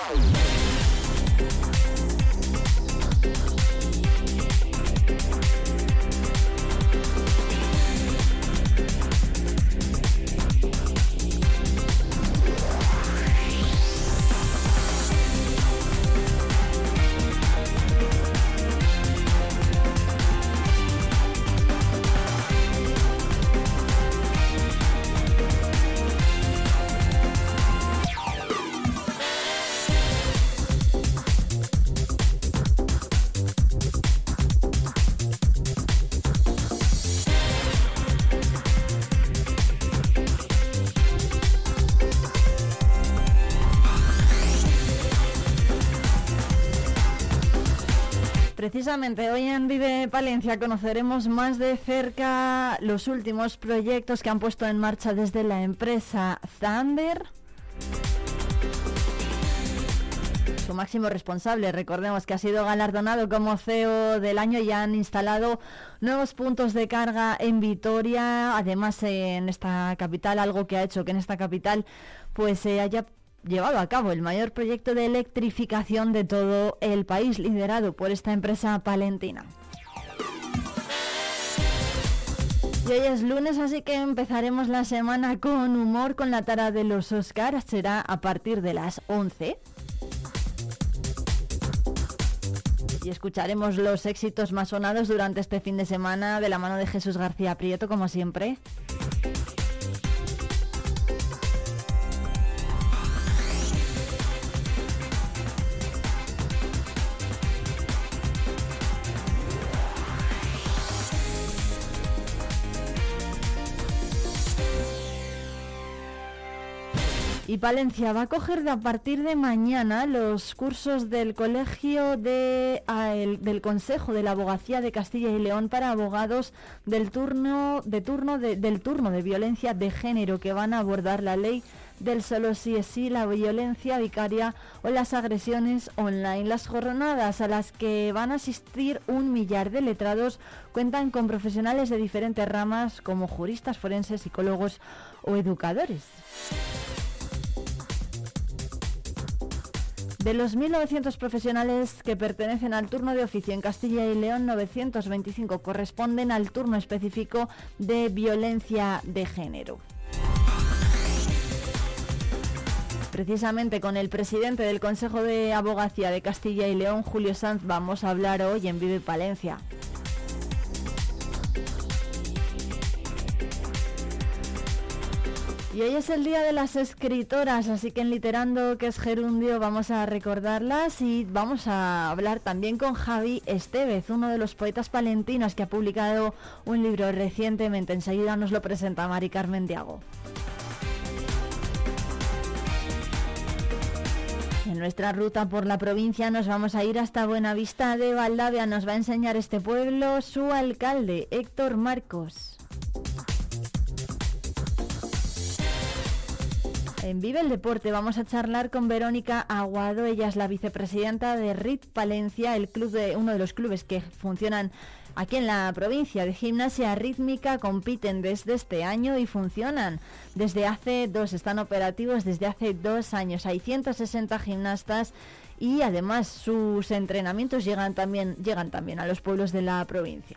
Oh. Precisamente hoy en Vive Palencia conoceremos más de cerca los últimos proyectos que han puesto en marcha desde la empresa Thunder. Su máximo responsable, recordemos que ha sido galardonado como CEO del año y han instalado nuevos puntos de carga en Vitoria, además en esta capital, algo que ha hecho que en esta capital pues se haya llevado a cabo el mayor proyecto de electrificación de todo el país, liderado por esta empresa palentina. Y hoy es lunes, así que empezaremos la semana con humor con la tara de los Oscars. Será a partir de las 11. Y escucharemos los éxitos más sonados durante este fin de semana de la mano de Jesús García Prieto, como siempre. Y Palencia va a coger de a partir de mañana los cursos del Colegio de, del Consejo de la Abogacía de Castilla y León para abogados del turno de turno del turno de violencia de género que van a abordar la ley del solo sí es sí, la violencia vicaria o las agresiones online. Las jornadas a las que van a asistir un millar de letrados cuentan con profesionales de diferentes ramas como juristas, forenses, psicólogos o educadores. De los 1.900 profesionales que pertenecen al turno de oficio en Castilla y León, 925 corresponden al turno específico de violencia de género. Precisamente con el presidente del Consejo de Abogacía de Castilla y León, Julio Sanz, vamos a hablar hoy en Vive Palencia. Y hoy es el día de las escritoras, así que en Literando, que es gerundio, vamos a recordarlas y vamos a hablar también con Javi Estevez, uno de los poetas palentinos que ha publicado un libro recientemente. Enseguida nos lo presenta Mari Carmen Diago. En nuestra ruta por la provincia nos vamos a ir hasta Buenavista de Valdavia. Nos va a enseñar este pueblo su alcalde, Héctor Marcos. En Vive el Deporte vamos a charlar con Verónica Aguado, ella es la vicepresidenta de RIT Palencia, el club de uno de los clubes que funcionan aquí en la provincia de gimnasia rítmica, compiten desde este año y funcionan desde hace dos, están operativos desde hace dos años. Hay 160 gimnastas y además sus entrenamientos llegan también, llegan también a los pueblos de la provincia.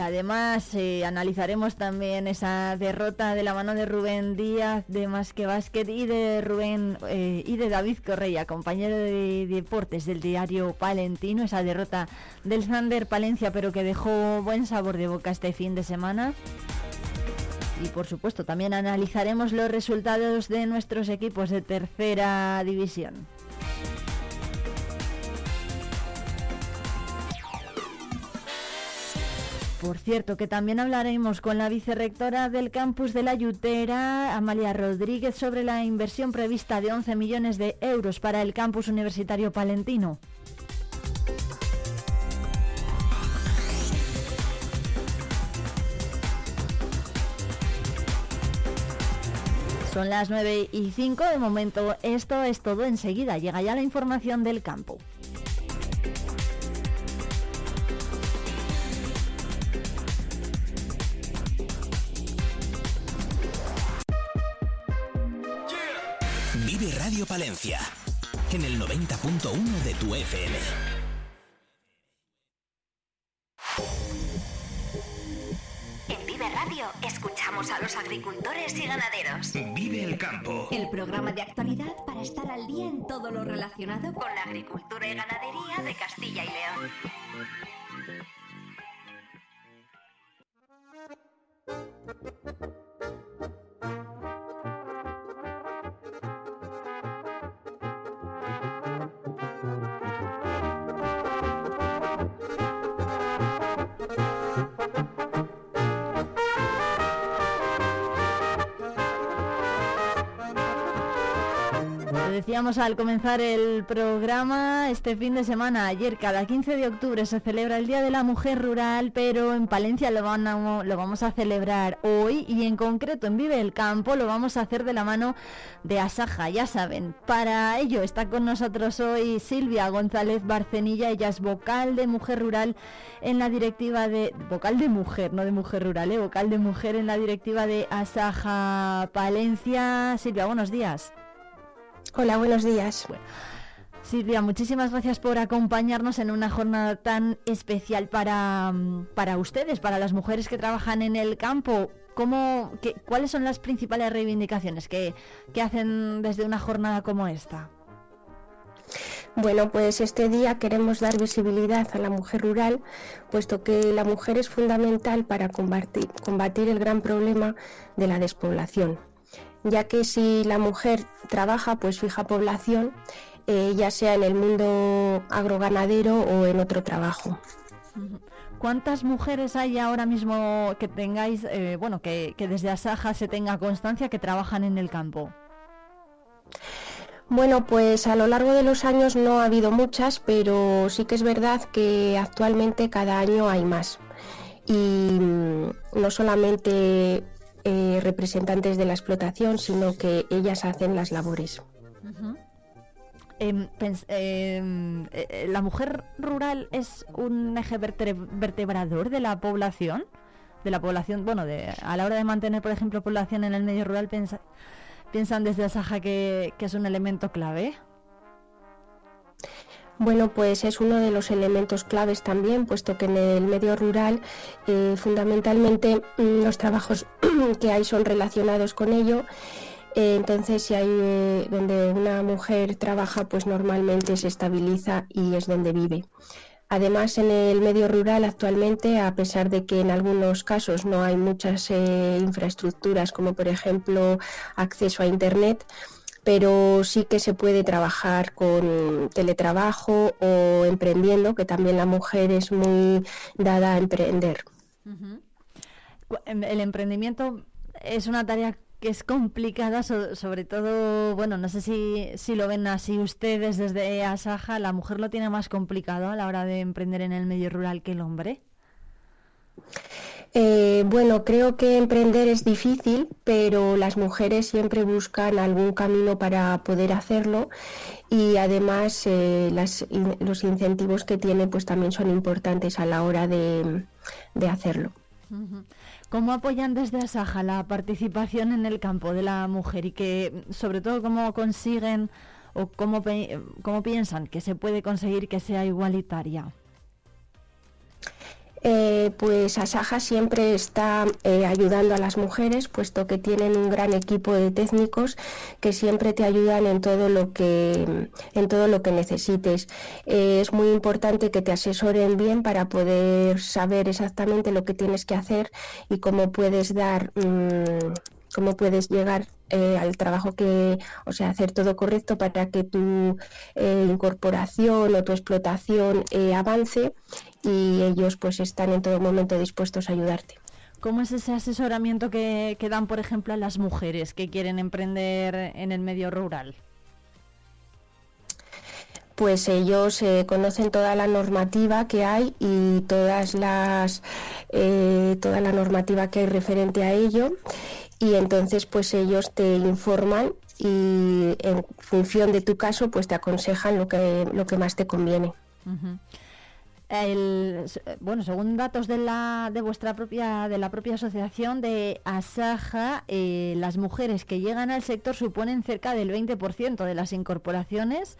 Además, eh, analizaremos también esa derrota de la mano de Rubén Díaz de Más que Básquet y de Rubén eh, y de David Correia, compañero de deportes del diario Palentino, esa derrota del Sander Palencia, pero que dejó buen sabor de boca este fin de semana. Y por supuesto, también analizaremos los resultados de nuestros equipos de tercera división. Por cierto, que también hablaremos con la vicerrectora del campus de la Yutera, Amalia Rodríguez, sobre la inversión prevista de 11 millones de euros para el campus universitario palentino. Son las 9 y 5 de momento. Esto es todo enseguida. Llega ya la información del campo. Vive Radio Palencia en el 90.1 de tu FM. En Vive Radio escuchamos a los agricultores y ganaderos. Vive el campo. El programa de actualidad para estar al día en todo lo relacionado con la agricultura y ganadería de Castilla y León. Decíamos al comenzar el programa, este fin de semana, ayer, cada 15 de octubre, se celebra el Día de la Mujer Rural, pero en Palencia lo, lo vamos a celebrar hoy y en concreto en Vive el Campo lo vamos a hacer de la mano de Asaja, ya saben. Para ello está con nosotros hoy Silvia González Barcenilla, ella es vocal de Mujer Rural en la directiva de... Vocal de Mujer, no de Mujer Rural, ¿eh? vocal de Mujer en la directiva de Asaja Palencia. Silvia, buenos días. Hola, buenos días. Silvia, muchísimas gracias por acompañarnos en una jornada tan especial para, mm, para ustedes, para las mujeres que trabajan en el campo. ¿Cómo, qué, ¿Cuáles son las principales reivindicaciones que, que hacen desde una jornada como esta? Bueno, pues este día queremos dar visibilidad a la mujer rural, puesto que la mujer es fundamental para combatir, combatir el gran problema de la despoblación ya que si la mujer trabaja, pues fija población, eh, ya sea en el mundo agroganadero o en otro trabajo. ¿Cuántas mujeres hay ahora mismo que tengáis, eh, bueno, que, desde Asaja se tenga constancia que trabajan en el campo? Bueno, pues a lo largo de los años no ha habido muchas, pero sí que es verdad que actualmente cada año hay más. Y mm, no solamente eh, representantes de la explotación, sino que ellas hacen las labores. Em, em, eh, ¿La mujer rural es un eje vertebrador de la población? De la población, bueno, de, a la hora de mantener, por ejemplo, población en el medio rural, ¿piensan desde Asaja que, que es un elemento clave? Bueno, pues es uno de los elementos claves también, puesto que en el medio rural eh, fundamentalmente mm, los trabajos que hay son relacionados con ello. Eh, entonces, si hay eh, donde una mujer trabaja, pues normalmente se estabiliza y es donde vive. Además, en el medio rural actualmente, a pesar de que en algunos casos no hay muchas infraestructuras, como por ejemplo acceso a Internet, pero sí que se puede trabajar con teletrabajo o emprendiendo, que también la mujer es muy dada a emprender. Em, el emprendimiento es una tarea que es complicada, sobre todo, bueno, no sé si, si lo ven así ustedes desde Asaja, la mujer lo tiene más complicado a la hora de emprender en el medio rural que el hombre. Eh, bueno, creo que emprender es difícil, pero las mujeres siempre buscan algún camino para poder hacerlo y además eh, los incentivos que tiene pues también son importantes a la hora de, hacerlo. ¿Cómo apoyan desde Asaja la participación en el campo de la mujer y que sobre todo cómo consiguen o cómo, cómo piensan que se puede conseguir que sea igualitaria? Eh, pues Asaja siempre está eh, ayudando a las mujeres, puesto que tienen un gran equipo de técnicos que siempre te ayudan en todo lo que, en todo lo que necesites. Eh, es muy importante que te asesoren bien para poder saber exactamente lo que tienes que hacer y cómo puedes dar, mm, cómo puedes llegar eh, al trabajo que, o sea, hacer todo correcto para que tu incorporación o tu explotación eh, avance y ellos pues están en todo momento dispuestos a ayudarte. ¿Cómo es ese asesoramiento que, que dan, por ejemplo, a las mujeres que quieren emprender en el medio rural? pues ellos conocen toda la normativa que hay y todas las toda la normativa que hay referente a ello y entonces pues ellos te informan y en función de tu caso pues te aconsejan lo que, lo que más te conviene. Bueno, según datos de la de vuestra propia de la propia asociación de Asaja, eh, las mujeres que llegan al sector suponen cerca del 20% de las incorporaciones.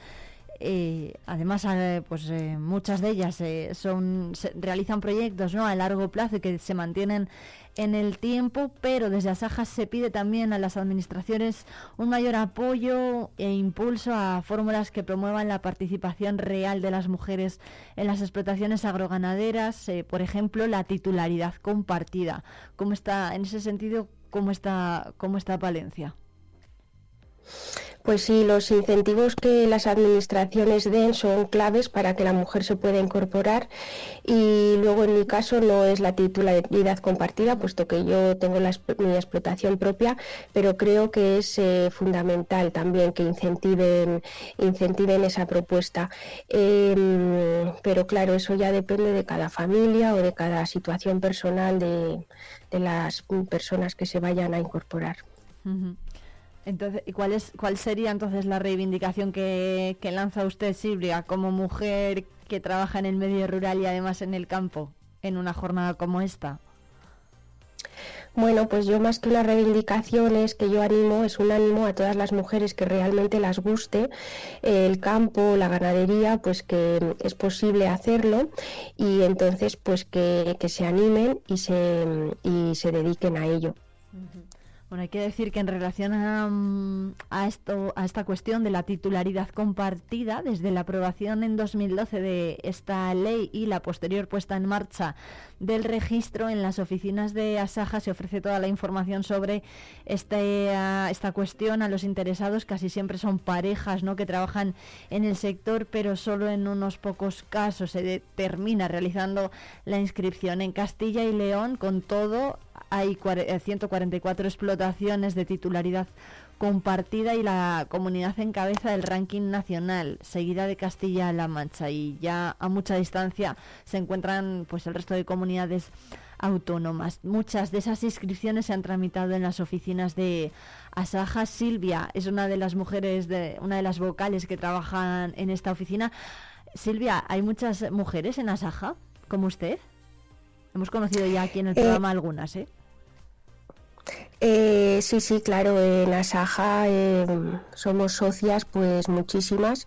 Eh, además, eh, pues eh, muchas de ellas son realizan proyectos ¿no? a largo plazo y que se mantienen en el tiempo, pero desde Asaja se pide también a las administraciones un mayor apoyo e impulso a fórmulas que promuevan la participación real de las mujeres en las explotaciones agroganaderas, por ejemplo, la titularidad compartida. ¿Cómo está, en ese sentido, cómo está, cómo está Palencia? Pues sí, los incentivos que las administraciones den son claves para que la mujer se pueda incorporar y luego en mi caso no es la titularidad compartida, puesto que yo tengo la, mi explotación propia, pero creo que es eh, fundamental también que incentiven, incentiven esa propuesta. Em, pero claro, eso ya depende de cada familia o de cada situación personal de, las personas que se vayan a incorporar. Entonces, ¿y cuál, es, cuál sería entonces la reivindicación que, lanza usted, Silvia, como mujer que trabaja en el medio rural y además en el campo, en una jornada como esta? Bueno, pues yo más que una reivindicación es que yo animo, es un ánimo a todas las mujeres que realmente las guste el campo, la ganadería, pues que es posible hacerlo y entonces pues que, se animen y se, y se dediquen a ello. Bueno, hay que decir que en relación a, a, esto, a esta cuestión de la titularidad compartida, desde la aprobación en 2012 de esta ley y la posterior puesta en marcha del registro en las oficinas de Asaja se ofrece toda la información sobre este, esta cuestión a los interesados. Casi siempre son parejas ¿no? que trabajan en el sector, pero solo en unos pocos casos se termina realizando la inscripción. En Castilla y León, con todo, hay 144 explotaciones de titularidad compartida y la comunidad encabeza el ranking nacional, seguida de Castilla-La Mancha y ya a mucha distancia se encuentran pues el resto de comunidades autónomas. Muchas de esas inscripciones se han tramitado en las oficinas de Asaja. Silvia es una de las mujeres de una de las vocales que trabajan en esta oficina. Silvia, ¿hay muchas mujeres en Asaja como usted? Hemos conocido ya aquí en el eh, programa algunas, ¿eh? Eh, sí, sí, claro, en Asaja em, somos socias pues muchísimas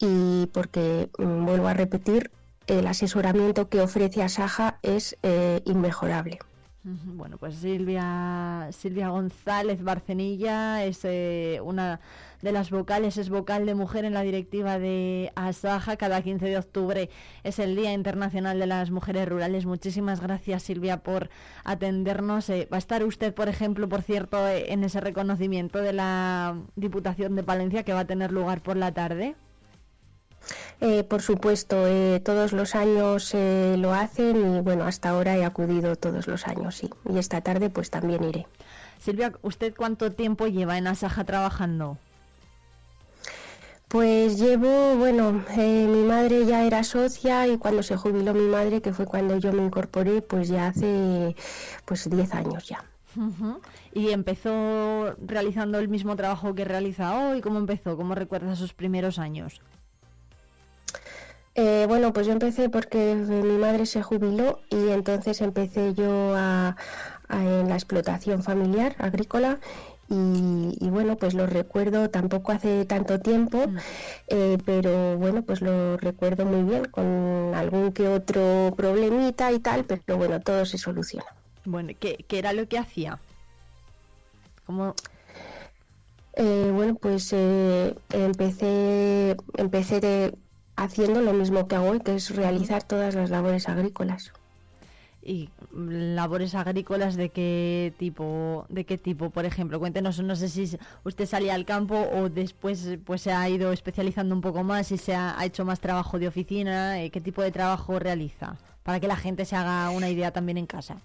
y porque, mm, vuelvo a repetir, el asesoramiento que ofrece Asaja es eh, inmejorable. Bueno, pues Silvia, Silvia González Barcenilla es eh, una de las vocales, es vocal de mujer en la directiva de Asaja. Cada 15 de octubre es el Día Internacional de las Mujeres Rurales. Muchísimas gracias Silvia por atendernos. Eh, va a estar usted, por ejemplo, por cierto, eh, en ese reconocimiento de la Diputación de Palencia que va a tener lugar por la tarde. Eh, por supuesto, eh, todos los años eh, lo hacen y bueno, hasta ahora he acudido todos los años, sí. Y esta tarde pues también iré. Silvia, ¿usted cuánto tiempo lleva en Asaja trabajando? Pues llevo, bueno, mi madre ya era socia y cuando se jubiló mi madre, que fue cuando yo me incorporé, pues ya hace pues 10 años ya. ¿Y empezó realizando el mismo trabajo que realiza hoy? ¿Cómo empezó? ¿Cómo recuerda sus primeros años? Eh, bueno, pues yo empecé porque mi madre se jubiló y entonces empecé yo a, en la explotación familiar agrícola y, bueno, pues lo recuerdo tampoco hace tanto tiempo, mm. eh, pero bueno, pues lo recuerdo muy bien, con algún que otro problemita y tal, pero bueno, todo se soluciona. Bueno, ¿qué, qué era lo que hacía? ¿Cómo...? Eh, bueno, pues empecé, empecé de, haciendo lo mismo que hago hoy, que es realizar todas las labores agrícolas. ¿Y labores agrícolas de qué tipo? ¿De qué tipo? Por ejemplo, cuéntenos, no sé si usted salía al campo o después pues se ha ido especializando un poco más y se ha, hecho más trabajo de oficina. Eh, ¿Qué tipo de trabajo realiza? Para que la gente se haga una idea también en casa.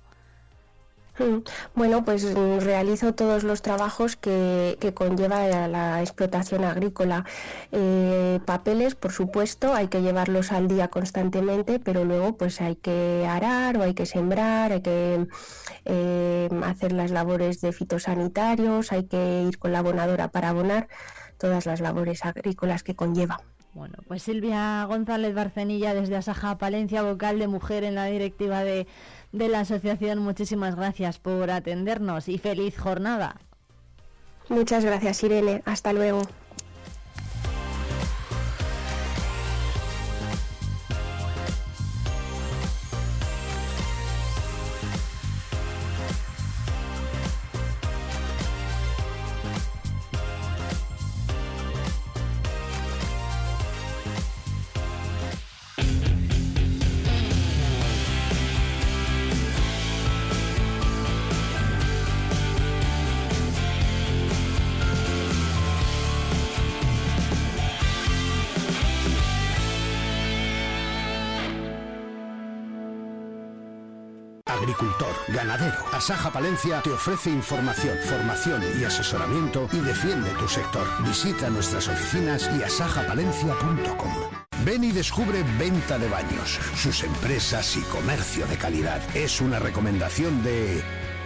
Mm, bueno, pues mm, realizo todos los trabajos que, conlleva la explotación agrícola. Eh, papeles, por supuesto, hay que llevarlos al día constantemente, pero luego pues hay que arar o hay que sembrar, hay que eh, hacer las labores de fitosanitarios, hay que ir con la abonadora para abonar todas las labores agrícolas que conlleva. Bueno, pues Silvia González Barcenilla desde Asaja Palencia, vocal de mujer en la directiva de, de la asociación, muchísimas gracias por atendernos y feliz jornada. Muchas gracias Irene, hasta luego. Asaja Palencia te ofrece información, formación y asesoramiento y defiende tu sector. Visita nuestras oficinas y asajapalencia.com. Ven y descubre Venta de Baños, sus empresas y comercio de calidad. Es una recomendación de...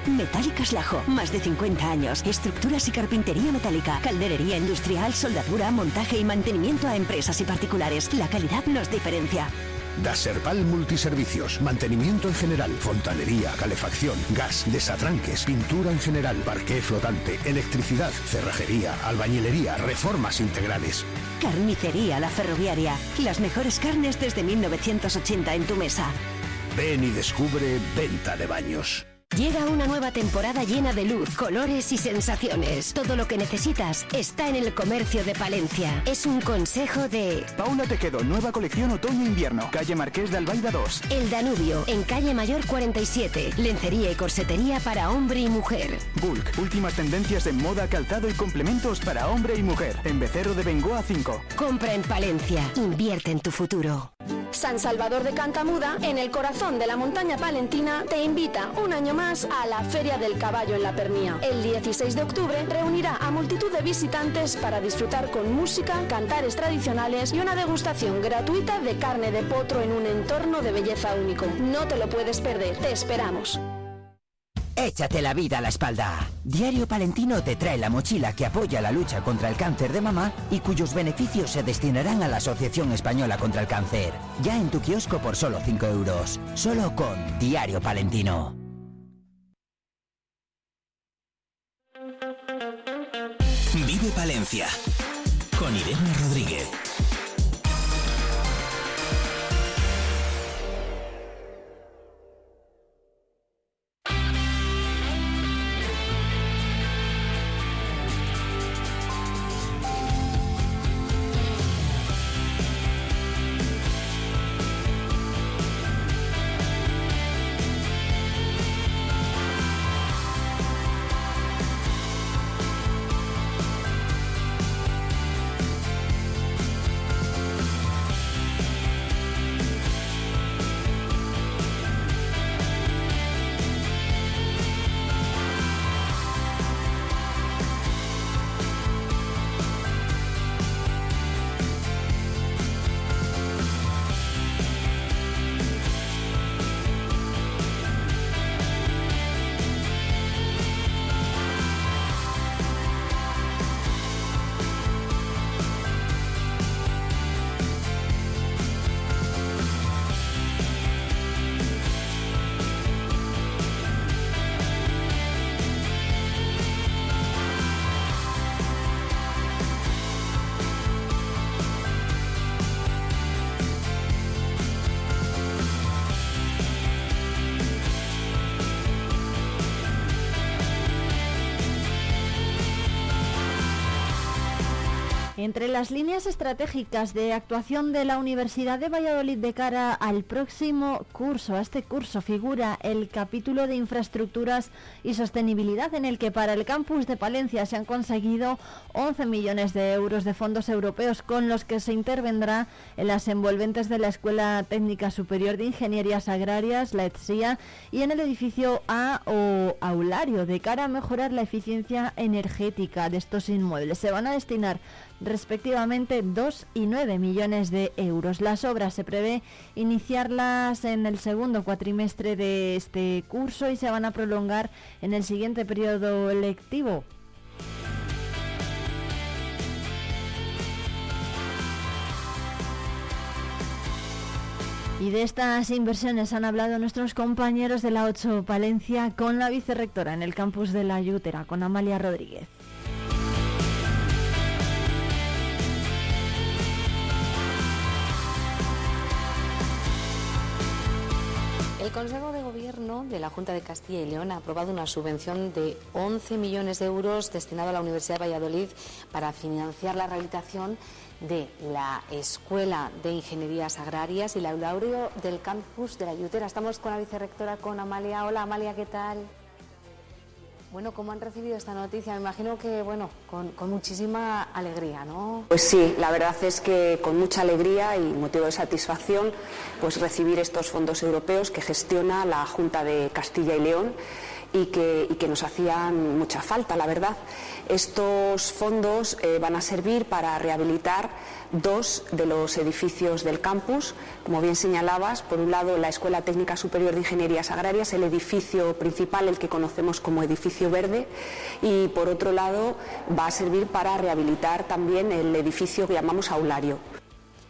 Metálicas Lajo, más de 50 años. Estructuras y carpintería metálica, calderería industrial, soldadura, montaje y mantenimiento a empresas y particulares. La calidad nos diferencia. Daserpal Multiservicios, mantenimiento en general, fontanería, calefacción, gas, desatranques, pintura en general, parqué flotante, electricidad, cerrajería, albañilería, reformas integrales. Carnicería La Ferroviaria, las mejores carnes desde 1980 en tu mesa. Ven y descubre Venta de Baños. Llega una nueva temporada llena de luz, colores y sensaciones. Todo lo que necesitas está en el comercio de Palencia. Es un consejo de Paula Tejedo, nueva colección otoño-invierno. Calle Marqués de Albaida 2. El Danubio, en calle Mayor 47. Lencería y corsetería para hombre y mujer. Bulk, últimas tendencias en moda, calzado y complementos para hombre y mujer. En Becerro de Bengoa 5. Compra en Palencia. Invierte en tu futuro. San Salvador de Cantamuda, en el corazón de la montaña palentina, te invita un año más a la Feria del Caballo en la Pernía. El 16 de octubre reunirá a multitud de visitantes para disfrutar con música, cantares tradicionales y una degustación gratuita de carne de potro en un entorno de belleza único. No te lo puedes perder, te esperamos. Échate la vida a la espalda. Diario Palentino te trae la mochila que apoya la lucha contra el cáncer de mama y cuyos beneficios se destinarán a la Asociación Española contra el Cáncer. Ya en tu kiosco por solo 5 euros. Solo con Diario Palentino. Vive Palencia con Irene Rodríguez. Entre las líneas estratégicas de actuación de la Universidad de Valladolid de cara al próximo curso, a este curso, figura el capítulo de infraestructuras y sostenibilidad en el que para el campus de Palencia se han conseguido 11 millones de euros de fondos europeos con los que se intervendrá en las envolventes de la Escuela Técnica Superior de Ingenierías Agrarias, la ETSIA, y en el edificio A o Aulario de cara a mejorar la eficiencia energética de estos inmuebles. Se van a destinar respectivamente 2 y 9 millones de euros. Las obras se prevé iniciarlas en el segundo cuatrimestre de este curso y se van a prolongar en el siguiente periodo lectivo. Y de estas inversiones han hablado nuestros compañeros de la 8 Palencia con la vicerrectora en el campus de la Yútera, con Amalia Rodríguez. El Consejo de Gobierno de la Junta de Castilla y León ha aprobado una subvención de 11 millones de euros destinado a la Universidad de Valladolid para financiar la rehabilitación de la Escuela de Ingenierías Agrarias y la auditorio del campus de la Yutera. Estamos con la vicerrectora, con Amalia. Hola Amalia, ¿qué tal? Bueno, ¿cómo han recibido esta noticia? Me imagino que, bueno, con, muchísima alegría, ¿no? Pues sí, la verdad es que con mucha alegría y motivo de satisfacción, pues recibir estos fondos europeos que gestiona la Junta de Castilla y León y que, nos hacían mucha falta, la verdad. Estos fondos eh, van a servir para rehabilitar dos de los edificios del campus. Como bien señalabas, por un lado la Escuela Técnica Superior de Ingenierías Agrarias, el edificio principal, el que conocemos como edificio verde, y por otro lado va a servir para rehabilitar también el edificio que llamamos aulario.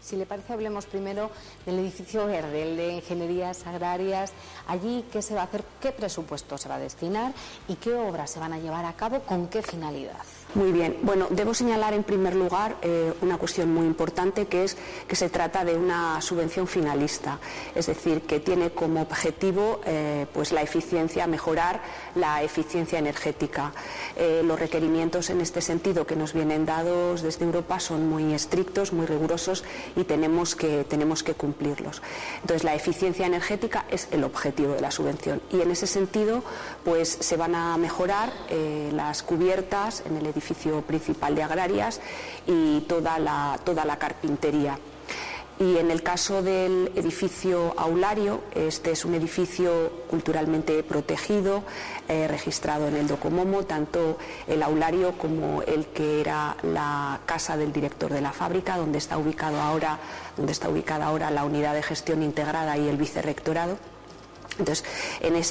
Si le parece, hablemos primero del edificio verde, el de ingenierías agrarias. Allí, ¿qué se va a hacer? ¿Qué presupuesto se va a destinar? ¿Y qué obras se van a llevar a cabo? ¿Con qué finalidad? Muy bien. Bueno, debo señalar en primer lugar eh, una cuestión muy importante que es que se trata de una subvención finalista, es decir, que tiene como objetivo eh, pues la eficiencia, mejorar la eficiencia energética. Eh, los requerimientos en este sentido que nos vienen dados desde Europa son muy estrictos, muy rigurosos y tenemos que, tenemos que cumplirlos. Entonces, la eficiencia energética es el objetivo de la subvención y en ese sentido, pues se van a mejorar las cubiertas en el edificio edificio principal de Agrarias y toda la, toda la carpintería. Y en el caso del edificio aulario, este es un edificio culturalmente protegido, eh, registrado en el Docomomo, tanto el aulario como el que era la casa del director de la fábrica, donde está ubicado ahora, donde está ubicada ahora la unidad de gestión integrada y el vicerrectorado. Entonces,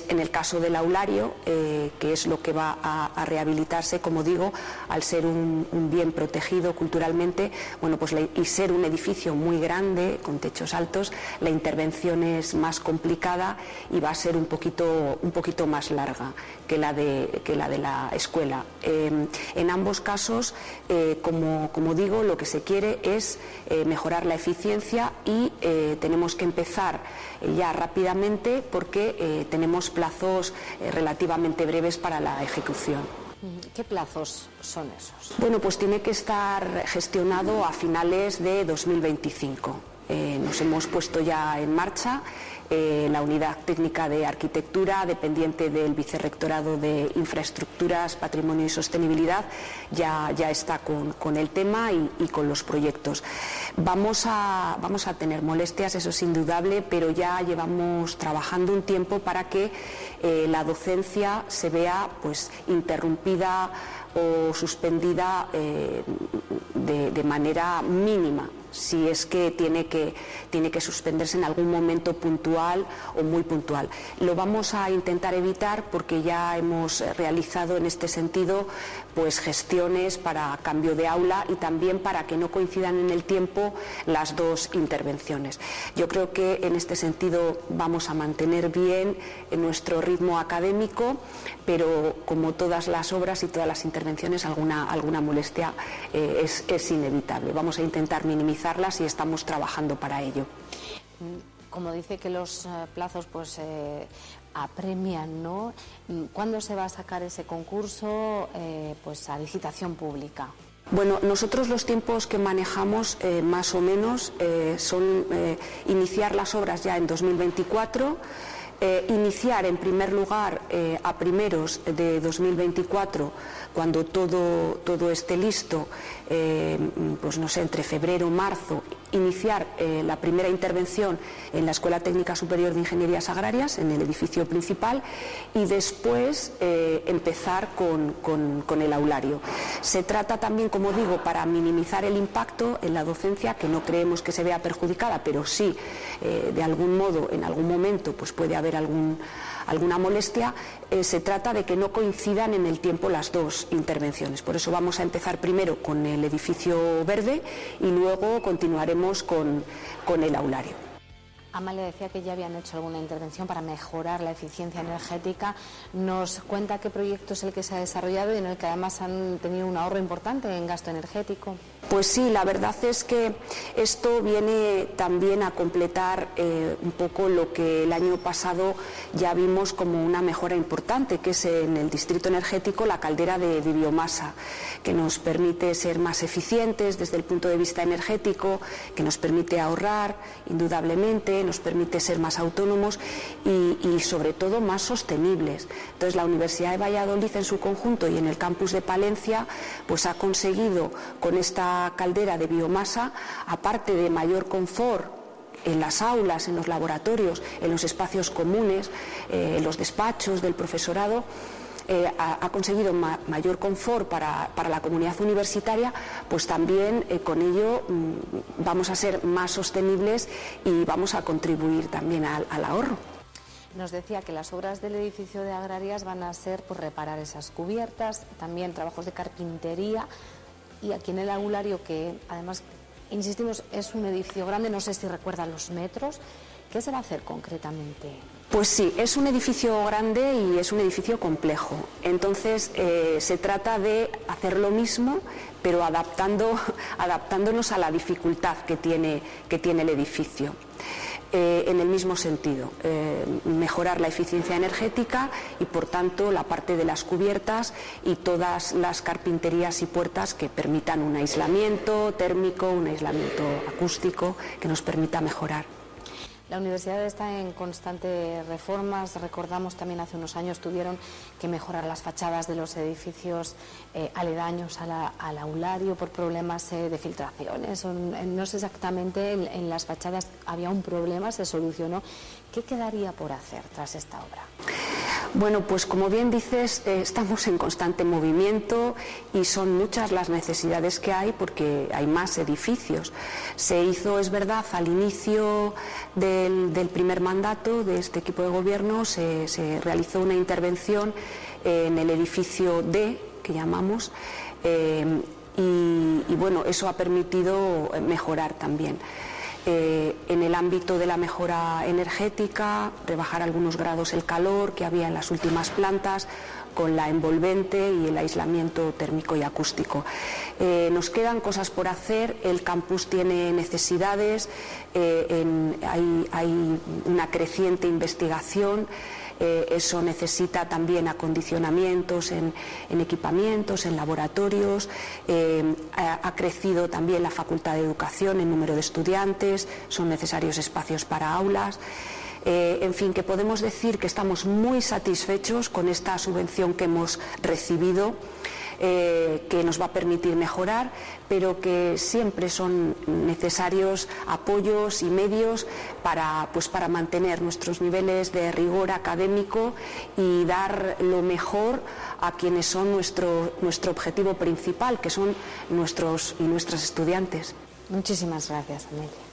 en, el caso del aulario, eh, que es lo que va a, rehabilitarse, como digo, al ser un, bien protegido culturalmente, bueno, pues y ser un edificio muy grande, con techos altos, la intervención es más complicada y va a ser un poquito, más larga que la de, la, escuela. Em, en ambos casos, eh, como, digo, lo que se quiere es eh, mejorar la eficiencia y tenemos que empezar ya rápidamente porque eh, tenemos plazos eh, relativamente breves para la ejecución. ¿Qué plazos son esos? Bueno, pues tiene que estar gestionado a finales de 2025. Eh, nos hemos puesto ya en marcha la unidad técnica de arquitectura, dependiente del Vicerrectorado de Infraestructuras, Patrimonio y Sostenibilidad, ya, ya está con, el tema y, con los proyectos. Vamos a, vamos a tener molestias, eso es indudable, pero ya llevamos trabajando un tiempo para que eh, la docencia se vea pues, interrumpida o suspendida eh, de manera mínima si es que tiene, que tiene que suspenderse en algún momento puntual o muy puntual. Lo vamos a intentar evitar porque ya hemos realizado en este sentido pues gestiones para cambio de aula y también para que no coincidan en el tiempo las dos intervenciones. Yo creo que en este sentido vamos a mantener bien nuestro ritmo académico, pero como todas las obras y todas las intervenciones alguna, alguna molestia eh, es, es inevitable. Vamos a intentar minimizar y estamos trabajando para ello. Como dice que los eh, plazos pues eh, apremian, ¿no? ¿Cuándo se va a sacar ese concurso eh, pues a licitación pública? Bueno, nosotros los tiempos que manejamos más o menos son iniciar las obras ya en 2024. iniciar en primer lugar a primeros de 2024 cuando todo, todo esté listo, eh, pues no sé, entre febrero marzo, iniciar eh, la primera intervención en la Escuela Técnica Superior de Ingenierías Agrarias, en el edificio principal, y después eh, empezar con, el aulario. Se trata también, como digo, para minimizar el impacto en la docencia, que no creemos que se vea perjudicada, pero sí, de algún modo, en algún momento, pues puede haber alguna molestia, eh, se trata de que no coincidan en el tiempo las dos intervenciones. Por eso vamos a empezar primero con el edificio verde y luego continuaremos con, el aulario. Amalia decía que ya habían hecho alguna intervención para mejorar la eficiencia energética. Nos cuenta qué proyecto es el que se ha desarrollado y en el que además han tenido un ahorro importante en gasto energético. Pues sí, la verdad es que esto viene también a completar eh, un poco lo que el año pasado ya vimos como una mejora importante, que es en el distrito energético la caldera de, biomasa, que nos permite ser más eficientes desde el punto de vista energético, que nos permite ahorrar indudablemente, nos permite ser más autónomos y, y sobre todo más sostenibles. Entonces la Universidad de Valladolid en su conjunto y en el campus de Palencia pues ha conseguido con esta caldera de biomasa, aparte de mayor confort en las aulas, en los laboratorios, en los espacios comunes, eh, en los despachos del profesorado, eh, ha, conseguido mayor confort para, la comunidad universitaria, pues también eh, con ello mm, vamos a ser más sostenibles y vamos a contribuir también al, ahorro. Nos decía que las obras del edificio de agrarias van a ser por reparar esas cubiertas, también trabajos de carpintería, y aquí en el angulario, que además, insistimos, es un edificio grande, no sé si recuerdan los metros, ¿qué se va a hacer concretamente? Pues sí, es un edificio grande y es un edificio complejo. Entonces eh, se trata de hacer lo mismo, pero adaptando, adaptándonos a la dificultad que tiene, que tiene el edificio. Eh, en el mismo sentido, eh, mejorar la eficiencia energética y, por tanto, la parte de las cubiertas y todas las carpinterías y puertas que permitan un aislamiento térmico, un aislamiento acústico que nos permita mejorar. La universidad está en constantes reformas. Recordamos también hace unos años tuvieron que mejorar las fachadas de los edificios eh, aledaños al aulario por problemas eh, de filtraciones. Eh, no sé exactamente, en, las fachadas había un problema, se solucionó. ¿Qué quedaría por hacer tras esta obra? Bueno, pues como bien dices, estamos en constante movimiento y son muchas las necesidades que hay porque hay más edificios. Se hizo, es verdad, al inicio del, primer mandato de este equipo de gobierno se, realizó una intervención en el edificio D, que llamamos, eh, y, bueno, eso ha permitido mejorar también. Eh, en el ámbito de la mejora energética, rebajar algunos grados el calor que había en las últimas plantas, con la envolvente y el aislamiento térmico y acústico. Eh, nos quedan cosas por hacer, el campus tiene necesidades, hay, una creciente investigación. Eh, eso necesita también acondicionamientos en, equipamientos, en laboratorios. ha, crecido también la Facultad de Educación en número de estudiantes, son necesarios espacios para aulas. Eh, en fin, que podemos decir que estamos muy satisfechos con esta subvención que hemos recibido. Eh, que nos va a permitir mejorar, pero que siempre son necesarios apoyos y medios para, pues, para mantener nuestros niveles de rigor académico y dar lo mejor a quienes son nuestro, nuestro objetivo principal, que son nuestros y nuestras estudiantes. Muchísimas gracias, Amelia.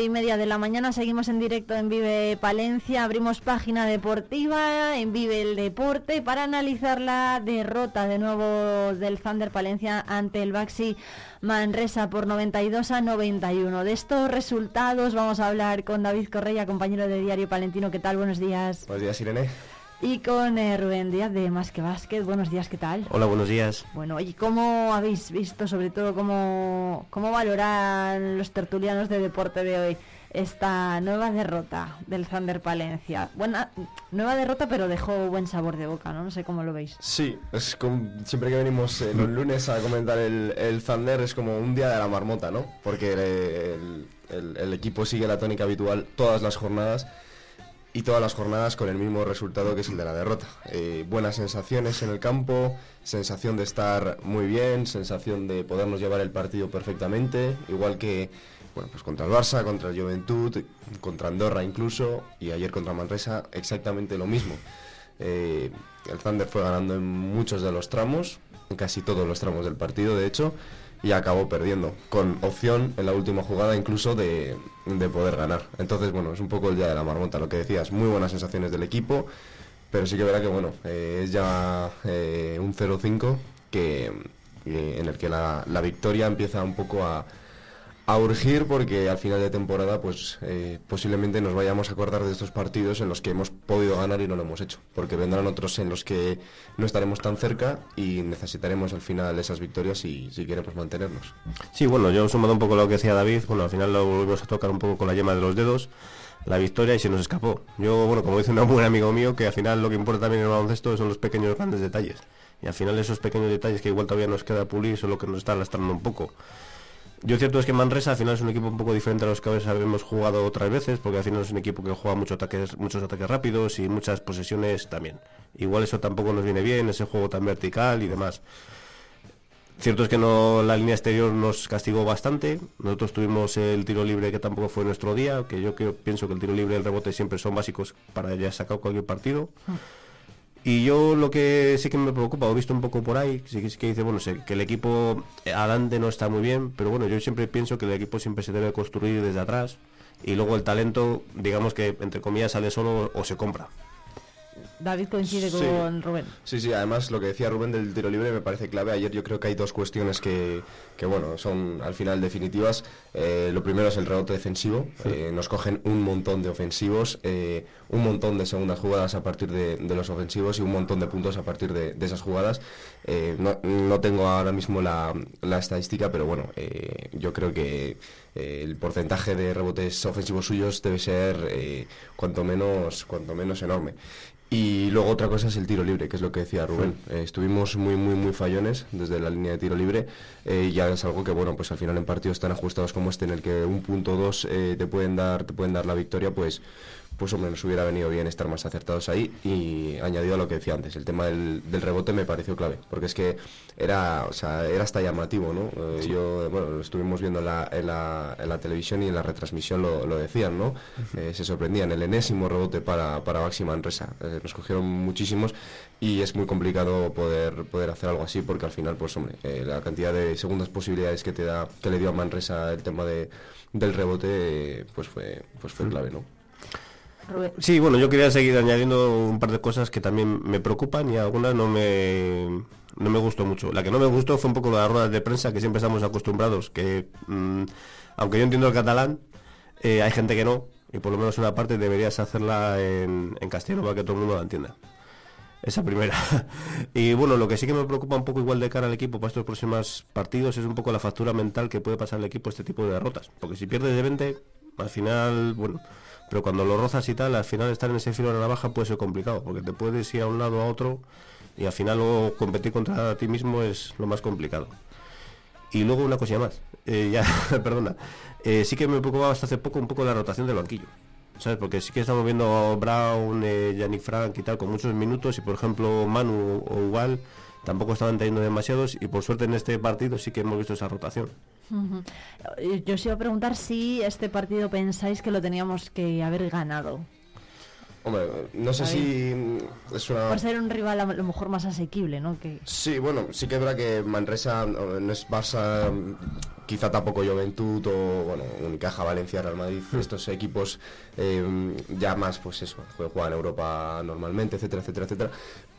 9 y media de la mañana. Seguimos en directo en Vive Palencia. Abrimos página deportiva en Vive el Deporte para analizar la derrota de nuevo del Thunder Palencia ante el Baxi Manresa por 92 a 91. De estos resultados vamos a hablar con David Correia, compañero de Diario Palentino. ¿Qué tal? Buenos días. Buenos días, Irene. Y con eh, Rubén Díaz de Más que Básquet. Buenos días, ¿qué tal? Hola, buenos días. Bueno, ¿y cómo habéis visto, sobre todo, cómo, cómo valoran los tertulianos de deporte de hoy esta nueva derrota del Thunder Palencia? Buena, nueva derrota, pero dejó buen sabor de boca, ¿no? No sé cómo lo veis. Sí, es como, siempre que venimos eh, los lunes a comentar el, el Thunder es como un día de la marmota, ¿no? Porque el, el- el equipo sigue la tónica habitual todas las jornadas y todas las jornadas con el mismo resultado que es el de la derrota. Eh, buenas sensaciones en el campo, sensación de estar muy bien, sensación de podernos llevar el partido perfectamente, igual que bueno, pues contra el Barça, contra el Juventud, contra Andorra incluso, y ayer contra Manresa exactamente lo mismo. Eh, el Thunder fue ganando en muchos de los tramos, en casi todos los tramos del partido, de hecho, y acabó perdiendo, con opción en la última jugada incluso de, de poder ganar. Entonces, bueno, es un poco el día de la marmota, lo que decías, muy buenas sensaciones del equipo, pero sí que verá que, bueno, eh, es ya eh, un 0-5 que, en el que la, la victoria empieza un poco a, a urgir porque al final de temporada pues eh, posiblemente nos vayamos a acordar de estos partidos en los que hemos podido ganar y no lo hemos hecho porque vendrán otros en los que no estaremos tan cerca y necesitaremos al final esas victorias si, si queremos mantenernos Sí, bueno, yo sumado un poco lo que decía David, bueno, al final lo volvimos a tocar un poco con la yema de los dedos, la victoria y se nos escapó. Yo, bueno, como dice un buen amigo mío, que al final lo que importa también en el baloncesto son los pequeños grandes detalles. Y al final esos pequeños detalles que igual todavía nos queda pulir son lo que nos está lastrando un poco. Yo cierto es que Manresa al final es un equipo un poco diferente a los que habíamos jugado otras veces, porque al final es un equipo que juega muchos ataques, muchos ataques rápidos y muchas posesiones también. Igual eso tampoco nos viene bien, ese juego tan vertical y demás. Cierto es que no la línea exterior nos castigó bastante. Nosotros tuvimos el tiro libre que tampoco fue nuestro día, que yo pienso que el tiro libre y el rebote siempre son básicos para ya sacar cualquier partido. Y yo lo que sí que me preocupa, he visto un poco por ahí, sí que, sí que dice, bueno, sé que el equipo adelante no está muy bien, pero bueno, yo siempre pienso que el equipo siempre se debe construir desde atrás y luego el talento, digamos que entre comillas sale solo o se compra. David coincide Sí. con Rubén. Sí, sí, además lo que decía Rubén del tiro libre me parece clave. Ayer yo creo que hay dos cuestiones que, que, bueno, son al final definitivas. Eh, lo primero es el rebote defensivo. Eh, nos cogen un montón de ofensivos, eh, un montón de segundas jugadas a partir de, de los ofensivos y un montón de puntos a partir de, de esas jugadas. Eh, no, no tengo ahora mismo la, la estadística, pero bueno, eh, yo creo que eh, el porcentaje de rebotes ofensivos suyos debe ser eh, cuanto menos cuanto menos enorme. Y luego otra cosa es el tiro libre, que es lo que decía Rubén. Eh, estuvimos muy, muy, muy fallones desde la línea de tiro libre. eh, y ya es algo que, bueno, pues al final en partidos tan ajustados como este, en el que un punto dos eh, te pueden dar, te pueden dar la victoria, pues, pues hombre, nos hubiera venido bien estar más acertados ahí. Y añadido a lo que decía antes, el tema del, del rebote me pareció clave, porque es que era, o sea, era hasta llamativo, ¿no? Eh, Yo, bueno, lo estuvimos viendo en la, en la, en la televisión y en la retransmisión lo, lo decían, ¿no? Eh, se sorprendían, el enésimo rebote para, para Baxi Manresa. Eh, nos cogieron muchísimos y es muy complicado poder, poder hacer algo así porque al final, pues hombre, eh, la cantidad de segundas posibilidades que te da, que le dio a Manresa el tema de, del rebote, eh, pues fue, pues fue clave, ¿no? Sí, bueno, yo quería seguir añadiendo un par de cosas que también me preocupan y algunas no me, no me gustó mucho. La que no me gustó fue un poco las ruedas de prensa que siempre estamos acostumbrados, que mm, aunque yo entiendo el catalán, eh, hay gente que no, y por lo menos una parte deberías hacerla en, en castellano para que todo el mundo la entienda. Esa primera. y bueno, lo que sí que me preocupa un poco igual de cara al equipo para estos próximos partidos es un poco la factura mental que puede pasar al equipo este tipo de derrotas. Porque si pierdes de 20, al final, bueno, pero cuando lo rozas y tal, al final estar en ese filo de la navaja puede ser complicado, porque te puedes ir a un lado a otro y al final luego competir contra ti mismo es lo más complicado. Y luego una cosilla más, eh, ya, perdona, eh, sí que me preocupaba hasta hace poco un poco la rotación del banquillo. ¿Sabes? Porque sí que estamos viendo a Brown, eh, Yannick Frank y tal con muchos minutos y por ejemplo Manu o igual tampoco estaban teniendo demasiados y por suerte en este partido sí que hemos visto esa rotación. Yo os iba a preguntar si este partido pensáis que lo teníamos que haber ganado. Hombre, no sé si es una... Por ser un rival a lo mejor más asequible, ¿no? Que Sí, bueno, sí que es verdad que Manresa no es Barça, quizá tampoco Juventud o, bueno, Unicaja, Valencia, Real Madrid, estos equipos eh, ya más, pues eso, juegan en Europa normalmente, etcétera, etcétera, etcétera.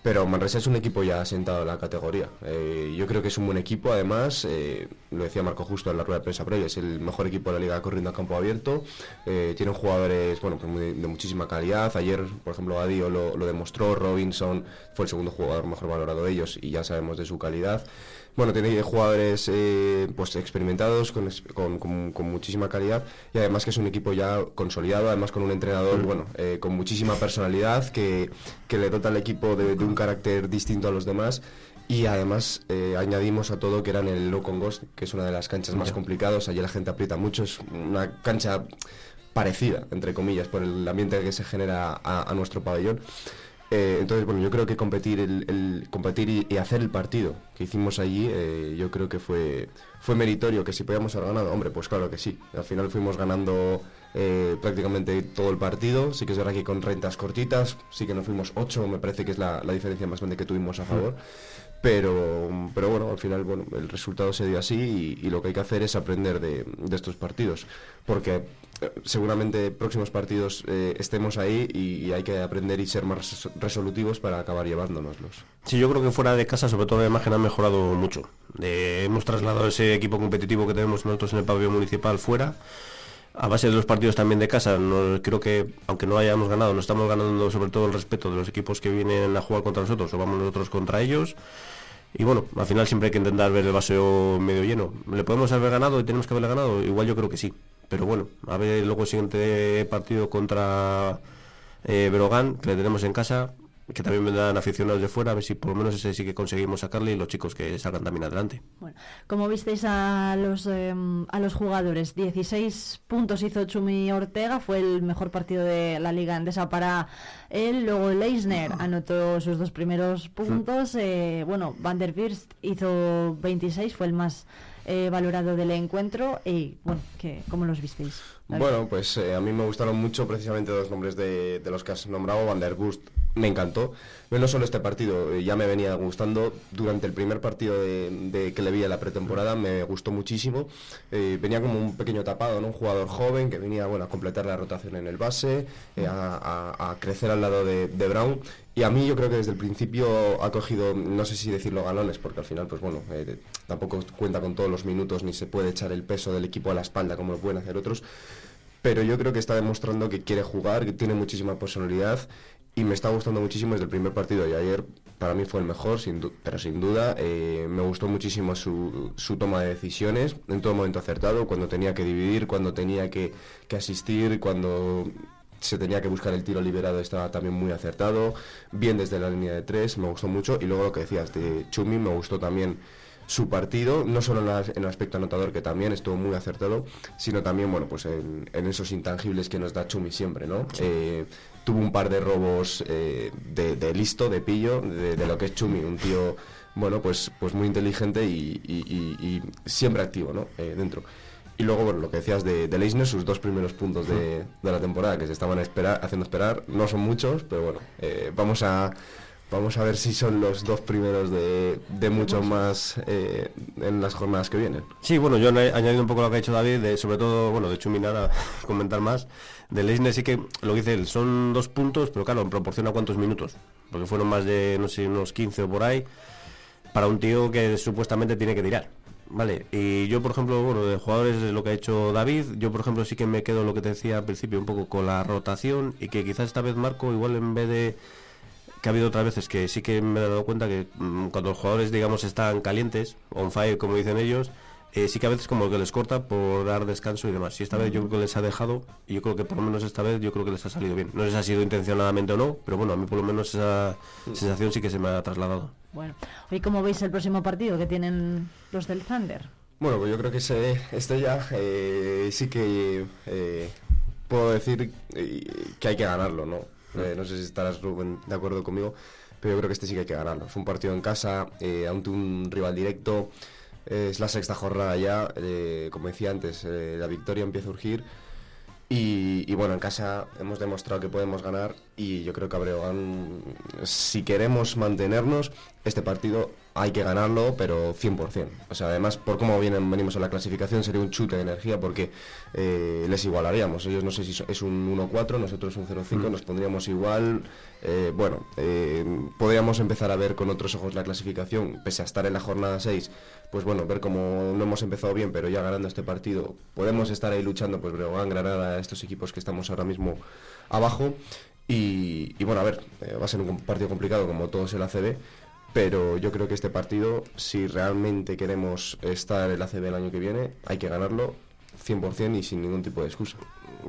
Pero Manresa es un equipo ya asentado en la categoría. Eh, yo creo que es un buen equipo, además, eh, lo decía Marco Justo en la rueda de prensa previa, es el mejor equipo de la liga corriendo a campo abierto. Eh, tienen jugadores, bueno, pues de muchísima calidad. Ayer, por ejemplo, Adio lo, lo demostró, Robinson fue el segundo jugador mejor valorado de ellos y ya sabemos de su calidad. Bueno, tiene jugadores eh, pues experimentados, con, con- con- con muchísima calidad y además que es un equipo ya consolidado, además con un entrenador bueno eh, con muchísima personalidad que, que le dota al equipo de, de un carácter distinto a los demás y además eh, añadimos a todo que era en el Low Ghost, que es una de las canchas más complicadas, allí la gente aprieta mucho, es una cancha parecida, entre comillas, por el ambiente que se genera a, a nuestro pabellón. Eh, entonces, bueno, yo creo que competir, el, el- competir y, hacer el partido que hicimos allí, eh, yo creo que fue, fue meritorio, que si podíamos haber ganado, hombre, pues claro que sí. Al final fuimos ganando eh, prácticamente todo el partido, sí que es verdad que con rentas cortitas, sí que nos fuimos 8, me parece que es la, diferencia más grande que tuvimos a favor. Pero, pero bueno, al final bueno, el resultado se dio así y, lo que hay que hacer es aprender de, estos partidos. Porque seguramente próximos partidos eh, estemos ahí y, hay que aprender y ser más res- resolutivos para acabar llevándonoslos. Sí, yo creo que fuera de casa, sobre todo la imagen, han mejorado mucho. Hemos trasladado ese equipo competitivo que tenemos nosotros en el pabellón municipal fuera. A base de los partidos también de casa, no- creo que aunque no hayamos ganado, nos estamos ganando sobre todo el respeto de los equipos que vienen a jugar contra nosotros o vamos nosotros contra ellos. Y bueno, al final siempre hay que intentar ver el vaso medio lleno. ¿Le podemos haber ganado y tenemos que haberle ganado? Igual yo creo que sí. Pero bueno, a ver luego el siguiente partido contra eh, Brogan, que le tenemos en casa, que también vendrán aficionados de fuera, a ver si por lo menos ese sí que conseguimos sacarle y los chicos que salgan también adelante. Como visteis a los em, a los jugadores, 16 puntos hizo Chumi Ortega, fue el mejor partido de la liga andesa para él. Luego Leisner anotó sus dos primeros puntos. eh, bueno, Van der Birst hizo 26, fue el más eh, valorado del encuentro. Y bueno, que, ¿cómo los visteis? Bueno, pues eh, a mí me gustaron mucho precisamente los nombres de, de los que has nombrado. Van der Bust me encantó. No solo este partido, eh, ya me venía gustando. Durante el primer partido de, que le vi en la pretemporada me gustó muchísimo. Eh, venía como un pequeño tapado, ¿no? Un jugador joven que venía bueno, a completar la rotación en el base, eh, a, a- a crecer al lado de, Brown. Y a mí yo creo que desde el principio ha cogido, no sé si decirlo galones, porque al final, pues bueno, tampoco cuenta con todos los minutos ni se puede echar el peso del equipo a la espalda como lo pueden hacer otros. Pero yo creo que está demostrando que quiere jugar, que tiene muchísima personalidad y me está gustando muchísimo desde el primer partido de ayer. Para mí fue el mejor, sin pero sin duda. eh, me gustó muchísimo su, su toma de decisiones, en todo momento acertado, cuando tenía que dividir, cuando tenía que, que asistir, cuando se tenía que buscar el tiro liberado estaba también muy acertado, bien desde la línea de tres, me gustó mucho. Y luego lo que decías de Chumi, me gustó también su partido, no solo en, la- en el aspecto anotador, que también estuvo muy acertado, sino también, bueno, pues en, en esos intangibles que nos da Chumi siempre, ¿no? Eh, tuvo un par de robos eh, de, de listo, de pillo, de, de lo que es Chumi, un tío, bueno, pues, pues muy inteligente y, y- y- y siempre activo, ¿no? Eh, dentro. Y luego, bueno, lo que decías de, de Leisner, sus dos primeros puntos de, de la temporada, que se estaban haciendo esperar, no son muchos, pero bueno, eh, vamos a... Vamos a ver si son los dos primeros de, de mucho más eh, en las jornadas que vienen. Sí, bueno, yo he añadido un poco lo que ha dicho David, de, sobre todo, bueno, de Chuminar a comentar más. De Leisner sí que lo que dice él, son dos puntos, pero claro, en proporción a cuántos minutos. Porque fueron más de, no sé, unos 15 o por ahí, para un tío que supuestamente tiene que tirar. Vale, y yo, por ejemplo, bueno, de jugadores lo que ha hecho David, yo, por ejemplo, sí que me quedo lo que te decía al principio, un poco con la rotación, y que quizás esta vez Marco, igual en vez de que ha habido otras veces que sí que me he dado cuenta que mm, cuando los jugadores, digamos, están calientes, on fire, como dicen ellos, eh, sí que a veces como que les corta por dar descanso y demás. Y esta vez yo creo que les ha dejado, y yo creo que por lo menos esta vez yo creo que les ha salido bien. No sé si ha sido intencionadamente o no, pero bueno, a mí por lo menos esa sensación sí que se me ha trasladado. Bueno, hoy cómo veis el próximo partido que tienen los del Thunder. Bueno, pues yo creo que ese, este ya eh, sí que eh, puedo decir eh, que hay que ganarlo, ¿no? Eh, no sé si estarás, de acuerdo conmigo, pero yo creo que este sí que hay que ganarlo. Es un partido en casa, eh, ante un rival directo, es la sexta jornada ya, eh, como decía antes, eh, la victoria empieza a urgir. Y, y bueno, en casa hemos demostrado que podemos ganar y yo creo que a Breogán, si queremos mantenernos, este partido hay que ganarlo, pero 100%. O sea, además, por cómo vienen, venimos a la clasificación, sería un chute de energía porque eh, les igualaríamos. Ellos no sé si es un 1-4, nosotros un 0-5, Mm. nos pondríamos igual. Eh, bueno, eh, podríamos empezar a ver con otros ojos la clasificación, pese a estar en la jornada 6, pues bueno, ver cómo no hemos empezado bien, pero ya ganando este partido, podemos estar ahí luchando, pues Breogán, Granada, estos equipos que estamos ahora mismo abajo. Y, y bueno, a ver, eh, va a ser un partido complicado como todos el ACB, pero yo creo que este partido, si realmente queremos estar en el ACB el año que viene, hay que ganarlo 100% y sin ningún tipo de excusa.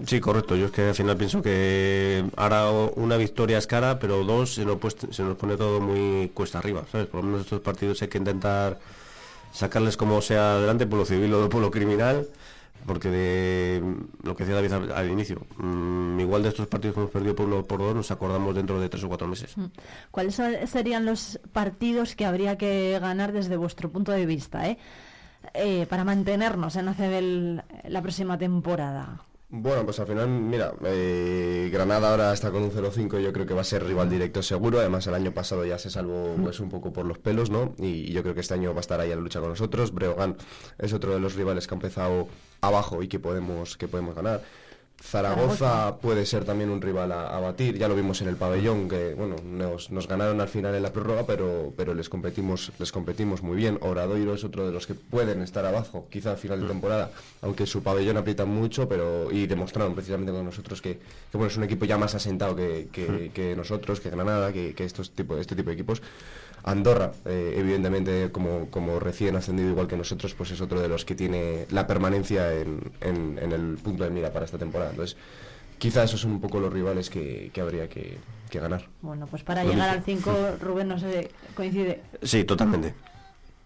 Sí, correcto. Yo es que al final pienso que ahora una victoria es cara, pero dos se nos, se nos pone todo muy cuesta arriba, ¿sabes? Por lo menos estos partidos hay que intentar sacarles como sea adelante por lo civil o por lo criminal, porque de lo que decía David al, inicio, mm, igual de estos partidos que hemos perdido por uno por dos nos acordamos dentro de tres o cuatro meses. ¿Cuáles son- serían los partidos que habría que ganar desde vuestro punto de vista, eh? Eh, para mantenernos en ACB la próxima temporada? Bueno, pues al final, mira, eh, Granada ahora está con un 0-5, yo creo que va a ser rival directo seguro, además el año pasado ya se salvó pues un poco por los pelos, ¿no? Y, yo creo que este año va a estar ahí a la lucha con nosotros. Breogán es otro de los rivales que ha empezado abajo y que podemos, que podemos ganar. Zaragoza puede ser también un rival a, a batir, ya lo vimos en el pabellón, que bueno, nos, nos ganaron al final en la prórroga, pero, pero les competimos, les competimos muy bien. Oradoiro es otro de los que pueden estar abajo, quizá a final de temporada, aunque su pabellón aprieta mucho, pero y demostraron precisamente con nosotros que, que, bueno, es un equipo ya más asentado que, que- que nosotros, que Granada, que, que estos tipo, este tipo de equipos. Andorra, eh, evidentemente, como, como recién ascendido igual que nosotros, pues es otro de los que tiene la permanencia en, en- en el punto de mira para esta temporada. Entonces, quizá esos son un poco los rivales que, que habría que, que ganar. Bueno, pues para Lo llegar al 5, Rubén, no sé, coincide. Sí, totalmente.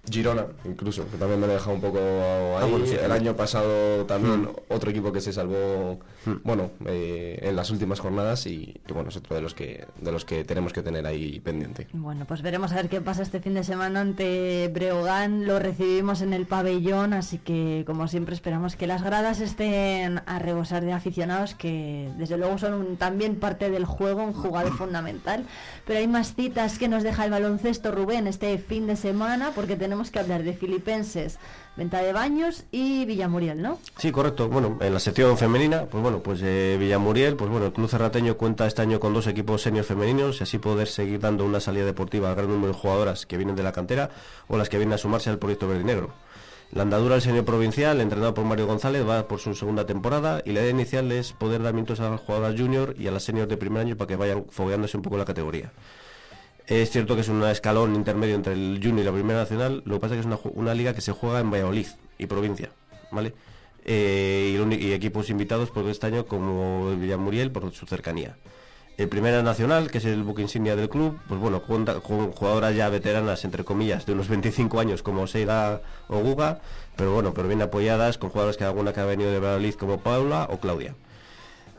Girona, incluso, que también me lo he dejado un poco ahí. Ah, bueno, sí, el también. año pasado también Mm. otro equipo que se salvó, bueno, eh, en las últimas jornadas y, y bueno, es otro de los que de los que tenemos que tener ahí pendiente. Bueno, pues veremos a ver qué pasa este fin de semana ante Breogán. Lo recibimos en el pabellón, así que como siempre esperamos que las gradas estén a rebosar de aficionados, que desde luego son un- también parte del juego, un jugador fundamental. Pero hay más citas que nos deja el baloncesto Rubén este fin de semana, porque tenemos que hablar de Filipenses, Venta de Baños y Villamuriel, ¿no? Sí, correcto. Bueno, en la sección femenina, pues bueno, pues eh, Villamuriel, pues bueno, el Club Cerrateño cuenta este año con dos equipos senior femeninos y así poder seguir dando una salida deportiva al gran número de jugadoras que vienen de la cantera o las que vienen a sumarse al proyecto verde negro. La andadura del senior provincial, entrenado por Mario González, va por su segunda temporada y la idea inicial es poder dar minutos a las jugadoras junior y a las senior de primer año para que vayan fogueándose un poco la categoría. Es cierto que es un escalón intermedio entre el Junior y la Primera Nacional, lo que pasa es que es una, liga que se juega en Valladolid y provincia, ¿vale? Eh, y, equipos invitados por este año como el Villamuriel por su cercanía. El Primera Nacional, que es el buque insignia del club, pues bueno, cuenta con jugadoras ya veteranas, entre comillas, de unos 25 años como Seida o Guga, pero bueno, pero bien apoyadas con jugadoras que alguna que ha venido de Valladolid como Paula o Claudia.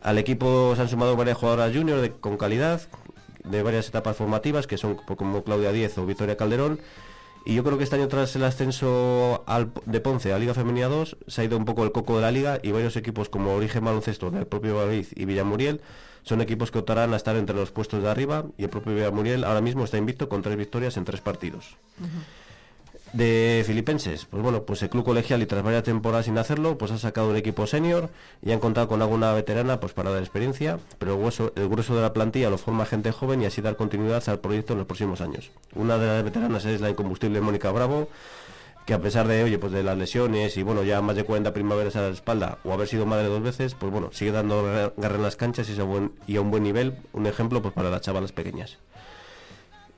Al equipo se han sumado varias jugadoras junior con calidad, de varias etapas formativas, que son como Claudia Díez o Victoria Calderón. Y yo creo que este año, tras el ascenso al- de Ponce a Liga Femenina 2, se ha ido un poco el coco de la liga y varios equipos como Origen Baloncesto del propio Valladolid y Villamuriel son equipos que optarán a estar entre los puestos de arriba y el propio Villamuriel ahora mismo está invicto con tres victorias en tres partidos. De Filipenses, pues bueno, pues el club colegial y tras varias temporadas sin hacerlo, pues ha sacado un equipo senior y han contado con alguna veterana pues para dar experiencia, pero el, el grueso de la plantilla lo forma gente joven y así dar continuidad al proyecto en los próximos años. Una de las veteranas es la incombustible Mónica Bravo, que a pesar de, oye, pues de las lesiones y bueno, ya más de 40 primaveras a la espalda o haber sido madre dos veces, pues bueno, sigue dando gar- garra en las canchas y, a y a un buen nivel, un ejemplo pues para las chavalas pequeñas.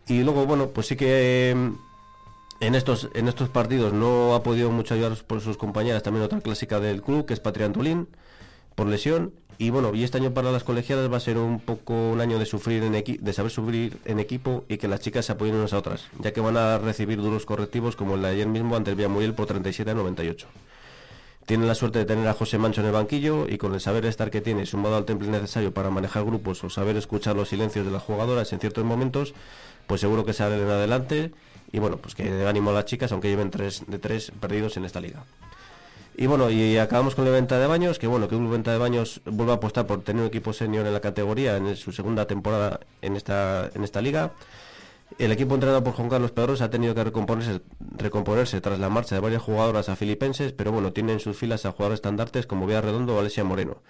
Y luego, bueno, pues sí que en estos, en estos partidos no ha podido mucho ayudar por sus compañeras, también otra clásica del club, que es Patria Antolín, por lesión. Y bueno, y este año para las colegiadas va a ser un poco un año de sufrir en equi- de saber sufrir en equipo y que las chicas se apoyen unas a otras, ya que van a recibir duros correctivos como el de ayer mismo ante el Villamuriel por 37 a 98. Tienen la suerte de tener a José Mancho en el banquillo y con el saber estar que tiene sumado al temple necesario para manejar grupos o saber escuchar los silencios de las jugadoras en ciertos momentos, pues seguro que salen en adelante y bueno, pues que dé ánimo a las chicas aunque lleven tres de tres perdidos en esta liga. Y bueno, y acabamos con la venta de baños, que bueno, que un venta de baños vuelve a apostar por tener un equipo senior en la categoría en su segunda temporada en esta, en esta liga. El equipo entrenado por Juan Carlos Pedros ha tenido que recomponerse, tras la marcha de varias jugadoras a filipenses, pero bueno, tiene en sus filas a jugadores estandartes como Vía Redondo o Alesia Moreno.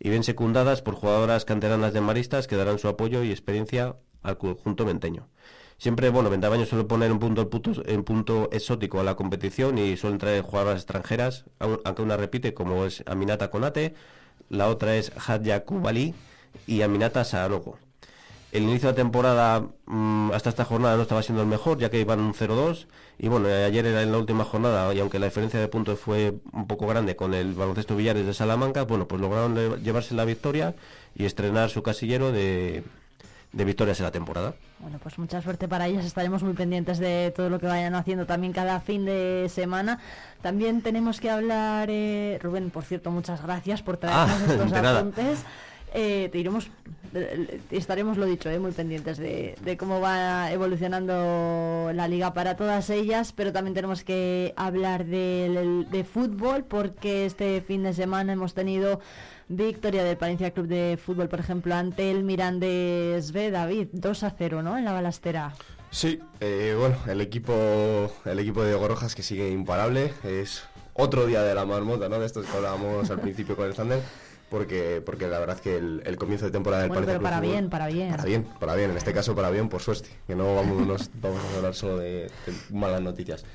Y bien secundadas por jugadoras canteranas de maristas que darán su apoyo y experiencia al conjunto menteño. Siempre, bueno, Ventabaño suele poner un punto, en punto exótico a la competición y suelen traer jugadoras extranjeras, aunque una repite, como es Aminata Conate, la otra es Hadja Kubali y Aminata Saanogo. El inicio de la temporada mm, hasta esta jornada no estaba siendo el mejor, ya que iban un 0-2. Y bueno, ayer era en la última jornada, y aunque la diferencia de puntos fue un poco grande con el baloncesto Villares de Salamanca, bueno, pues lograron llevarse la victoria y estrenar su casillero de, de victorias en la temporada. Bueno, pues mucha suerte para ellas. Estaremos muy pendientes de todo lo que vayan haciendo también cada fin de semana. También tenemos que hablar, eh, Rubén, por cierto, muchas gracias por traernos ah, estos apuntes. Eh, te iremos, eh, estaremos, lo dicho, muy pendientes de, de, cómo va evolucionando la liga para todas ellas, pero también tenemos que hablar de, de fútbol porque este fin de semana hemos tenido victoria del Palencia Club de Fútbol, por ejemplo, ante el Mirandés B, David, 2 a 0, ¿no? En la balastera. Sí, eh, bueno, el equipo, el equipo de Diego Rojas que sigue imparable, es otro día de la marmota, ¿no? De estos que hablábamos al principio con el Thunder, porque, porque la verdad es que el, comienzo de temporada del bueno, pero para bien, para bien. Para bien, para bien, en este caso para bien, por suerte, que no vamos, vamos a hablar solo de malas noticias.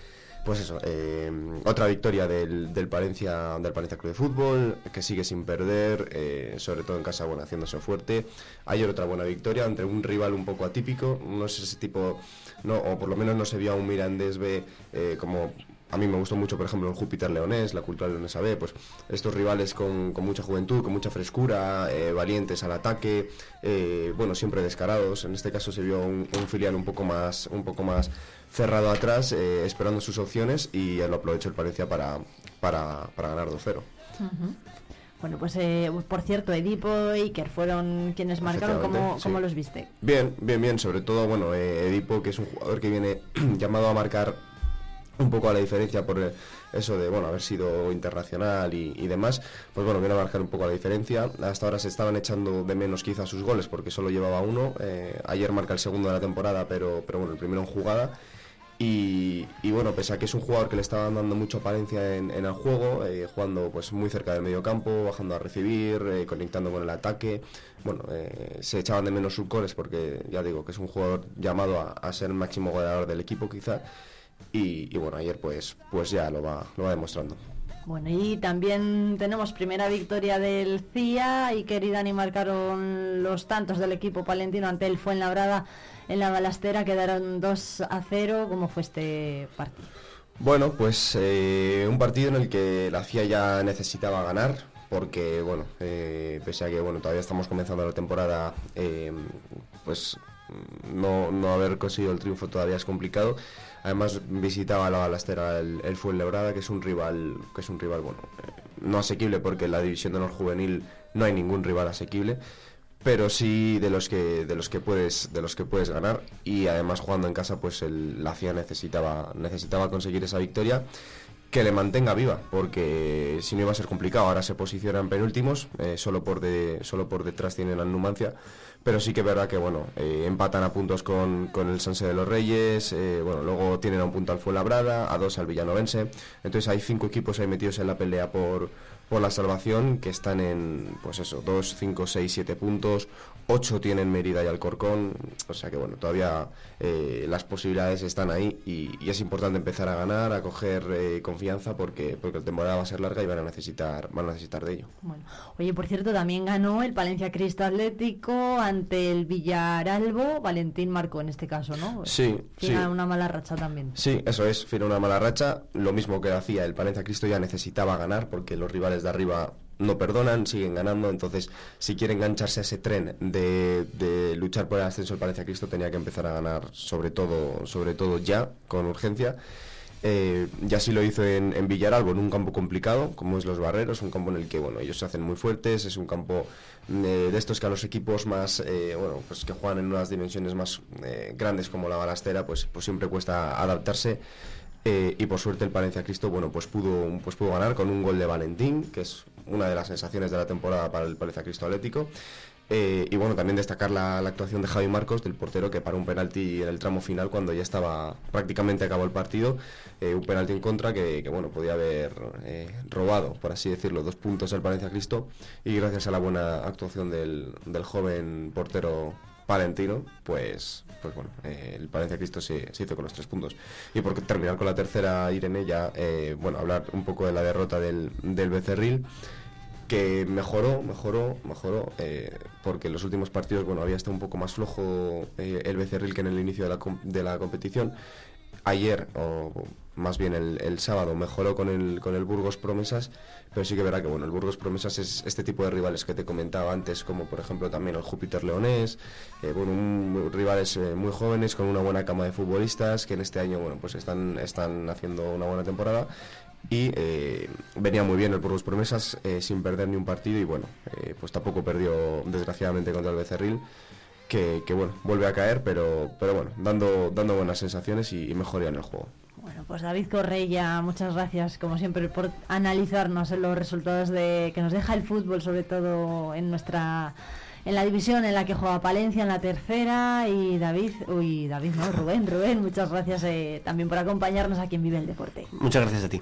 Pues eso, eh, otra victoria del, del, Palencia, del Palencia Club de Fútbol, que sigue sin perder, eh, sobre todo en casa, bueno, haciéndose fuerte. Ayer otra buena victoria ante un rival un poco atípico, no es ese tipo, no, o por lo menos no se vio a un Mirandés B eh, como a mí me gustó mucho, por ejemplo, el Júpiter Leonés, la cultura leonesa B, pues estos rivales con, con mucha juventud, con mucha frescura, valientes al ataque, bueno, siempre descarados. En este caso se vio un, un, filial un poco más, un poco más cerrado atrás, eh, esperando sus opciones y lo aprovechó el Palencia para, para, para ganar 2-0. Bueno, pues eh, por cierto, Edipo y Iker fueron quienes marcaron. ¿Cómo, ¿Cómo, los viste? Bien, bien, bien. Sobre todo, bueno, eh, Edipo, que es un jugador que viene llamado a marcar un poco a la diferencia por eso de bueno haber sido internacional y, demás pues bueno viene a marcar un poco la diferencia. Hasta ahora se estaban echando de menos quizá sus goles porque solo llevaba uno. Ayer marca el segundo de la temporada pero pero bueno el primero en jugada. Y, bueno, pese a que es un jugador que le estaba dando mucha apariencia en, el juego, eh, jugando pues muy cerca del medio campo, bajando a recibir, eh, conectando con el ataque, bueno, eh, se echaban de menos sus goles porque ya digo que es un jugador llamado a, ser el máximo goleador del equipo quizá. Y, bueno, ayer pues, pues ya lo va, lo va demostrando. Bueno, y también tenemos primera victoria del CIA y querida ni marcaron los tantos del equipo palentino ante el Fuenlabrada en la balastera quedaron 2 a 0. ¿Cómo fue este partido? Bueno, pues eh, un partido en el que la CIA ya necesitaba ganar, porque bueno, eh, pese a que bueno todavía estamos comenzando la temporada, eh, pues no, no, haber conseguido el triunfo todavía es complicado. Además visitaba la balastera el, el Fuenlabrada, que es un rival, que es un rival bueno, no asequible porque en la división de honor juvenil no hay ningún rival asequible pero sí de los que de los que puedes de los que puedes ganar. Y además jugando en casa pues el, la FIA necesitaba necesitaba conseguir esa victoria que le mantenga viva porque si no iba a ser complicado. Ahora se posicionan penúltimos eh, solo por de, solo por detrás tienen la Numancia pero sí que es verdad que bueno eh, empatan a puntos con, con, el Sanse de los Reyes eh, bueno luego tienen a un punto al Fuenlabrada a dos al Villanovense. Entonces hay cinco equipos ahí metidos en la pelea por por la salvación, que están en, pues eso, 2, 5, 6, 7 puntos, 8 tienen Mérida y Alcorcón, o sea que bueno, todavía eh, las posibilidades están ahí y, es importante empezar a ganar, a coger eh, confianza porque, porque la temporada va a ser larga y van a necesitar, van a necesitar de ello. Bueno, oye, por cierto, también ganó el Palencia Cristo Atlético ante el Villaralbo, Valentín marcó en este caso, ¿no? Sí, sí. una mala racha también. Sí, eso es, fue una mala racha, lo mismo que hacía el Palencia Cristo ya necesitaba ganar porque los rivales de arriba no perdonan, siguen ganando, entonces si quiere engancharse a ese tren de, luchar por el ascenso del Palencia Cristo tenía que empezar a ganar sobre todo, sobre todo ya, con urgencia. Eh, ya sí lo hizo en, Villaralbo, en un campo complicado, como es Los Barreros, un campo en el que bueno, ellos se hacen muy fuertes, es un campo eh, de estos que a los equipos más, eh, bueno, pues que juegan en unas dimensiones más grandes como la balastera, pues, pues siempre cuesta adaptarse y por suerte el Palencia Cristo, bueno, pues pudo, pues pudo ganar con un gol de Valentín, que es una de las sensaciones de la temporada para el Palencia Cristo Atlético. Eh, y bueno, también destacar la, actuación de Javi Marcos, del portero, que para un penalti en el tramo final, cuando ya estaba prácticamente acabó el partido, eh, un penalti en contra que, bueno, podía haber robado, por así decirlo, dos puntos al Palencia Cristo. Y gracias a la buena actuación del, del joven portero palentino, pues, pues bueno, eh, el Palencia Cristo se, hizo con los tres puntos. Y por terminar con la tercera, Irene, ya, eh, bueno, hablar un poco de la derrota del, del Becerril, que mejoró, mejoró, mejoró, eh, porque en los últimos partidos, bueno, había estado un poco más flojo el Becerril que en el inicio de la, de la competición. Ayer, o más bien el, sábado mejoró con el, con el Burgos Promesas, pero sí que verá que bueno, el Burgos Promesas es este tipo de rivales que te comentaba antes, como por ejemplo también el Júpiter Leonés, eh, bueno, rivales eh, muy jóvenes con una buena cama de futbolistas que en este año bueno, pues están, están haciendo una buena temporada y eh, venía muy bien el Burgos Promesas sin perder ni un partido y bueno, pues tampoco perdió desgraciadamente contra el Becerril. Que, bueno, vuelve a caer, pero, pero bueno, dando, dando buenas sensaciones y, y mejoría en el juego. Bueno, pues David Correia, muchas gracias como siempre por analizarnos los resultados de que nos deja el fútbol, sobre todo en nuestra en la división en la que juega Palencia en la tercera y David, uy, David no, Rubén, Rubén, muchas gracias eh, también por acompañarnos aquí en Vive el Deporte. Muchas gracias a ti.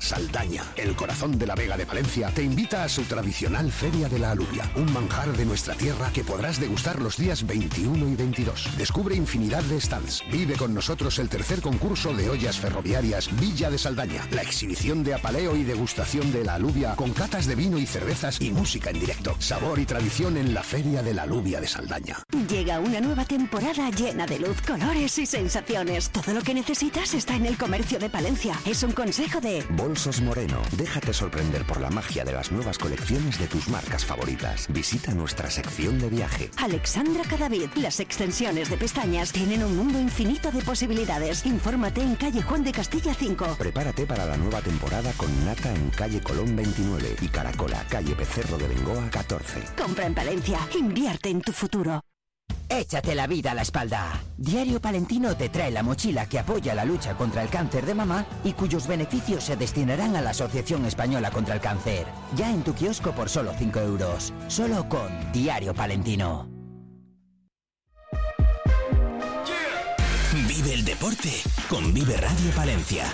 Saldaña, el corazón de la Vega de Valencia, te invita a su tradicional Feria de la Alubia, un manjar de nuestra tierra que podrás degustar los días 21 y 22. Descubre infinidad de stands. Vive con nosotros el tercer concurso de ollas ferroviarias Villa de Saldaña, la exhibición de apaleo y degustación de la alubia con catas de vino y cervezas y música en directo. Sabor y tradición en la Feria de la Alubia de Saldaña. Llega una nueva temporada llena de luz, colores y sensaciones. Todo lo que necesitas está en el comercio de Palencia. Es un consejo de... Bolsos Moreno. Déjate sorprender por la magia de las nuevas colecciones de tus marcas favoritas. Visita nuestra sección de viaje. Alexandra Cadavid. Las extensiones de pestañas tienen un mundo infinito de posibilidades. Infórmate en calle Juan de Castilla 5. Prepárate para la nueva temporada con Nata en calle Colón 29 y Caracola, calle Becerro de Bengoa 14. Compra en Palencia. Invierte en tu futuro. Échate la vida a la espalda. Diario Palentino te trae la mochila que apoya la lucha contra el cáncer de mama y cuyos beneficios se destinarán a la Asociación Española contra el Cáncer. Ya en tu kiosco por solo 5 euros. Solo con Diario Palentino. Vive el deporte con Vive Radio Palencia.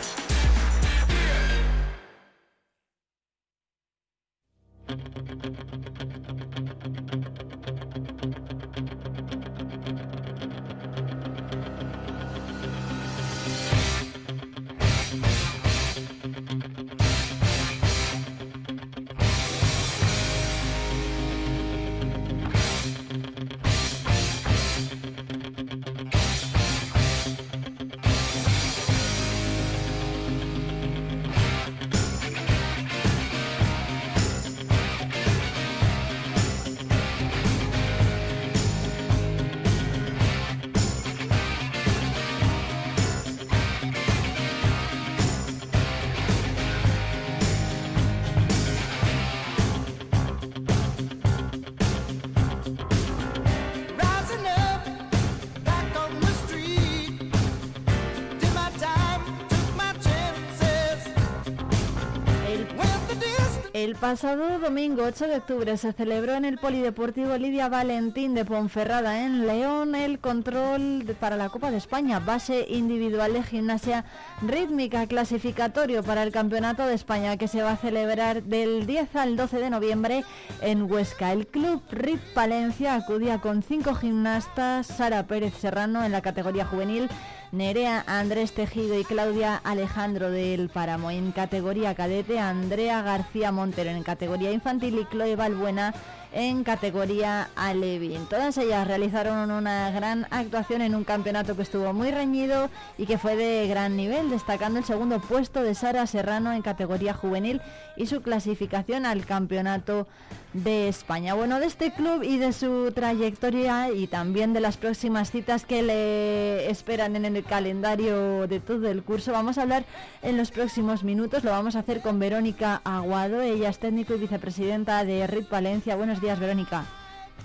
El pasado domingo 8 de octubre se celebró en el Polideportivo Lidia Valentín de Ponferrada en León el control para la Copa de España, base individual de gimnasia rítmica clasificatorio para el Campeonato de España que se va a celebrar del 10 al 12 de noviembre en Huesca. El club RIP Palencia acudía con cinco gimnastas, Sara Pérez Serrano en la categoría juvenil, Nerea Andrés Tejido y Claudia Alejandro del Páramo. En categoría cadete, Andrea García Montero en categoría infantil y Chloe Balbuena en categoría Alevín. Todas ellas realizaron una gran actuación en un campeonato que estuvo muy reñido y que fue de gran nivel, destacando el segundo puesto de Sara Serrano en categoría juvenil y su clasificación al campeonato de España. Bueno, de este club y de su trayectoria y también de las próximas citas que le esperan en el calendario de todo el curso, vamos a hablar en los próximos minutos. Lo vamos a hacer con Verónica Aguado, ella es técnico y vicepresidenta de RIT Valencia. Buenos días, Verónica.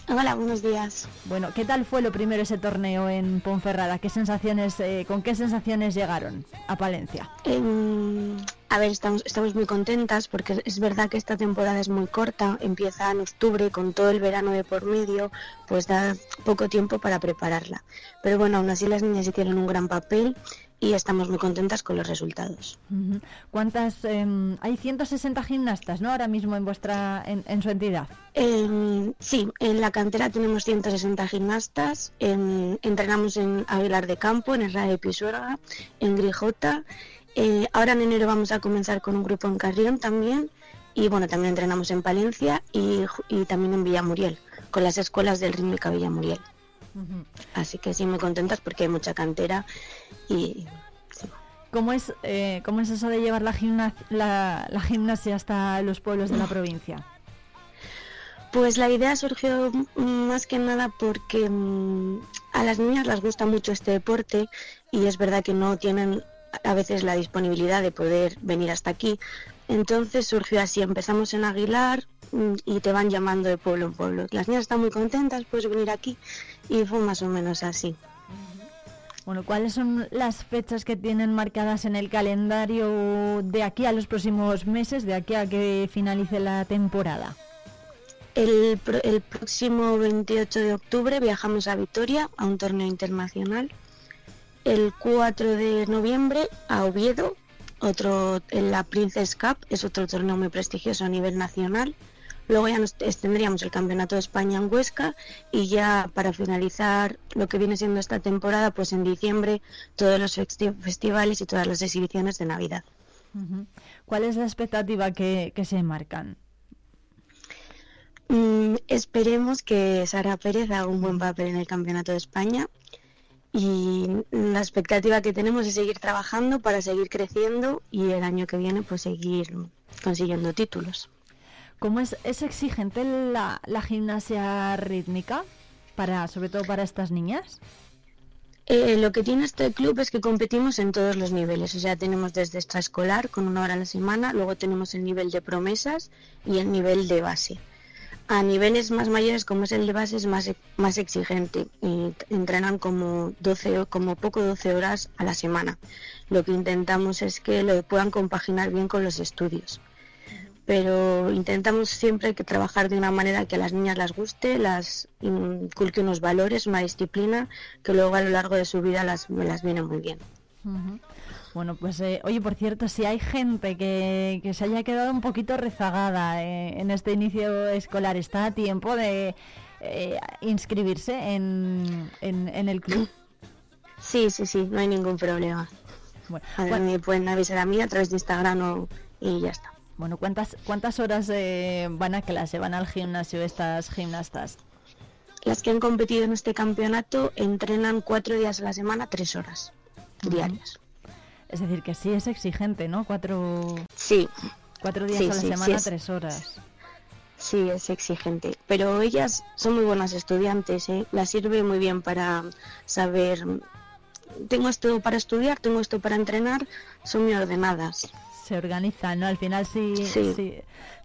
Hola, buenos días. Bueno, ¿qué tal fue lo primero ese torneo en Ponferrada? ¿Qué sensaciones, eh, ¿Con qué sensaciones llegaron a Palencia? Em, a ver, estamos, estamos muy contentas porque es verdad que esta temporada es muy corta, empieza en octubre con todo el verano de por medio, pues da poco tiempo para prepararla. Pero bueno, aún así las niñas hicieron un gran papel y estamos muy contentas con los resultados. ¿Cuántas? Em, hay 160 gimnastas, ¿no? Ahora mismo en vuestra, en, su entidad. Em, sí, en la cantera tenemos 160 gimnastas. entrenamos en Aguilar de Campo, en el de Pisuerga, en Grijota. Eh, ahora en enero vamos a comenzar con un grupo en Carrión también. Y bueno, también entrenamos en Palencia y, y también en Villamuriel, con las escuelas del Rítmica Villamuriel. Así que sí, muy contentas porque hay mucha cantera y... ¿Cómo, es, eh, ¿Cómo es eso de llevar la, la, gimnasia hasta los pueblos de la provincia? Pues la idea surgió más que nada porque mm, a las niñas les gusta mucho este deporte y es verdad que no tienen a veces la disponibilidad de poder venir hasta aquí. Entonces surgió así, empezamos en Aguilar, Mm, y te van llamando de pueblo en pueblo. Las niñas están muy contentas, puedes venir aquí y fue más o menos así. Bueno, ¿cuáles son las fechas que tienen marcadas en el calendario de aquí a los próximos meses, de aquí a que finalice la temporada? El, el próximo 28 de octubre viajamos a Vitoria a un torneo internacional. El 4 de noviembre a Oviedo, otro en la Princess Cup, es otro torneo muy prestigioso a nivel nacional. Luego ya nos tendríamos el Campeonato de España en Huesca y ya para finalizar lo que viene siendo esta temporada, pues en diciembre todos los festivales y todas las exhibiciones de Navidad. ¿Cuál es la expectativa que, se marcan? Mm, esperemos que Sara Pérez haga un buen papel en el Campeonato de España y la expectativa que tenemos es seguir trabajando para seguir creciendo y el año que viene pues seguir consiguiendo títulos. ¿Cómo es, es exigente la, gimnasia rítmica, para, sobre todo para estas niñas? Eh, lo que tiene este club es que competimos en todos los niveles, o sea, tenemos desde extraescolar con una hora a la semana, luego tenemos el nivel de promesas y el nivel de base. A niveles más mayores, como es el de base, es más, más exigente entrenan como, 12, como poco 12 horas a la semana. Lo que intentamos es que lo puedan compaginar bien con los estudios pero intentamos siempre que trabajar de una manera que a las niñas les guste, las inculque unos valores, una disciplina que luego a lo largo de su vida las, las viene muy bien. Bueno, pues eh, oye, por cierto, si hay gente que, se haya quedado un poquito rezagada eh, en este inicio escolar, ¿está a tiempo de eh, inscribirse en, en, el club? Sí, sí, sí, no hay ningún problema. Bueno, me pueden avisar a mí a través de Instagram y ya está. Bueno, ¿cuántas, cuántas horas eh, van a clase, van al gimnasio estas gimnastas? Las que han competido en este campeonato entrenan cuatro días a la semana, tres horas diarias. Es decir, que sí es exigente, ¿no? Cuatro, sí. cuatro días a la semana, tres horas. Sí, es exigente. Pero ellas son muy buenas estudiantes, ¿eh? Las sirve muy bien para saber, tengo esto para estudiar, tengo esto para entrenar, son muy ordenadas. se organizan, ¿no? Al final sí, sí.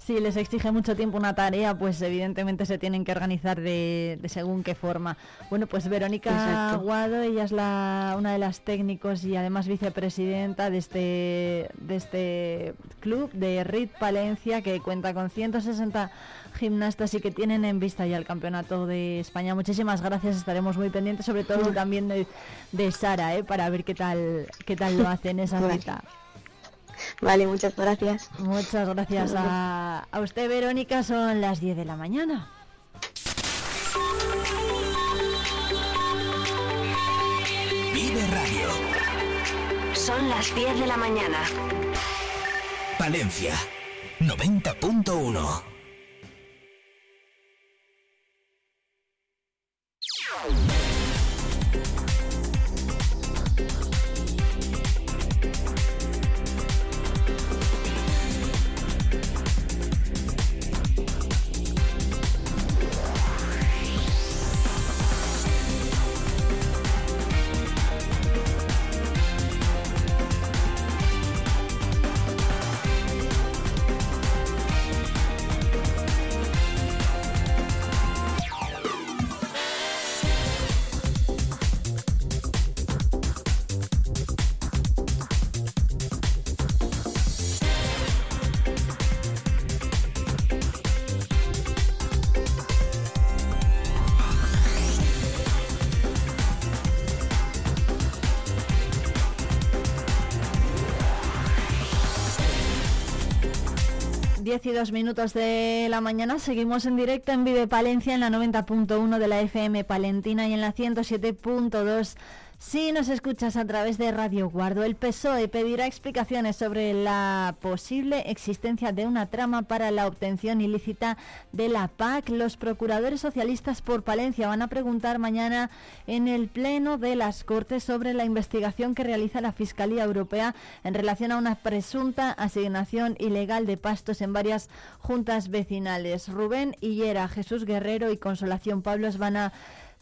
Si les exige mucho tiempo una tarea, pues evidentemente se tienen que organizar de, según qué forma. Bueno, pues Verónica Aguado, ella es la, una de las técnicos y además vicepresidenta de este, de este club de RIT Palencia, que cuenta con 160 gimnastas y que tienen en vista ya el campeonato de España. Muchísimas gracias, estaremos muy pendientes, sobre todo también de, de Sara, ¿eh? para ver qué tal, qué tal lo hace en esa cita. Vale, muchas gracias. Muchas gracias a, a usted, Verónica. Son las 10 de la mañana. Vive Radio. Son las 10 de la mañana. Valencia, 90.1. 12 minutos de la mañana. Seguimos en directo en Vive Palencia en la 90.1 de la FM Palentina y en la 107.2 si nos escuchas a través de Radio Guardo, el PSOE pedirá explicaciones sobre la posible existencia de una trama para la obtención ilícita de la PAC. Los procuradores socialistas por Palencia van a preguntar mañana en el Pleno de las Cortes sobre la investigación que realiza la Fiscalía Europea en relación a una presunta asignación ilegal de pastos en varias juntas vecinales. Rubén Hillera, Jesús Guerrero y Consolación Pablos van a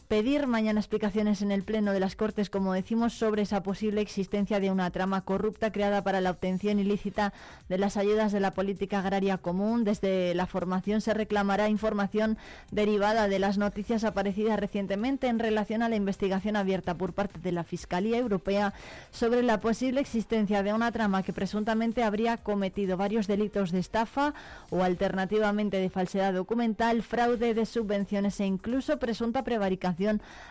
pedir mañana explicaciones en el Pleno de las Cortes, como decimos, sobre esa posible existencia de una trama corrupta creada para la obtención ilícita de las ayudas de la política agraria común. Desde la formación se reclamará información derivada de las noticias aparecidas recientemente en relación a la investigación abierta por parte de la Fiscalía Europea sobre la posible existencia de una trama que presuntamente habría cometido varios delitos de estafa o alternativamente de falsedad documental, fraude de subvenciones e incluso presunta prevaricación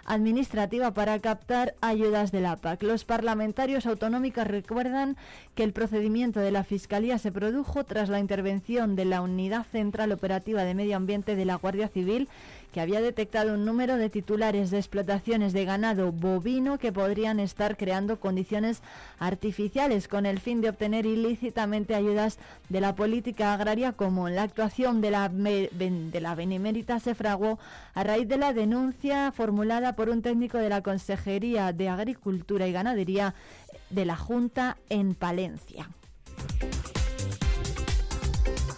administrativa para captar ayudas de la PAC. Los parlamentarios autonómicos recuerdan que el procedimiento de la Fiscalía se produjo tras la intervención de la Unidad Central Operativa de Medio Ambiente de la Guardia Civil que había detectado un número de titulares de explotaciones de ganado bovino que podrían estar creando condiciones artificiales con el fin de obtener ilícitamente ayudas de la política agraria como La actuación de la, de la Benemérita se fraguó a raíz de la denuncia formulada por un técnico de la Consejería de Agricultura y Ganadería de la Junta en Palencia.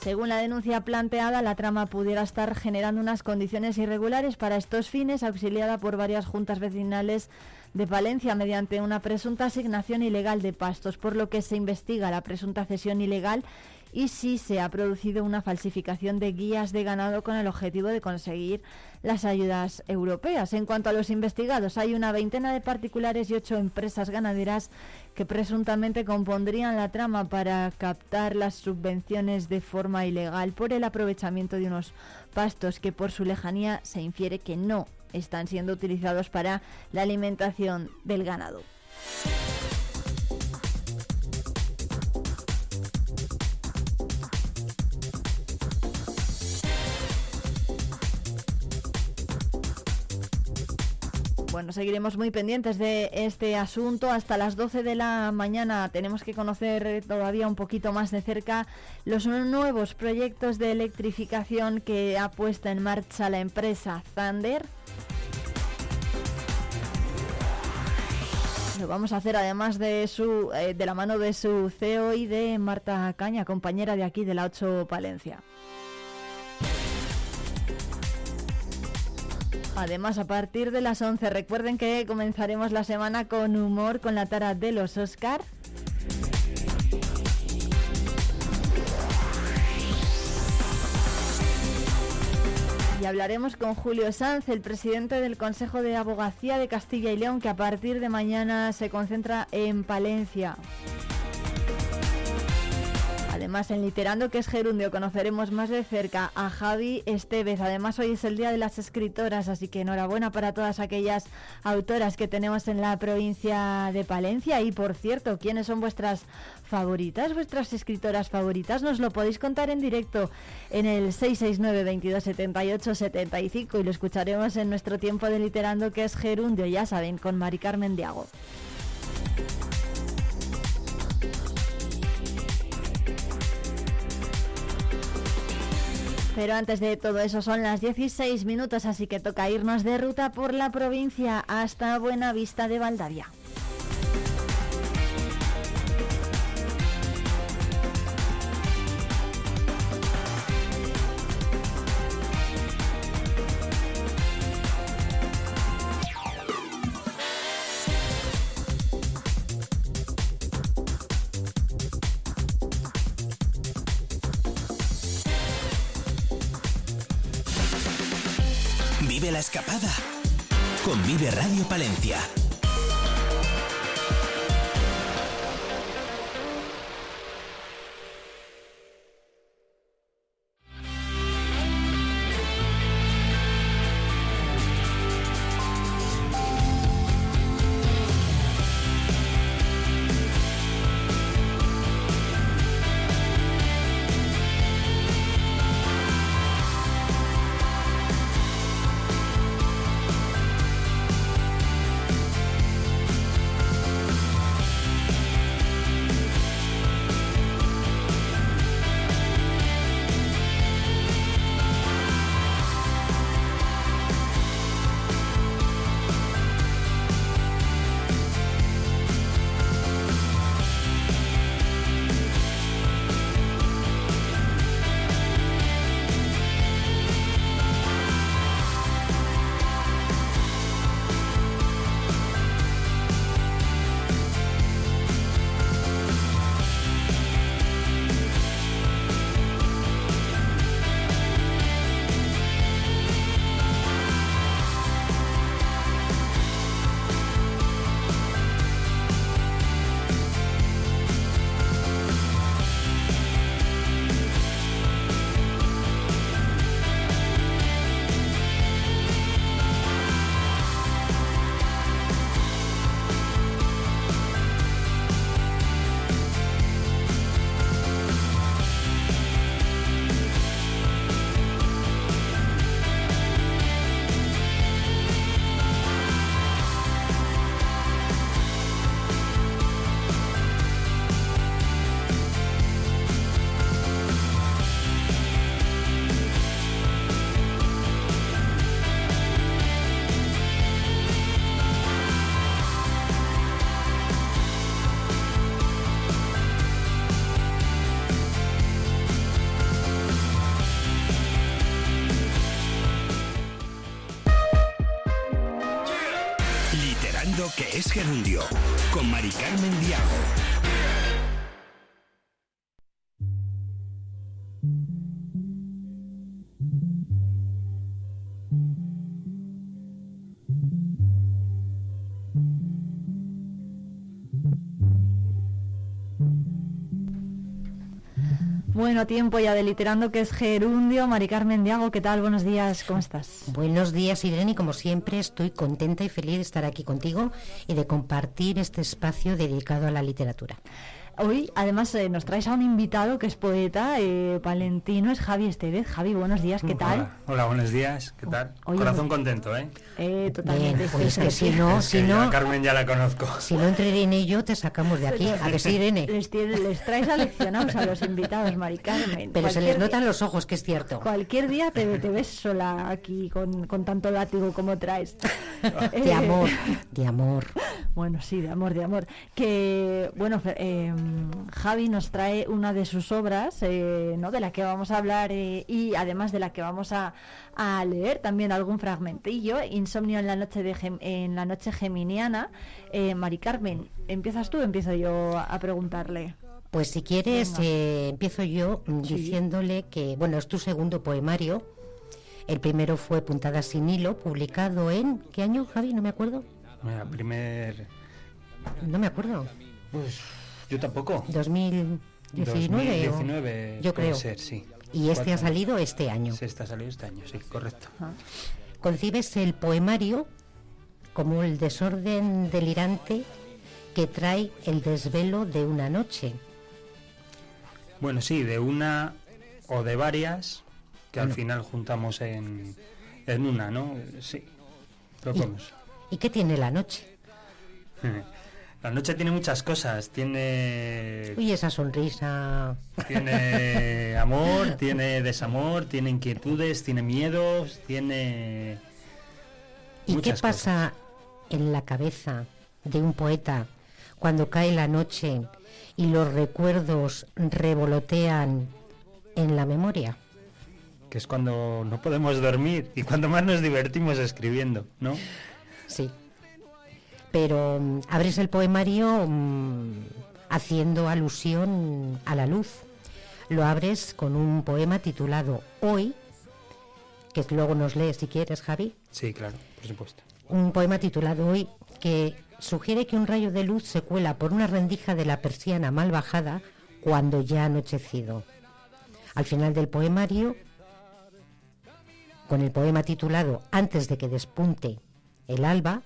Según la denuncia planteada, la trama pudiera estar generando unas condiciones irregulares para estos fines, auxiliada por varias juntas vecinales de Valencia mediante una presunta asignación ilegal de pastos, por lo que se investiga la presunta cesión ilegal y si se ha producido una falsificación de guías de ganado con el objetivo de conseguir las ayudas europeas. En cuanto a los investigados, hay una veintena de particulares y ocho empresas ganaderas que presuntamente compondrían la trama para captar las subvenciones de forma ilegal por el aprovechamiento de unos pastos que por su lejanía se infiere que no están siendo utilizados para la alimentación del ganado. Bueno, seguiremos muy pendientes de este asunto. Hasta las 12 de la mañana tenemos que conocer todavía un poquito más de cerca los nuevos proyectos de electrificación que ha puesto en marcha la empresa Thunder. Lo vamos a hacer además de su eh, de la mano de su CEO y de Marta Caña, compañera de aquí de la 8 Palencia. Además, a partir de las 11, recuerden que comenzaremos la semana con humor, con la tara de los Oscar. Y hablaremos con Julio Sanz, el presidente del Consejo de Abogacía de Castilla y León, que a partir de mañana se concentra en Palencia. En Literando, que es Gerundio, conoceremos más de cerca a Javi Estevez. Además, hoy es el Día de las Escritoras, así que enhorabuena para todas aquellas autoras que tenemos en la provincia de Palencia. Y, por cierto, ¿quiénes son vuestras favoritas, vuestras escritoras favoritas? Nos lo podéis contar en directo en el 669 22 78 75 y lo escucharemos en nuestro tiempo de Literando, que es Gerundio, ya saben, con Mari Carmen Diago. Pero antes de todo eso son las 16 minutos, así que toca irnos de ruta por la provincia hasta Buenavista de Valdavia. La escapada con Vive Radio Palencia. Con Mari Carmen Diago. Tiempo ya de Literando, que es Gerundio. Mari Carmen Diago, ¿qué tal? Buenos días, ¿cómo estás? Buenos días, Irene, y como siempre estoy contenta y feliz de estar aquí contigo y de compartir este espacio dedicado a la literatura. Hoy, además, eh, nos traes a un invitado que es poeta, eh, palentino, es Javi Estevez. Javi, buenos días, ¿qué tal? Hola, hola, buenos días, ¿qué tal? Oye, Corazón contento, ¿eh? Eh, totalmente. Bien, pues sí, que sí. si no, Es si que no, a Carmen ya la conozco. si no entre Irene y yo te sacamos de aquí. A ver si Irene. Les, tiene- les traes aleccionados a los invitados, Mari Carmen. Pero se les día- notan los ojos, que es cierto. Cualquier día te, te ves sola aquí con, con tanto látigo como traes. De amor, de amor. Bueno, sí, de amor, de amor. Que, bueno, eh, Javi nos trae una de sus obras, eh, ¿no? De la que vamos a hablar eh, y además de la que vamos a, a leer también algún fragmentillo. Insomnio en la noche de Gem- en la noche geminiana. Eh, Mari Carmen, ¿empiezas tú o empiezo yo a preguntarle? Pues si quieres, eh, empiezo yo mm, Sí. diciéndole que, bueno, es tu segundo poemario. El primero fue Puntadas sin hilo, publicado en... ¿Qué año, Javi? No me acuerdo. Primer... No me acuerdo. Pues yo tampoco. 2019. o- 2019 yo puede creo. ser, sí. Y este Cuatro ha salido este año. Sí, este ha salido este año, sí, correcto. Concibes el poemario como el desorden delirante que trae el desvelo de una noche. Bueno, sí, de una o de varias que al final juntamos en, en una, ¿no? Sí, lo Y-. ¿Y qué tiene la noche? La noche tiene muchas cosas, tiene Uy, esa sonrisa. tiene amor, tiene desamor, tiene inquietudes, tiene miedos, tiene ¿Y qué cosas. pasa en la cabeza de un poeta cuando cae la noche y los recuerdos revolotean en la memoria? que es cuando no podemos dormir y cuando más nos divertimos escribiendo, ¿no? Sí. Pero mm, abres el poemario mm, haciendo alusión a la luz. Lo abres con un poema titulado Hoy, que luego nos lees si quieres, Javi. Sí, claro, por supuesto. Un poema titulado Hoy que sugiere que un rayo de luz se cuela por una rendija de la persiana mal bajada cuando ya ha anochecido. Al final del poemario, con el poema titulado Antes de que despunte el alba,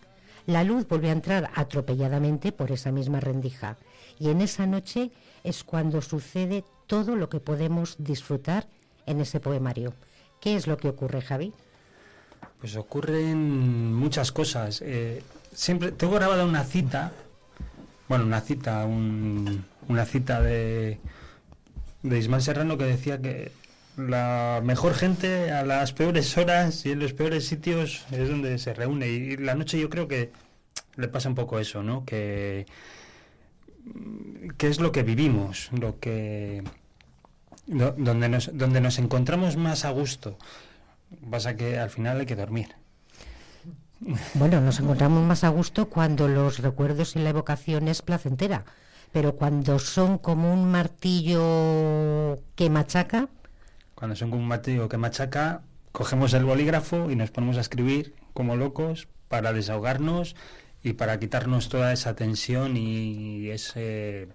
la luz vuelve a entrar atropelladamente por esa misma rendija. Y en esa noche es cuando sucede todo lo que podemos disfrutar en ese poemario. ¿Qué es lo que ocurre, Javi? Pues ocurren muchas cosas. Eh, siempre tengo grabada una cita, bueno, una cita, un- una cita de, de Ismael Serrano que decía que la mejor gente a las peores horas y en los peores sitios es donde se reúne. Y la noche yo creo que le pasa un poco eso, ¿no? Que, que es lo que vivimos, lo que do- donde nos, donde nos encontramos más a gusto. Pasa que al final hay que dormir. Bueno, nos encontramos más a gusto cuando los recuerdos y la evocación es placentera, pero cuando son como un martillo que machaca, Cuando son como un martillo que machaca, cogemos el bolígrafo y nos ponemos a escribir como locos para desahogarnos y para quitarnos toda esa tensión y ese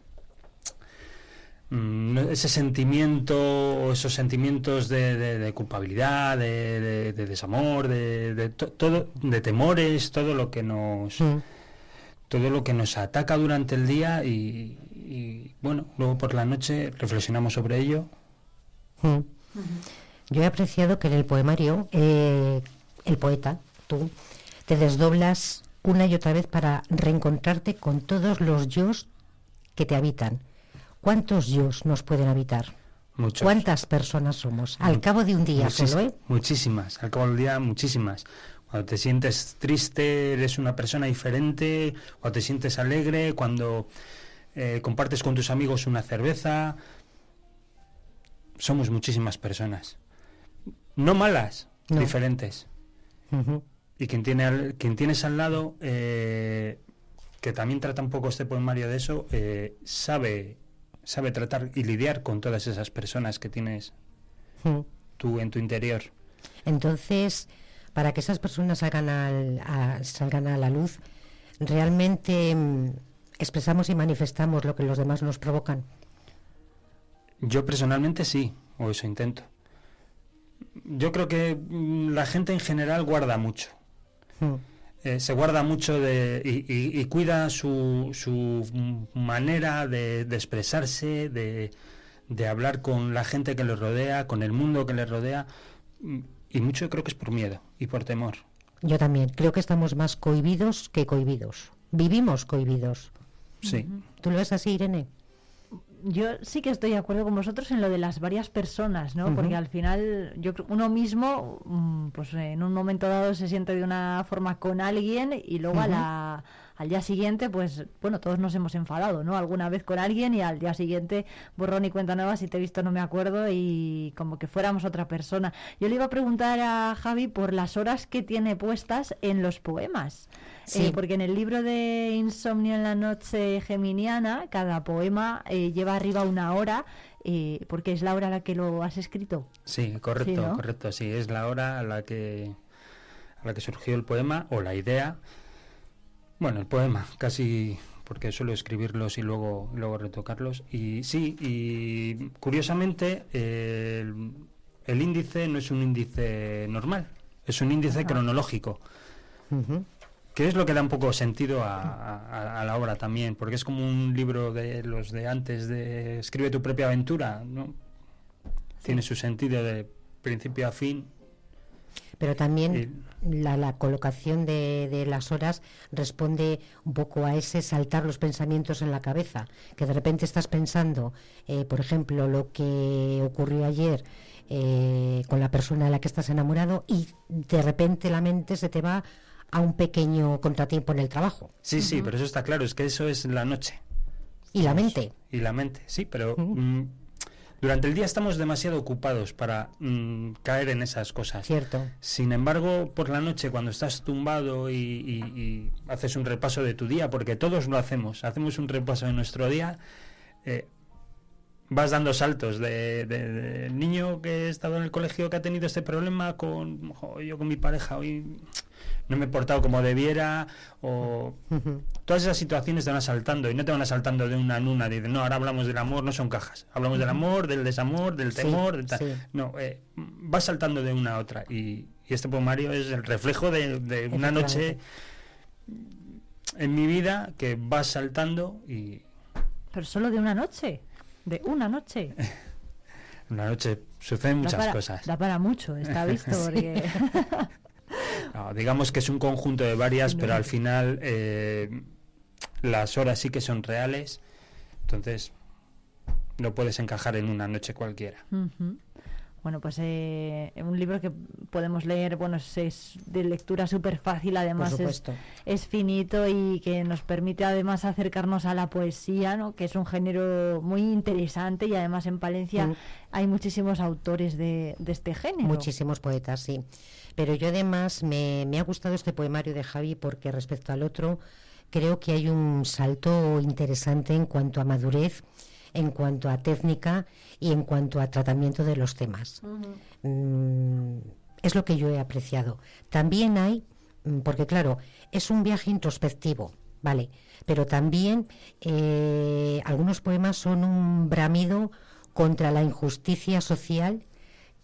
mm, ese sentimiento o esos sentimientos de, de- de culpabilidad, de, de- de desamor, de, de to- todo, de temores, todo lo que nos todo lo que nos ataca durante el día y, y, bueno, luego por la noche reflexionamos sobre ello. Mm, yo he apreciado que en el poemario eh, el poeta, tú, te desdoblas una y otra vez para reencontrarte con todos los yos que te habitan. ¿Cuántos yos nos pueden habitar? Muchos. ¿Cuántas personas somos? Al cabo de un día Muchis- solo, ¿eh? Muchísimas, al cabo del día muchísimas. Cuando te sientes triste, eres una persona diferente, cuando te sientes alegre, cuando eh, compartes con tus amigos una cerveza. Somos muchísimas personas. No malas, No. diferentes. Y quien, tiene al- quien tienes al lado, eh, que también trata un poco este poemario de eso, eh, sabe, sabe tratar y lidiar con todas esas personas que tienes tú en tu interior. Entonces, para que esas personas salgan, al- a, salgan a la luz, realmente mm, expresamos y manifestamos lo que los demás nos provocan. Yo personalmente sí, o eso intento. Yo creo que mm, la gente en general guarda mucho. Mm. Eh, se guarda mucho de, y, y- y cuida su, su manera de, de expresarse, de, de hablar con la gente que le rodea, con el mundo que le rodea. mm, Y mucho creo que es por miedo y por temor. Yo también creo que estamos más cohibidos que cohibidos. Vivimos cohibidos. Sí. ¿Tú lo ves así, Irene? Yo sí que estoy de acuerdo con vosotros en lo de las varias personas, ¿no? Porque al final, yo uno mismo, mm, pues en un momento dado se siente de una forma con alguien y luego a la al día siguiente, pues bueno, todos nos hemos enfadado, ¿no? Alguna vez con alguien y al día siguiente borrón y cuenta nueva, si te he visto no me acuerdo y como que fuéramos otra persona. Yo le iba a preguntar a Javi por las horas que tiene puestas en los poemas. Sí. Eh, porque en el libro de Insomnio en la noche geminiana, cada poema eh, lleva arriba una hora, eh, porque es la hora a la que lo has escrito. Sí, correcto, Sí, ¿no? correcto. Sí, es la hora a la que a la que surgió el poema o la idea. Bueno, el poema, casi porque suelo escribirlos y luego luego retocarlos. Y sí, y curiosamente el, el índice no es un índice normal, es un índice cronológico. Que es lo que da un poco sentido a, a- a la obra también, porque es como un libro de los de antes de escribe tu propia aventura, ¿no? Tiene su sentido de principio a fin. Pero también la, la colocación de, de las horas responde un poco a ese saltar los pensamientos en la cabeza, que de repente estás pensando, eh, por ejemplo, lo que ocurrió ayer eh, con la persona de la que estás enamorado y de repente la mente se te va a un pequeño contratiempo en el trabajo. Sí, sí, pero eso está claro, es que eso es la noche. Y la mente. Y la mente, sí, pero mm, durante el día estamos demasiado ocupados para mm, caer en esas cosas. Cierto. Sin embargo, por la noche, cuando estás tumbado y, y- y haces un repaso de tu día, porque todos lo hacemos, hacemos un repaso de nuestro día, eh, vas dando saltos de, de- de niño que he estado en el colegio que ha tenido este problema con jo, yo con mi pareja hoy no me he portado como debiera o todas esas situaciones te van asaltando y no te van asaltando de una en una de no ahora hablamos del amor no son cajas hablamos del amor del desamor del Sí, temor del tal. sí. no eh, vas saltando de una a otra y, y este poemario es el reflejo de, de una noche en mi vida que vas saltando y Pero solo de una noche. De una noche. una noche suceden muchas da para, cosas Da para mucho, está visto. Porque... No, digamos que es un conjunto de varias, pero al final eh, las horas sí que son reales, entonces no puedes encajar en una noche cualquiera. Ujú. Bueno, pues eh, un libro que podemos leer, bueno, es, es de lectura súper fácil, además es, es finito y que nos permite además acercarnos a la poesía, ¿no? que es un género muy interesante y además en Palencia Mm. hay muchísimos autores de, de este género. Muchísimos poetas, sí. Pero yo además me, me ha gustado este poemario de Javi porque respecto al otro creo que hay un salto interesante en cuanto a madurez, en cuanto a técnica y en cuanto a tratamiento de los temas. Mm, es lo que yo he apreciado. También hay, mm, porque claro, es un viaje introspectivo, ¿vale? Pero también eh, algunos poemas son un bramido contra la injusticia social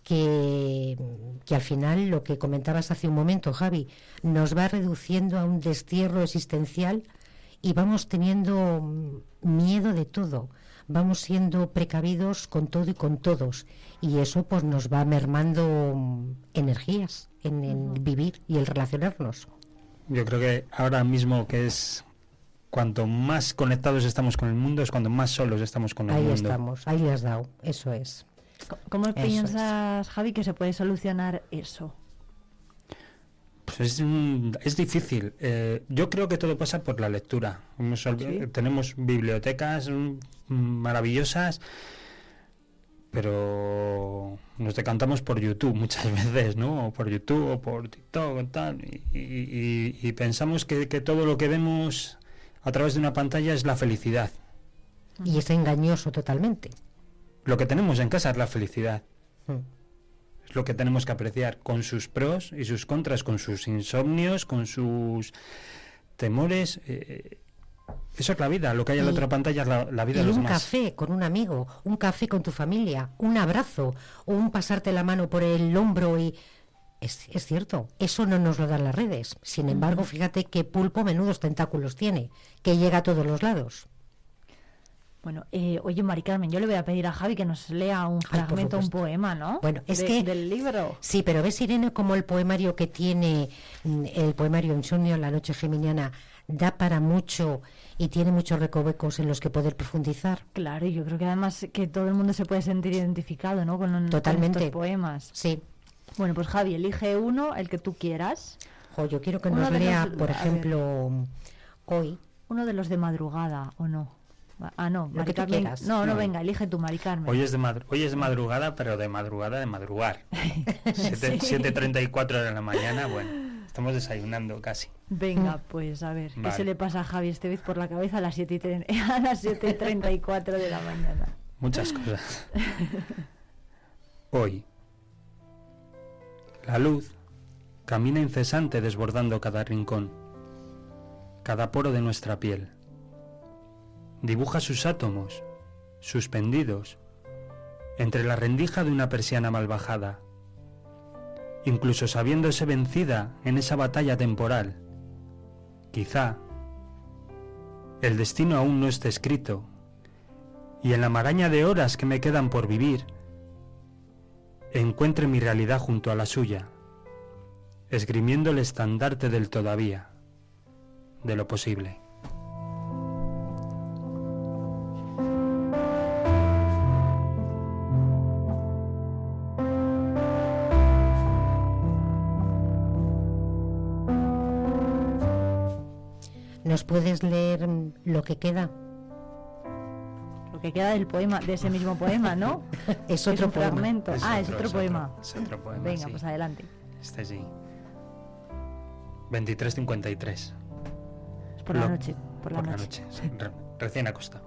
que, que al final, lo que comentabas hace un momento, Javi, nos va reduciendo a un destierro existencial y vamos teniendo mm, miedo de todo, vamos siendo precavidos con todo y con todos y eso pues nos va mermando mm, energías en el vivir y el relacionarnos. Yo creo que ahora mismo que es cuanto más conectados estamos con el mundo es cuando más solos estamos con el Ahí mundo. estamos, ahí has dado, eso es. ¿Cómo Eso piensas, Javi, que se puede solucionar eso? Pues es, un- es difícil. Eh, yo creo que todo pasa por la lectura. Sí. Tenemos bibliotecas maravillosas, pero nos decantamos por YouTube muchas veces, ¿no? O por YouTube o por TikTok o tal. Y, y- y- y pensamos que, que todo lo que vemos a través de una pantalla es la felicidad. Y es engañoso totalmente. Lo que tenemos en casa es la felicidad. Mm. Es lo que tenemos que apreciar con sus pros y sus contras, con sus insomnios, con sus temores. eh, eso es la vida. Lo que hay en la otra pantalla es la, la vida y de los un demás. café con un amigo, un café con tu familia, un abrazo, o un pasarte la mano por el hombro y... Es, es cierto, eso no nos lo dan las redes. Sin embargo, fíjate qué pulpo menudos tentáculos tiene, que llega a todos los lados. Bueno, eh, oye, Mari Carmen, yo le voy a pedir a Javi que nos lea un fragmento, un poema, ¿no? Bueno, es De- que... Del libro. Sí, pero ves, Irene, como el poemario que tiene, mm, el poemario Insomnio, La noche geminiana, da para mucho y tiene muchos recovecos en los que poder profundizar. Claro, y yo creo que además que todo el mundo se puede sentir identificado, ¿no? Con, con Totalmente. estos poemas. Sí. Bueno, pues Javi, elige uno, el que tú quieras. Jo, yo quiero que Uno nos lea, los- por ver. ejemplo, Hoy. Uno de los de madrugada, ¿o no? Ah, no, Lo que tú Carmen. quieras. No, no, No. venga, elige tu Mari Carmen. Hoy es, de madru- hoy es de madrugada, pero de madrugada de madrugar. Siete- Sí. 7.34 de la mañana, bueno, estamos desayunando casi. Venga, pues a ver, ¿qué se le pasa a Javi Estevez por la cabeza a las 7 y tre- a las 7.34 de la mañana? Muchas cosas. Hoy, la luz camina incesante desbordando cada rincón, cada poro de nuestra piel. Dibuja sus átomos, suspendidos, entre la rendija de una persiana mal bajada, incluso sabiéndose vencida en esa batalla temporal. Quizá el destino aún no esté escrito, y en la maraña de horas que me quedan por vivir, encuentre mi realidad junto a la suya, esgrimiendo el estandarte del todavía, de lo posible. Puedes leer lo que queda? Lo que queda del poema, de ese mismo poema, ¿no? Es otro poema. fragmento. Es ah, es otro, es poema. otro, es otro poema, Venga, sí. pues adelante. Este sí. 23.53. Es por la noche. Por la noche. re- recién acostado.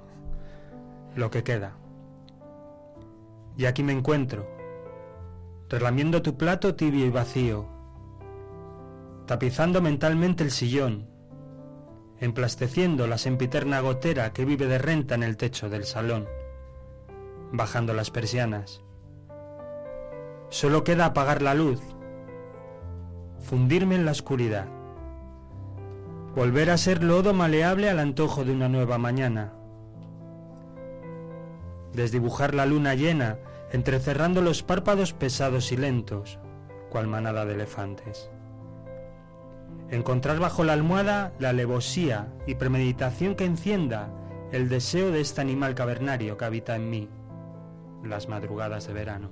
Lo que queda. Y aquí me encuentro, relamiendo tu plato tibio y vacío, tapizando mentalmente el sillón, emplasteciendo la sempiterna gotera que vive de renta en el techo del salón, bajando las persianas. Solo queda apagar la luz, fundirme en la oscuridad, volver a ser lodo maleable al antojo de una nueva mañana, desdibujar la luna llena, entrecerrando los párpados pesados y lentos, cual manada de elefantes. Encontrar bajo la almohada la alevosía y premeditación que encienda el deseo de este animal cavernario que habita en mí, las madrugadas de verano.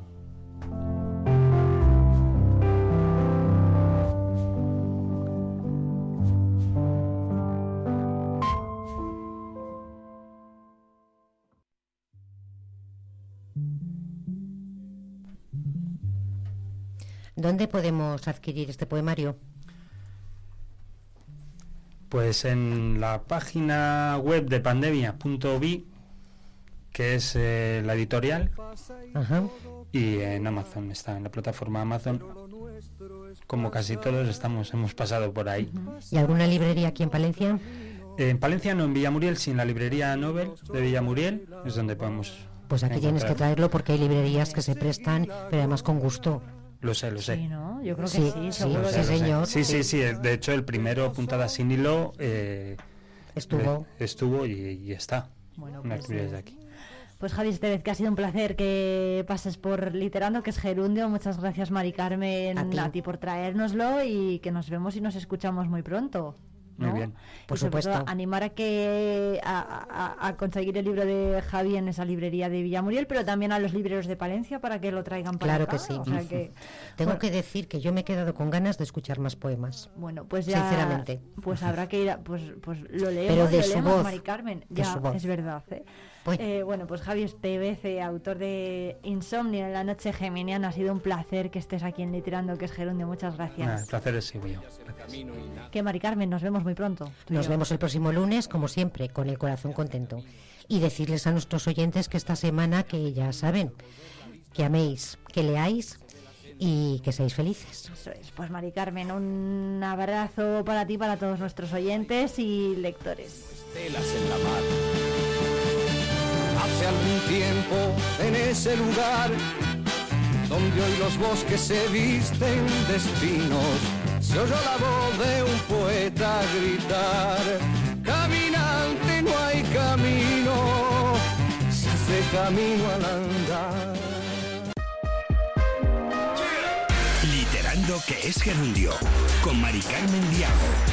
¿Dónde podemos adquirir este poemario? Pues en la página web de pandemia.vi, que es eh, la editorial, Ajá. y en Amazon, está en la plataforma Amazon. Como casi todos estamos, hemos pasado por ahí. ¿Y alguna librería aquí en Palencia? En Palencia no, en Villamuriel, sí, en la librería Nobel de Villamuriel es donde podemos. Pues aquí tienes que traerlo porque hay librerías que se prestan, pero además con gusto. Lo sé, lo sé. Sí, ¿no? Yo creo que Sí, sí, sí, seguro sí, señor. Sí, sí, sí. De hecho, el primero, Puntada sin hilo, eh, Estuvo. eh, estuvo y, y está. Bueno, en las pues, eh, de aquí. Pues Javi Estevez, que ha sido un placer que pases por Literando, que es Gerundio. Muchas gracias, Mari Carmen, A ti. por traérnoslo y que nos vemos y nos escuchamos muy pronto. Muy ¿no? bien. Por y sobre todo, supuesto. animar a que a, a- a conseguir el libro de Javi en esa librería de Villamuriel, pero también a los libreros de Palencia para que lo traigan para Claro acá. que sí. O sea que, Tengo bueno, que decir que yo me he quedado con ganas de escuchar más poemas. Bueno, pues ya. Sinceramente. Pues habrá que ir a. Pues, pues lo leemos. Pero de lo su leemos, voz, Mari Carmen. de Ya, su voz. es verdad. ¿eh? Bueno. Eh, bueno, pues Javi Estevez, eh, autor de Insomnio en la noche geminiana. Ha sido un placer que estés aquí en Literando, que es Gerundio. Muchas gracias. el placer es mío. Gracias. Que Mari Carmen, nos vemos muy pronto. Nos vemos el próximo lunes, como siempre, con el corazón contento. Y decirles a nuestros oyentes que esta semana, que ya saben, que améis, que leáis y que seáis felices. Eso es. Pues Mari Carmen, un abrazo para ti, para todos nuestros oyentes y lectores. telas en la mar. Hace algún tiempo en ese lugar donde hoy los bosques se visten de espinos, se oyó la voz de un poeta gritar, caminante no hay camino, se hace camino al andar. Literando que es gerundio. Con Mari Carmen Diago.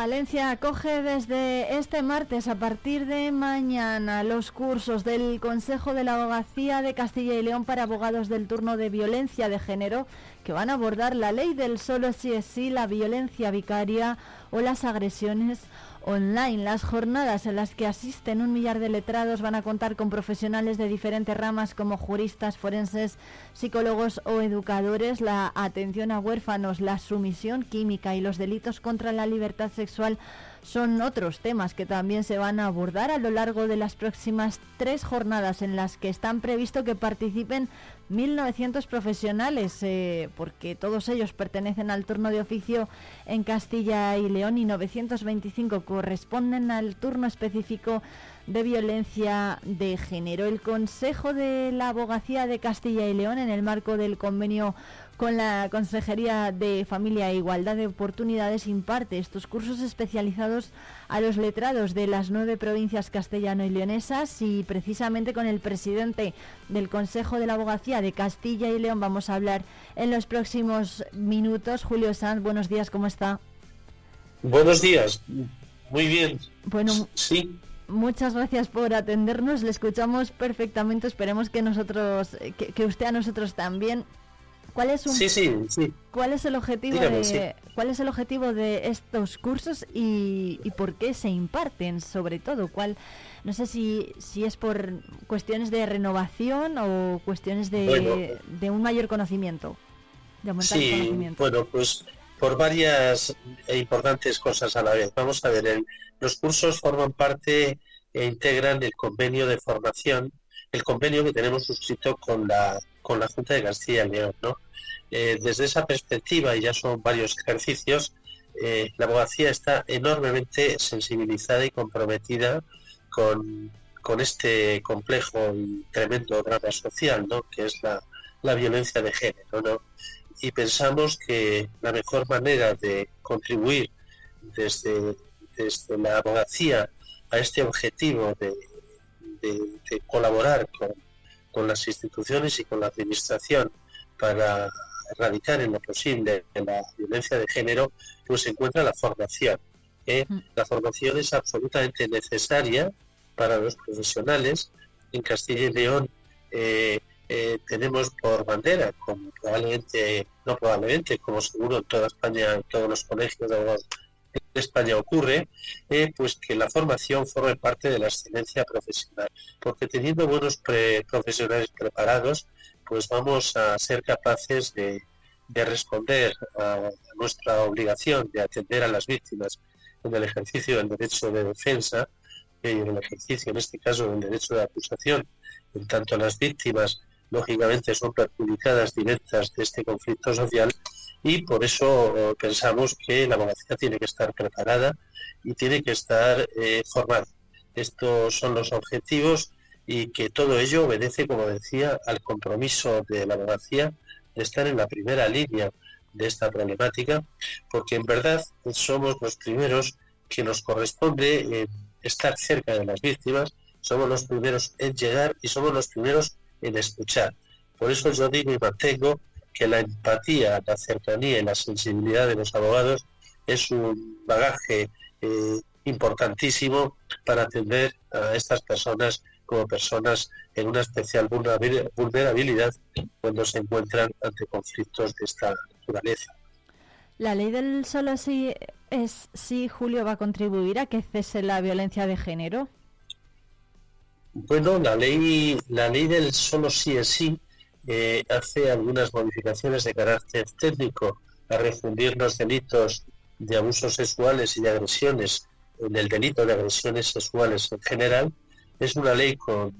Palencia acoge desde este martes a partir de mañana los cursos del Consejo de la Abogacía de Castilla y León para abogados del turno de violencia de género que van a abordar la ley del solo si es sí, la violencia vicaria o las agresiones online. Las jornadas en las que asisten un millar de letrados van a contar con profesionales de diferentes ramas como juristas, forenses, psicólogos o educadores. La atención a huérfanos, la sumisión química y los delitos contra la libertad sexual son otros temas que también se van a abordar a lo largo de las próximas tres jornadas en las que están previsto que participen 1.900 profesionales, eh, porque todos ellos pertenecen al turno de oficio en Castilla y León y 925 corresponden al turno específico de violencia de género. El Consejo de la Abogacía de Castilla y León, en el marco del convenio con la Consejería de Familia e Igualdad de Oportunidades imparte estos cursos especializados a los letrados de las nueve provincias castellano y leonesas y precisamente con el presidente del Consejo de la Abogacía de Castilla y León vamos a hablar en los próximos minutos. Julio Sanz, buenos días, ¿cómo está? Buenos días, muy bien. Bueno, sí. Muchas gracias por atendernos, le escuchamos perfectamente, esperemos que nosotros, que usted a nosotros también. ¿Cuál es un, sí, sí, sí. ¿Cuál es el objetivo de cuál es el objetivo de estos cursos y, por qué se imparten sobre todo? ¿Cuál no sé si si es por cuestiones de renovación o cuestiones de, de un mayor conocimiento, de aumentar el conocimiento. Bueno, pues por varias e importantes cosas a la vez. Vamos a ver, los cursos forman parte e integran el convenio de formación, el convenio que tenemos suscrito con la con la Junta de Castilla y León. ¿no? Eh, desde esa perspectiva, y ya son varios ejercicios, eh, la abogacía está enormemente sensibilizada y comprometida con, este complejo y tremendo drama social, ¿no? que es la, violencia de género. ¿no? Y pensamos que la mejor manera de contribuir desde, desde la abogacía a este objetivo de colaborar con con las instituciones y con la administración para erradicar en lo posible la violencia de género, pues se encuentra la formación. ¿eh? La formación es absolutamente necesaria para los profesionales. En Castilla y León eh, eh, tenemos por bandera, como probablemente, no probablemente, como seguro en toda España, en todos los colegios de abogados España ocurre, eh, pues que la formación forme parte de la excelencia profesional, porque teniendo buenos profesionales preparados, pues vamos a ser capaces de, responder a, nuestra obligación de atender a las víctimas en el ejercicio del derecho de defensa eh, y en el ejercicio, en este caso, del derecho de acusación, en tanto las víctimas, lógicamente, son perjudicadas directas de este conflicto social, y por eso eh, pensamos que la abogacía tiene que estar preparada y tiene que estar eh, formada. Estos son los objetivos y que todo ello obedece, como decía, al compromiso de la abogacía de estar en la primera línea de esta problemática, porque en verdad somos los primeros que nos corresponde estar cerca de las víctimas, somos los primeros en llegar y somos los primeros en escuchar. Por eso yo digo y mantengo que la empatía, la cercanía y la sensibilidad de los abogados es un bagaje eh, importantísimo para atender a estas personas como personas en una especial vulnerabilidad cuando se encuentran ante conflictos de esta naturaleza. La ley del solo sí es si Julio va a contribuir a que cese la violencia de género. Bueno, la ley, la ley del solo sí es sí eh, hace algunas modificaciones de carácter técnico a refundir los delitos de abusos sexuales y de agresiones en el delito de agresiones sexuales en general. Es una ley con,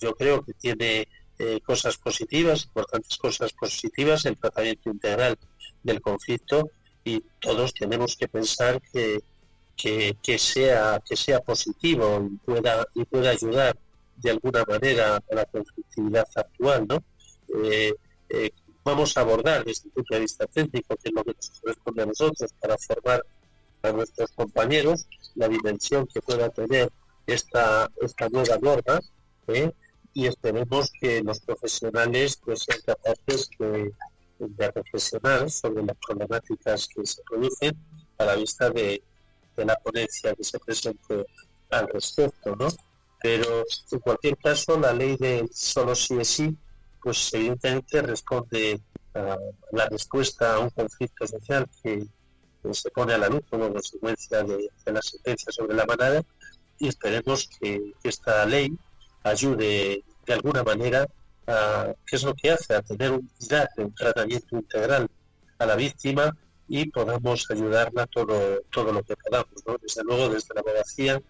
yo creo que tiene eh, cosas positivas, importantes cosas positivas, el tratamiento integral del conflicto y todos tenemos que pensar que, que, sea, que sea positivo y pueda, y pueda ayudar de alguna manera a la conflictividad actual, ¿no? Eh, eh, vamos a abordar desde el punto de vista técnico, que es lo que nos corresponde a nosotros para formar a nuestros compañeros la dimensión que pueda tener esta, esta nueva norma ¿eh? y esperemos que los profesionales pues, sean capaces de, reflexionar sobre las problemáticas que se producen a la vista de, de la ponencia que se presente al respecto, ¿no? Pero en cualquier caso, la ley de solo sí es sí, pues evidentemente responde a la respuesta a un conflicto social que, se pone a la luz como consecuencia de, la sentencia sobre la manada y esperemos que, esta ley ayude de alguna manera a, ¿qué es lo que hace? A tener un, un tratamiento integral a la víctima y podamos ayudarla todo, todo lo que podamos. Desde luego, desde la abogacía,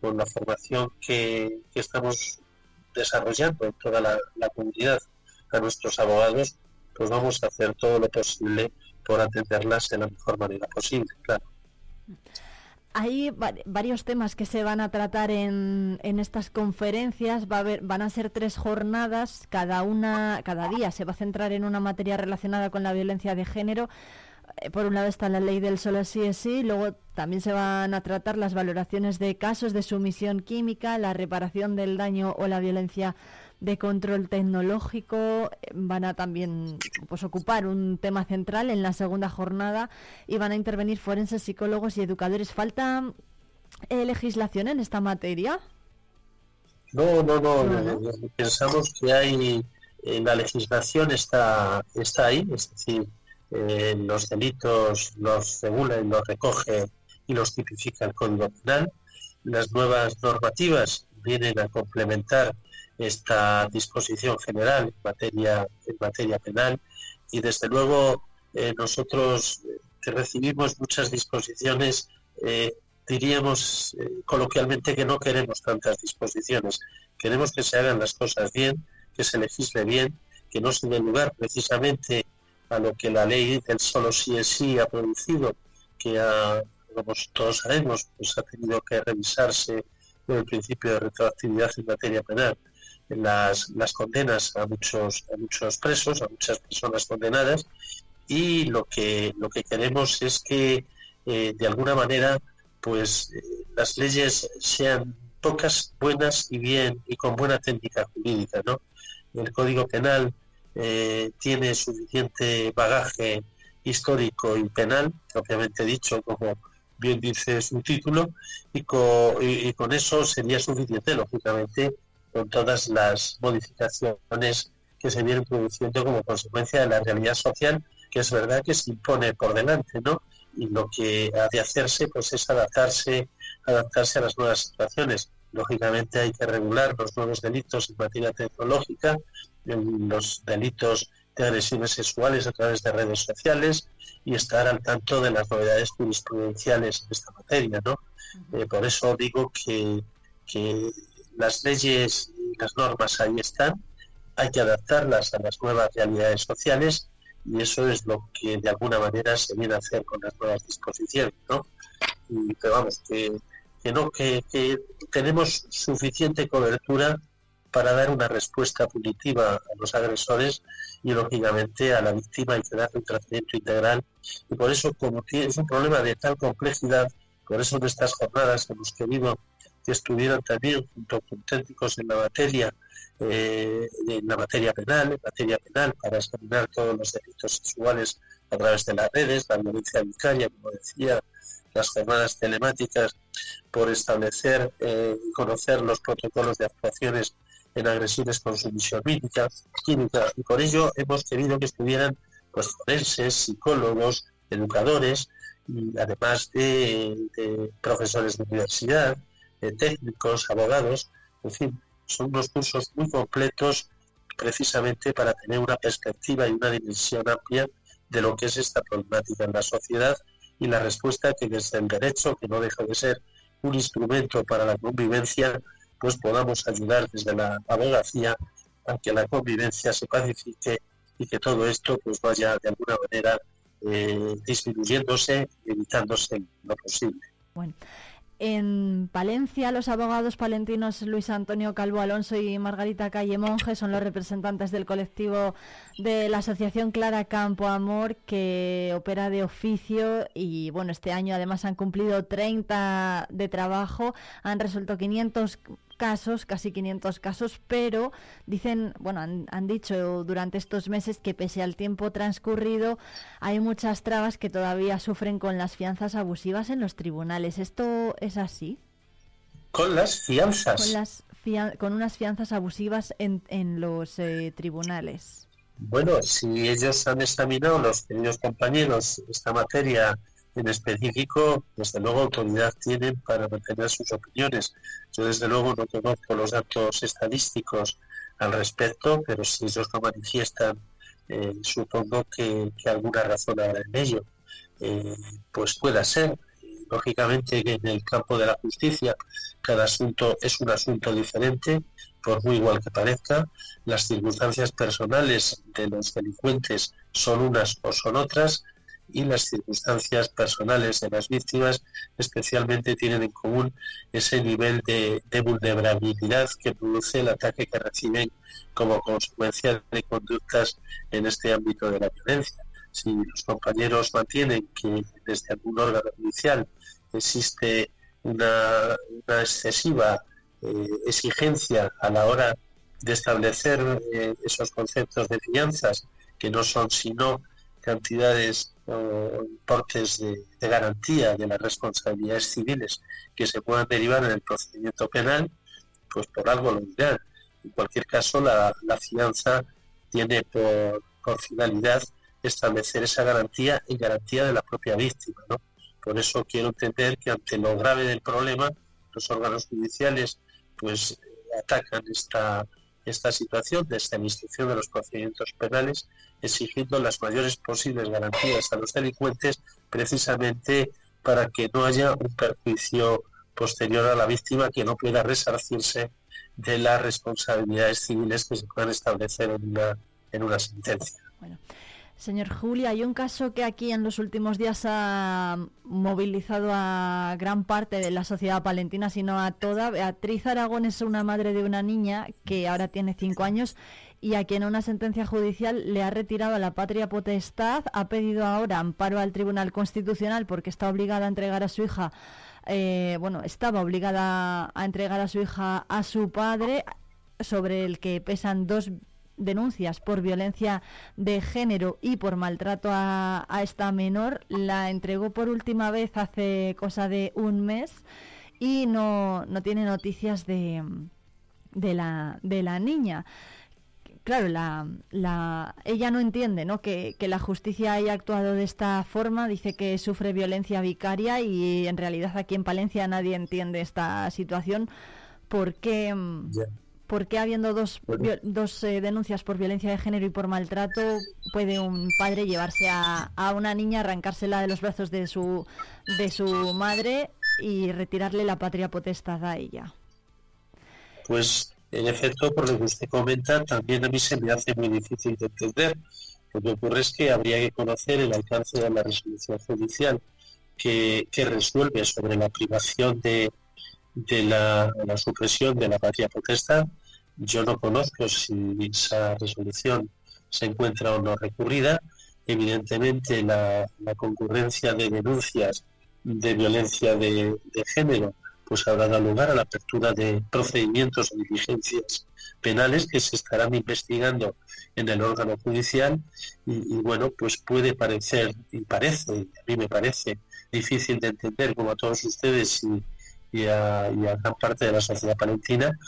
con la formación que, estamos desarrollando toda la, comunidad a nuestros abogados, pues vamos a hacer todo lo posible por atenderlas de la mejor manera posible, claro. Hay varios temas que se van a tratar en, en estas conferencias. Va a haber, van a ser tres jornadas, cada una, cada día se va a centrar en una materia relacionada con la violencia de género. Eh, por un lado está la ley del solo sí es sí, luego también se van a tratar las valoraciones de casos de sumisión química, la reparación del daño o la violencia de control tecnológico. Van a también pues, ocupar un tema central en la segunda jornada y van a intervenir forenses, psicólogos y educadores. ¿Falta eh, legislación en esta materia? No, no, no. Pensamos que hay en la legislación está está ahí, es decir, eh, los delitos los regula y los recoge y los tipifica el Código Penal. Las nuevas normativas vienen a complementar esta disposición general en materia, en materia penal y desde luego eh, nosotros eh, que recibimos muchas disposiciones diríamos coloquialmente que no queremos tantas disposiciones, queremos que se hagan las cosas bien, que se legisle bien, que no se dé lugar precisamente a lo que la ley del solo sí es sí ha producido, que como todos sabemos, pues ha tenido que revisarse el principio de retroactividad en materia penal las, las condenas a muchos, a muchos presos, a muchas personas condenadas, y lo que, lo que queremos es que eh, de alguna manera pues eh, las leyes sean pocas, buenas y bien y con buena técnica jurídica, ¿no? El Código Penal eh, tiene suficiente bagaje histórico y penal, propiamente dicho, como bien dice su título, y con, eso sería suficiente, lógicamente, con todas las modificaciones que se vienen produciendo como consecuencia de la realidad social, que es verdad que se impone por delante, ¿no? Y lo que ha de hacerse, pues, es adaptarse, adaptarse a las nuevas situaciones. Lógicamente hay que regular los nuevos delitos en materia tecnológica, los delitos de agresiones sexuales a través de redes sociales y estar al tanto de las novedades jurisprudenciales en esta materia. ¿no? Eh, por eso digo que, que las leyes y las normas ahí están, hay que adaptarlas a las nuevas realidades sociales y eso es lo que de alguna manera se viene a hacer con las nuevas disposiciones. ¿no? Y, pero vamos, que, que no, que, que tenemos suficiente cobertura para dar una respuesta punitiva a los agresores y lógicamente a la víctima hay que un tratamiento integral. Y por eso como es un problema de tal complejidad por eso en estas jornadas hemos querido que estuvieran también junto con técnicos en la materia eh, en la materia penal en materia penal para examinar todos los delitos sexuales a través de las redes la violencia vicaria como decía las jornadas telemáticas por establecer eh, y conocer los protocolos de actuaciones en agresiones con sumisión química, química y por ello hemos querido que estuvieran pues forenses, psicólogos, educadores y además de, profesores de universidad, técnicos, abogados, en fin, son unos cursos muy completos precisamente para tener una perspectiva y una dimensión amplia de lo que es esta problemática en la sociedad y la respuesta que desde el derecho, que no deja de ser un instrumento para la convivencia, pues podamos ayudar desde la abogacía a que la convivencia se pacifique y que todo esto pues vaya de alguna manera eh, disminuyéndose, evitándose lo posible. Bueno. En Palencia, los abogados palentinos Luis Antonio Calvo Alonso y Margarita Calle Monje son los representantes del colectivo de la Asociación Clara Campo Amor que opera de oficio y bueno, este año además han cumplido 30 de trabajo, han resuelto 500 casos, casi 500 casos, pero dicen, bueno, han, han, dicho durante estos meses que pese al tiempo transcurrido hay muchas trabas que todavía sufren con las fianzas abusivas en los tribunales. ¿Esto es así? Con las fianzas. Con, las con unas fianzas abusivas en, en los eh, tribunales. Bueno, si ellos han examinado, los queridos compañeros, esta materia en específico, desde luego autoridad tienen para mantener sus opiniones. Yo desde luego no conozco los datos estadísticos al respecto, pero si ellos lo manifiestan, eh, supongo que, alguna razón habrá en ello. Eh, pues pueda ser. Lógicamente que en el campo de la justicia cada asunto es un asunto diferente, por muy igual que parezca. Las circunstancias personales de los delincuentes son unas o son otras y las circunstancias personales de las víctimas especialmente tienen en común ese nivel de, vulnerabilidad que produce el ataque que reciben como consecuencia de conductas en este ámbito de la violencia. Si los compañeros mantienen que desde algún órgano judicial existe una, excesiva eh, exigencia a la hora de establecer eh, esos conceptos de fianzas que no son sino cantidades o importes de, garantía de las responsabilidades civiles que se puedan derivar en el procedimiento penal, pues por algo lo dirán. En cualquier caso, la, fianza tiene por, por, finalidad establecer esa garantía y garantía de la propia víctima. ¿no? Por eso quiero entender que ante lo grave del problema, los órganos judiciales pues atacan esta, esta situación desde la instrucción de los procedimientos penales, exigiendo las mayores posibles garantías a los delincuentes precisamente para que no haya un perjuicio posterior a la víctima que no pueda resarcirse de las responsabilidades civiles que se puedan establecer en una, en una sentencia. Señor Julia, hay un caso que aquí en los últimos días ha movilizado a gran parte de la sociedad palentina, sino a toda. Beatriz Aragón es una madre de una niña que ahora tiene cinco años y a quien una sentencia judicial le ha retirado la patria potestad, ha pedido ahora amparo al Tribunal Constitucional porque está obligada a entregar a su hija, eh, bueno, estaba obligada a entregar a su hija a su padre sobre el que pesan dos denuncias por violencia de género y por maltrato a, esta menor. La entregó por última vez hace cosa de un mes y no, no tiene noticias de, de, la, de la niña claro, la, la, ella no entiende ¿no? Que, que, la justicia haya actuado de esta forma, dice que sufre violencia vicaria y en realidad aquí en Palencia nadie entiende esta situación porque... ¿Por qué habiendo dos, dos eh, denuncias por violencia de género y por maltrato puede un padre llevarse a, a, una niña, arrancársela de los brazos de su, de su madre y retirarle la patria potestad a ella? Pues en efecto, por lo que usted comenta, también a mí se me hace muy difícil de entender. Lo que ocurre es que habría que conocer el alcance de la resolución judicial que, que resuelve sobre la privación de, de la, la, supresión de la patria potestad yo no conozco si esa resolución se encuentra o no recurrida. Evidentemente, la, concurrencia de denuncias de violencia de, género pues habrá dado lugar a la apertura de procedimientos o diligencias penales que se estarán investigando en el órgano judicial y, bueno, pues puede parecer, y parece, a mí me parece difícil de entender como a todos ustedes y, a, y a gran parte de la sociedad palentina,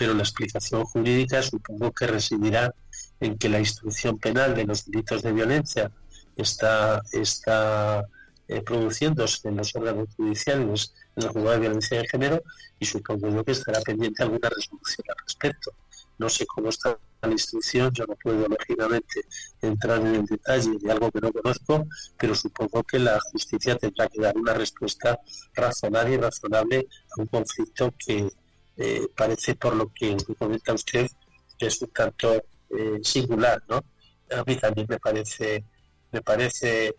pero la explicación jurídica supongo que residirá en que la instrucción penal de los delitos de violencia está, está eh, produciéndose en los órganos judiciales, en el juzgado de violencia de género, y supongo yo que estará pendiente alguna resolución al respecto. No sé cómo está la instrucción, yo no puedo lógicamente entrar en el detalle de algo que no conozco, pero supongo que la justicia tendrá que dar una respuesta razonable y razonable a un conflicto que, eh, parece por lo que comenta usted que es un tanto eh, singular, ¿no? A mí también me parece me parece eh,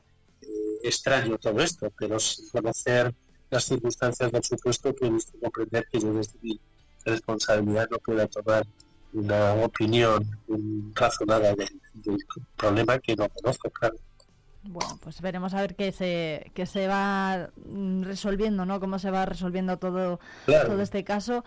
extraño todo esto, pero sin conocer las circunstancias del supuesto puedo comprender que yo desde mi responsabilidad no pueda tomar una opinión razonada del, del problema que no conozco, claro. Bueno, pues veremos a ver qué se, qué se va resolviendo, ¿no? Cómo se va resolviendo todo, todo este caso.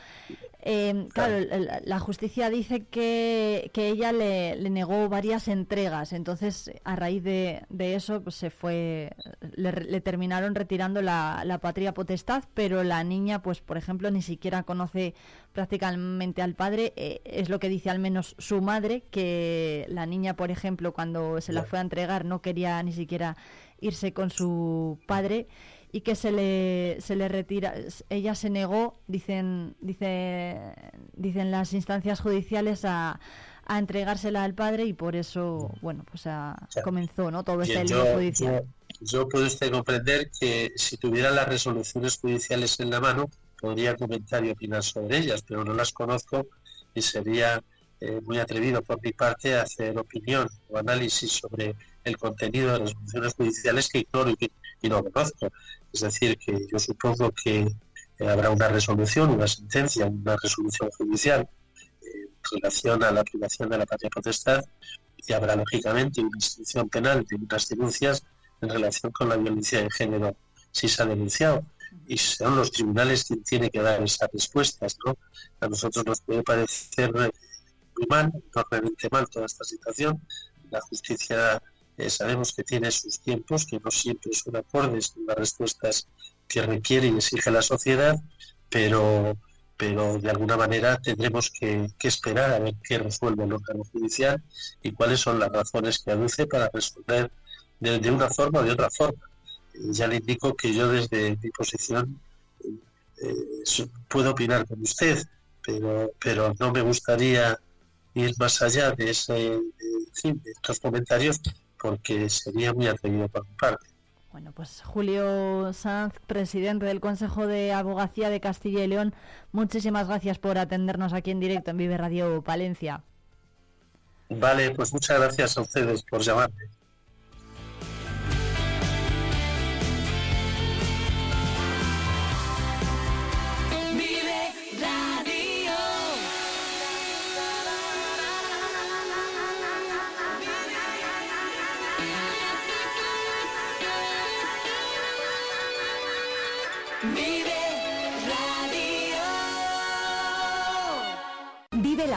Eh, claro, la, la justicia dice que, que ella le, le negó varias entregas, entonces a raíz de, de eso pues, se fue, le, le terminaron retirando la, la patria potestad, pero la niña, pues por ejemplo, ni siquiera conoce prácticamente al padre, eh, es lo que dice al menos su madre, que la niña, por ejemplo, cuando se la fue a entregar no quería ni siquiera irse con su padre y que se le, se le retira, ella se negó, dicen, dice, dicen las instancias judiciales a, a entregársela al padre y por eso, bueno, pues a, comenzó, ¿no? Todo este lío judicial. Yo, yo puedo usted comprender que si tuviera las resoluciones judiciales en la mano, podría comentar y opinar sobre ellas, pero no las conozco y sería eh, muy atrevido por mi parte hacer opinión o análisis sobre el contenido de las resoluciones judiciales que ignoro y, que, y no conozco. Es decir, que yo supongo que eh, habrá una resolución, una sentencia, una resolución judicial eh, en relación a la privación de la patria potestad y habrá lógicamente una instrucción penal de unas denuncias en relación con la violencia de género si se ha denunciado y son los tribunales quien tiene que dar esas respuestas, ¿no? A nosotros nos puede parecer muy mal, enormemente mal toda esta situación. La justicia eh, sabemos que tiene sus tiempos, que no siempre son acordes con las respuestas que requiere y exige la sociedad, pero, pero de alguna manera tendremos que, esperar a ver qué resuelve el órgano judicial y cuáles son las razones que aduce para resolver de, una forma o de otra forma. Ya le indico que yo desde mi posición eh, puedo opinar con usted, pero, pero no me gustaría ir más allá de, ese, de, de estos comentarios porque sería muy atrevido por mi parte. Bueno, pues Julio Sanz, presidente del Consejo de Abogacía de Castilla y León, muchísimas gracias por atendernos aquí en directo en Vive Radio Palencia. Vale, pues muchas gracias a ustedes por llamarme.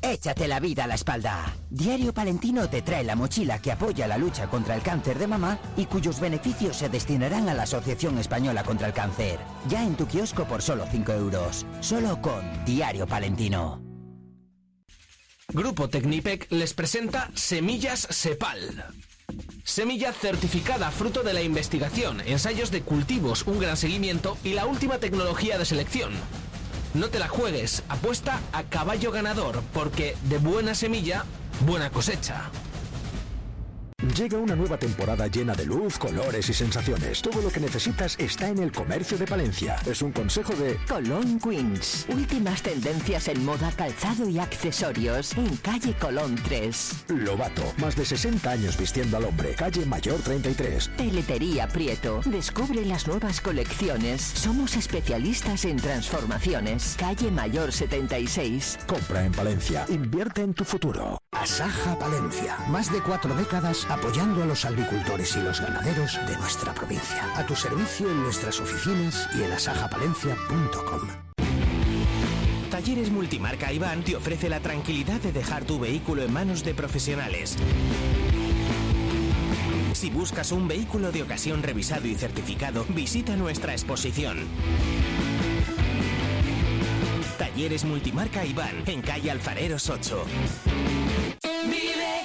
Échate la vida a la espalda. Diario Palentino te trae la mochila que apoya la lucha contra el cáncer de mama y cuyos beneficios se destinarán a la Asociación Española contra el Cáncer. Ya en tu kiosco por solo 5 euros. Solo con Diario Palentino. Grupo Tecnipec les presenta Semillas Sepal. Semilla certificada fruto de la investigación, ensayos de cultivos, un gran seguimiento y la última tecnología de selección. No te la juegues, apuesta a caballo ganador, porque de buena semilla, buena cosecha. Llega una nueva temporada llena de luz, colores y sensaciones. Todo lo que necesitas está en el comercio de Palencia. Es un consejo de Colón Queens. Últimas tendencias en moda, calzado y accesorios en calle Colón 3. Lobato. Más de 60 años vistiendo al hombre. Calle Mayor 33. Peletería Prieto. Descubre las nuevas colecciones. Somos especialistas en transformaciones. Calle Mayor 76. Compra en Palencia. Invierte en tu futuro. Asaja Palencia. Más de cuatro décadas apoyando a los agricultores y los ganaderos de nuestra provincia. A tu servicio en nuestras oficinas y en asajapalencia.com. Talleres Multimarca Iván te ofrece la tranquilidad de dejar tu vehículo en manos de profesionales. Si buscas un vehículo de ocasión revisado y certificado, visita nuestra exposición. Talleres Multimarca Iván, en calle Alfareros 8. Vive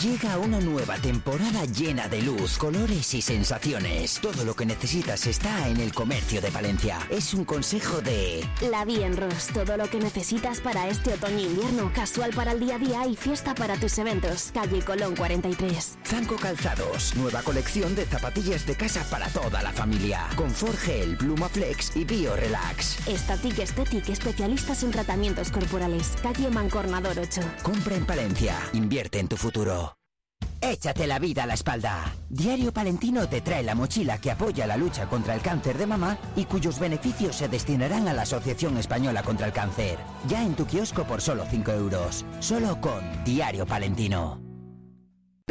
Llega una nueva temporada llena de luz, colores y sensaciones. Todo lo que necesitas está en el comercio de Palencia. Es un consejo de... La Bien Ross, todo lo que necesitas para este otoño-invierno, casual para el día a día y fiesta para tus eventos. Calle Colón 43. Zanco Calzados, nueva colección de zapatillas de casa para toda la familia. Confort Gel, Pluma Flex y Bio Relax. Static Aesthetic, especialistas en tratamientos corporales. Calle Mancornador 8. Compra en Palencia, invierte en tu futuro. Échate la vida a la espalda. Diario Palentino te trae la mochila que apoya la lucha contra el cáncer de mama y cuyos beneficios se destinarán a la Asociación Española contra el Cáncer. Ya en tu kiosco por solo 5 euros. Solo con Diario Palentino.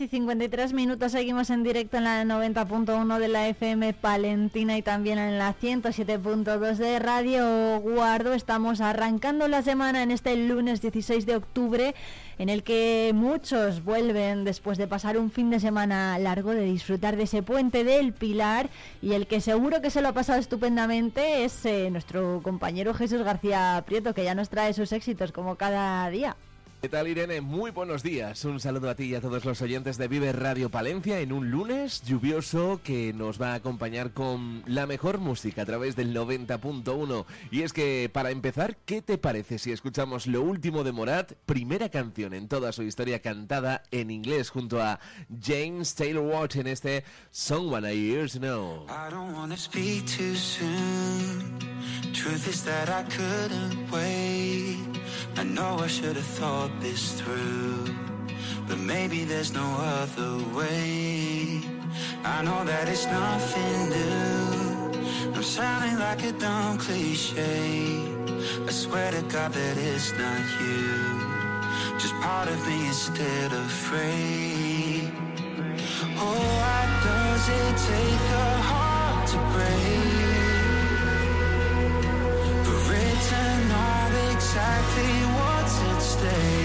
Y 53 minutos seguimos en directo en la 90.1 de la FM Palentina y también en la 107.2 de Radio Guardo. Estamos arrancando la semana en este lunes 16 de octubre en el que muchos vuelven después de pasar un fin de semana largo, de disfrutar de ese puente del Pilar y el que seguro que se lo ha pasado estupendamente es eh, nuestro compañero Jesús García Prieto que ya nos trae sus éxitos como cada día. ¿Qué tal Irene? Muy buenos días. Un saludo a ti y a todos los oyentes de Vive Radio Palencia en un lunes lluvioso que nos va a acompañar con la mejor música a través del 90.1. Y es que para empezar, ¿qué te parece si escuchamos lo último de Morat, primera canción en toda su historia cantada en inglés junto a James Taylor Watt en este Someone I Years Know? I don't wanna speak too soon. Truth is that I couldn't wait. I know I should have thought this through, but maybe there's no other way. I know that it's nothing new. I'm sounding like a dumb cliche. I swear to God that it's not you. Just part of me is still afraid. Oh, why does it take a heart to break? To know exactly what's at stake.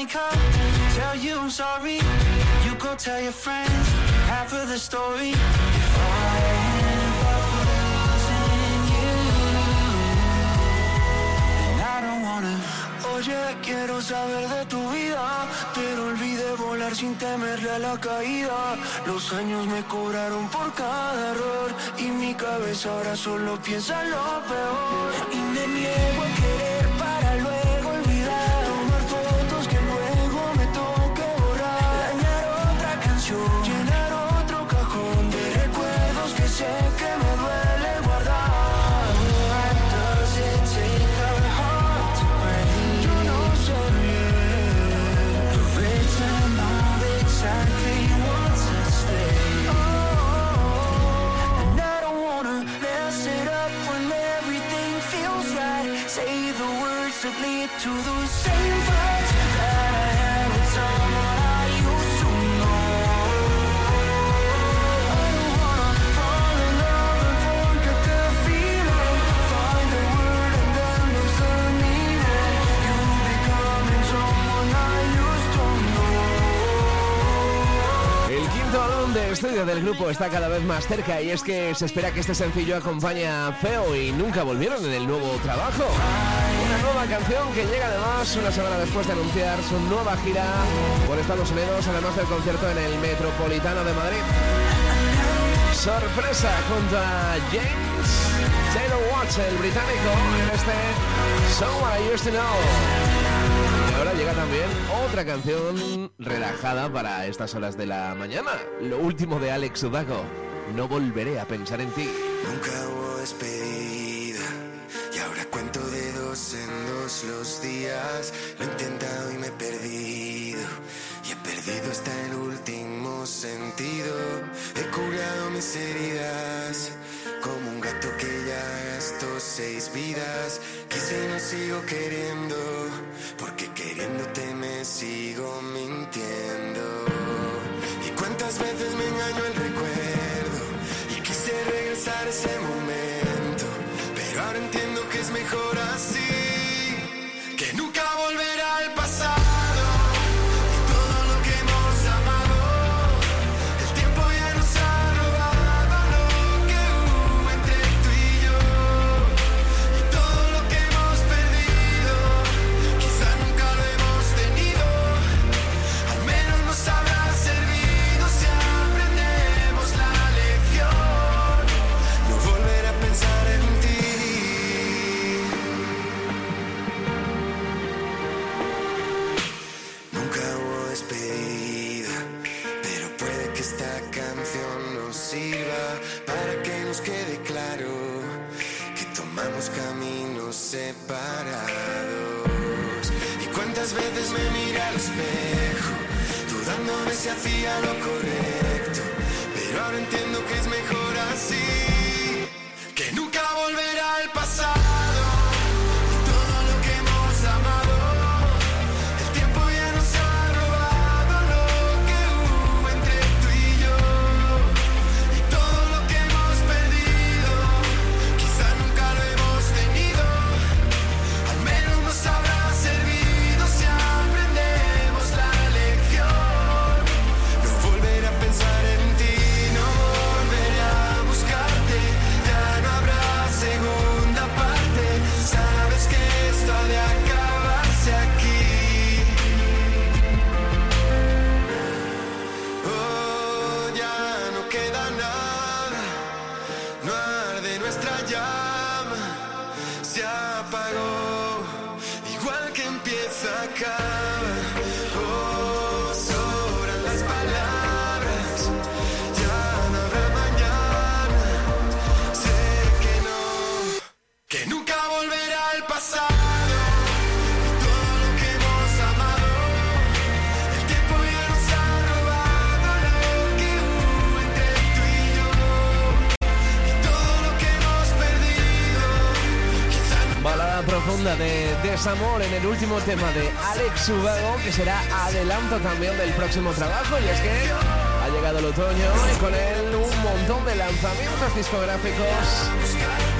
You go tell your friends half of the story. If I end up losing you, and I don't wanna. Oye, quiero saber de tu vida, pero olvidé volar sin temerle a la caída. Los años me cobraron por cada error y mi cabeza ahora solo piensa en lo peor. Y me niego a querer llenar otro cajón de recuerdos que sé que me duele guardar. What does it take a heart to break? De estudio del grupo está cada vez más cerca y es que se espera que este sencillo acompañe a Feo y nunca volvieron en el nuevo trabajo. Una nueva canción que llega además una semana después de anunciar su nueva gira por Estados Unidos, además del concierto en el Metropolitano de Madrid. Sorpresa junto a James Taylor Watts, el británico, en este Someone I Used to Know. Ahora llega también otra canción relajada para estas horas de la mañana. Lo último de Alex Ubago. No volveré a pensar en ti. Nunca hubo despedida y ahora cuento de dos en dos los días. Lo he intentado y me he perdido y he perdido hasta el último sentido. He curado mis heridas seis vidas. Quise y no sigo queriendo porque queriéndote me sigo mintiendo. Y cuántas veces me engañó el recuerdo y quise regresar a ese momento. Pero ahora entiendo que es mejor así, que nunca esta canción nos sirva para que nos quede claro que tomamos caminos separados. Y cuántas veces me miré al espejo, dudándome si hacía lo correcto, pero ahora entiendo que es mejor así, Desamor en el último tema de Alex Ubago, que será adelanto también del próximo trabajo. Y es que ha llegado el otoño y con él un montón de lanzamientos discográficos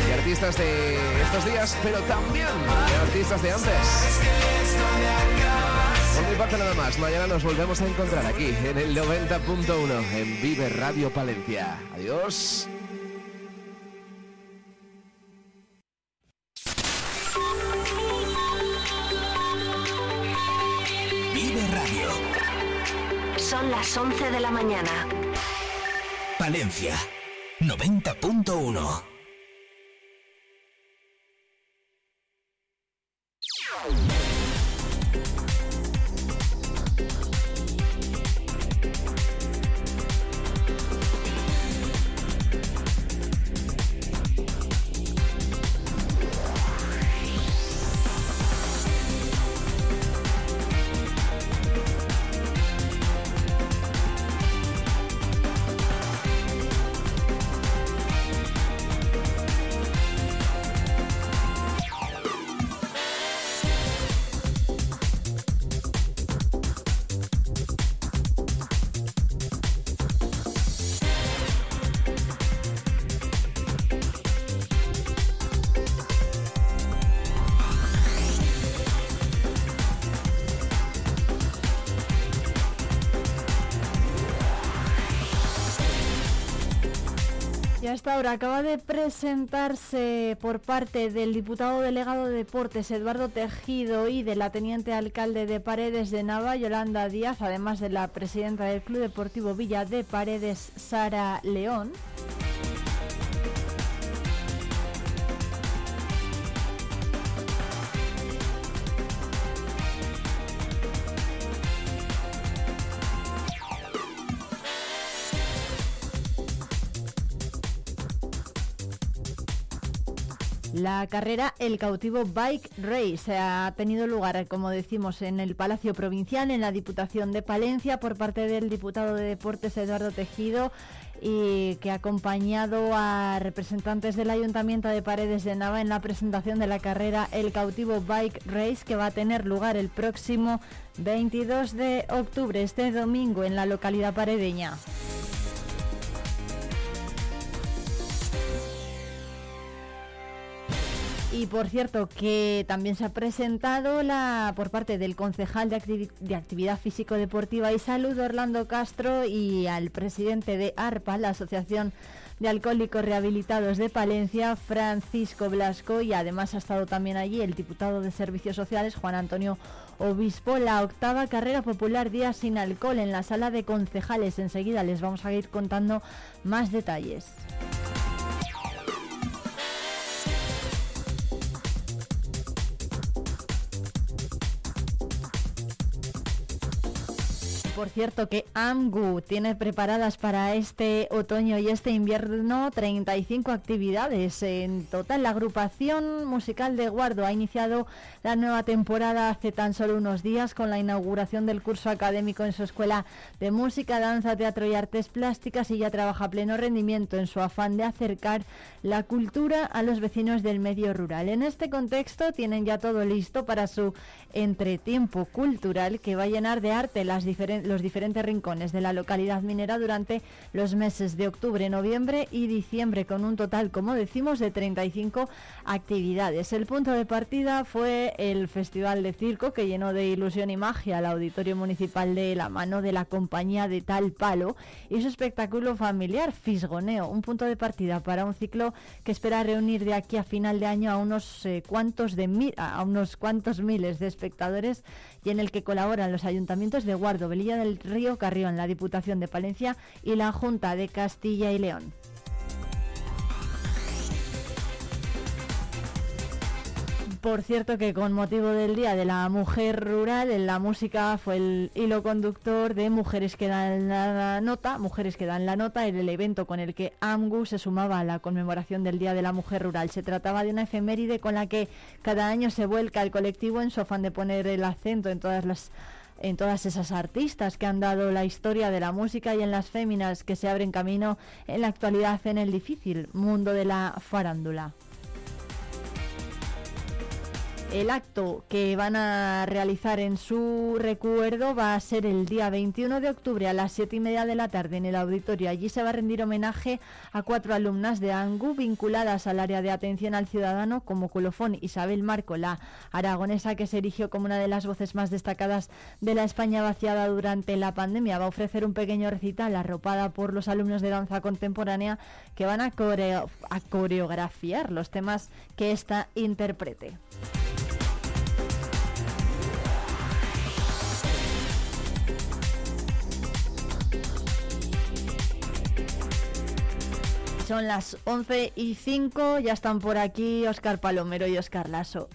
de artistas de estos días, pero también de artistas de antes. Por mi parte nada más, mañana nos volvemos a encontrar aquí en el 90.1 en Vive Radio Palencia. Adiós. Las 11 de la mañana. Palencia 90.1. Acaba de presentarse por parte del diputado delegado de Deportes Eduardo Tejido y de la teniente alcalde de Paredes de Nava, Yolanda Díaz, además de la presidenta del Club Deportivo Villa de Paredes, Sara León. La carrera El Cautivo Bike Race ha tenido lugar, como decimos, en el Palacio Provincial, en la Diputación de Palencia, por parte del diputado de Deportes Eduardo Tejido, y que ha acompañado a representantes del Ayuntamiento de Paredes de Nava en la presentación de la carrera El Cautivo Bike Race, que va a tener lugar el próximo 22 de octubre, este domingo, en la localidad paredeña. Y por cierto, que también se ha presentado la por parte del concejal de, de Actividad Físico-Deportiva y Salud, Orlando Castro, y al presidente de ARPA, la Asociación de Alcohólicos Rehabilitados de Palencia, Francisco Blasco, y además ha estado también allí el diputado de Servicios Sociales, Juan Antonio Obispo, la octava carrera popular Día sin Alcohol en la sala de concejales. Enseguida les vamos a ir contando más detalles. Por cierto que AMGU tiene preparadas para este otoño y este invierno 35 actividades. En total, la agrupación musical de Guardo ha iniciado la nueva temporada hace tan solo unos días con la inauguración del curso académico en su escuela de música, danza, teatro y artes plásticas y ya trabaja a pleno rendimiento en su afán de acercar la cultura a los vecinos del medio rural. En este contexto tienen ya todo listo para su entretiempo cultural que va a llenar de arte las diferen- los diferentes rincones de la localidad minera durante los meses de octubre, noviembre y diciembre, con un total, como decimos, de 35 actividades. El punto de partida fue el Festival de Circo, que llenó de ilusión y magia al Auditorio Municipal de la mano de la compañía de Tal Palo y su espectáculo familiar, Fisgoneo, un punto de partida para un ciclo que espera reunir de aquí a final de año a unos eh, cuantos de mi- a unos cuantos miles de espectadores y en el que colaboran los ayuntamientos de Guardo, Del Río, Carrión, la Diputación de Palencia y la Junta de Castilla y León. Por cierto que con motivo del Día de la Mujer Rural, en la música fue el hilo conductor de Mujeres que dan la nota, Mujeres que dan la nota, en el evento con el que AMGU se sumaba a la conmemoración del Día de la Mujer Rural. Se trataba de una efeméride con la que cada año se vuelca el colectivo en su afán de poner el acento en todas las en todas esas artistas que han dado la historia de la música y en las féminas que se abren camino en la actualidad en el difícil mundo de la farándula. El acto que van a realizar en su recuerdo va a ser el día 21 de octubre a las 7 y media de la tarde en el auditorio. Allí se va a rendir homenaje a cuatro alumnas de ANGU vinculadas al área de atención al ciudadano como colofón Isabel Marco, la aragonesa que se erigió como una de las voces más destacadas de la España vaciada durante la pandemia. Va a ofrecer un pequeño recital arropada por los alumnos de danza contemporánea que van a, a coreografiar los temas que ésta interprete. Son las 11 y 5, ya están por aquí Oscar Palomero y Oscar Lasso.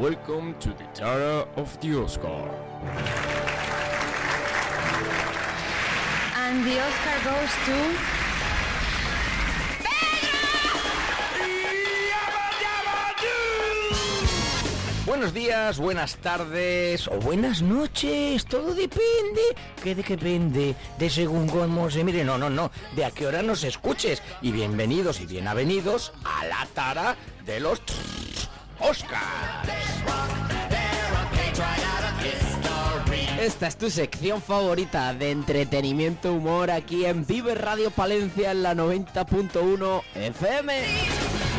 Welcome to the Tara of the Oscar. And the Oscar goes to Buenos días, buenas tardes o buenas noches, todo depende. ¿Qué de qué depende? De según cómo se mire, no, no, no, de a qué hora nos escuches. Y bienvenidos y bienvenidos a la tara de los Oscars. Esta es tu sección favorita de entretenimiento humor aquí en Vive Radio Palencia en la 90.1 FM.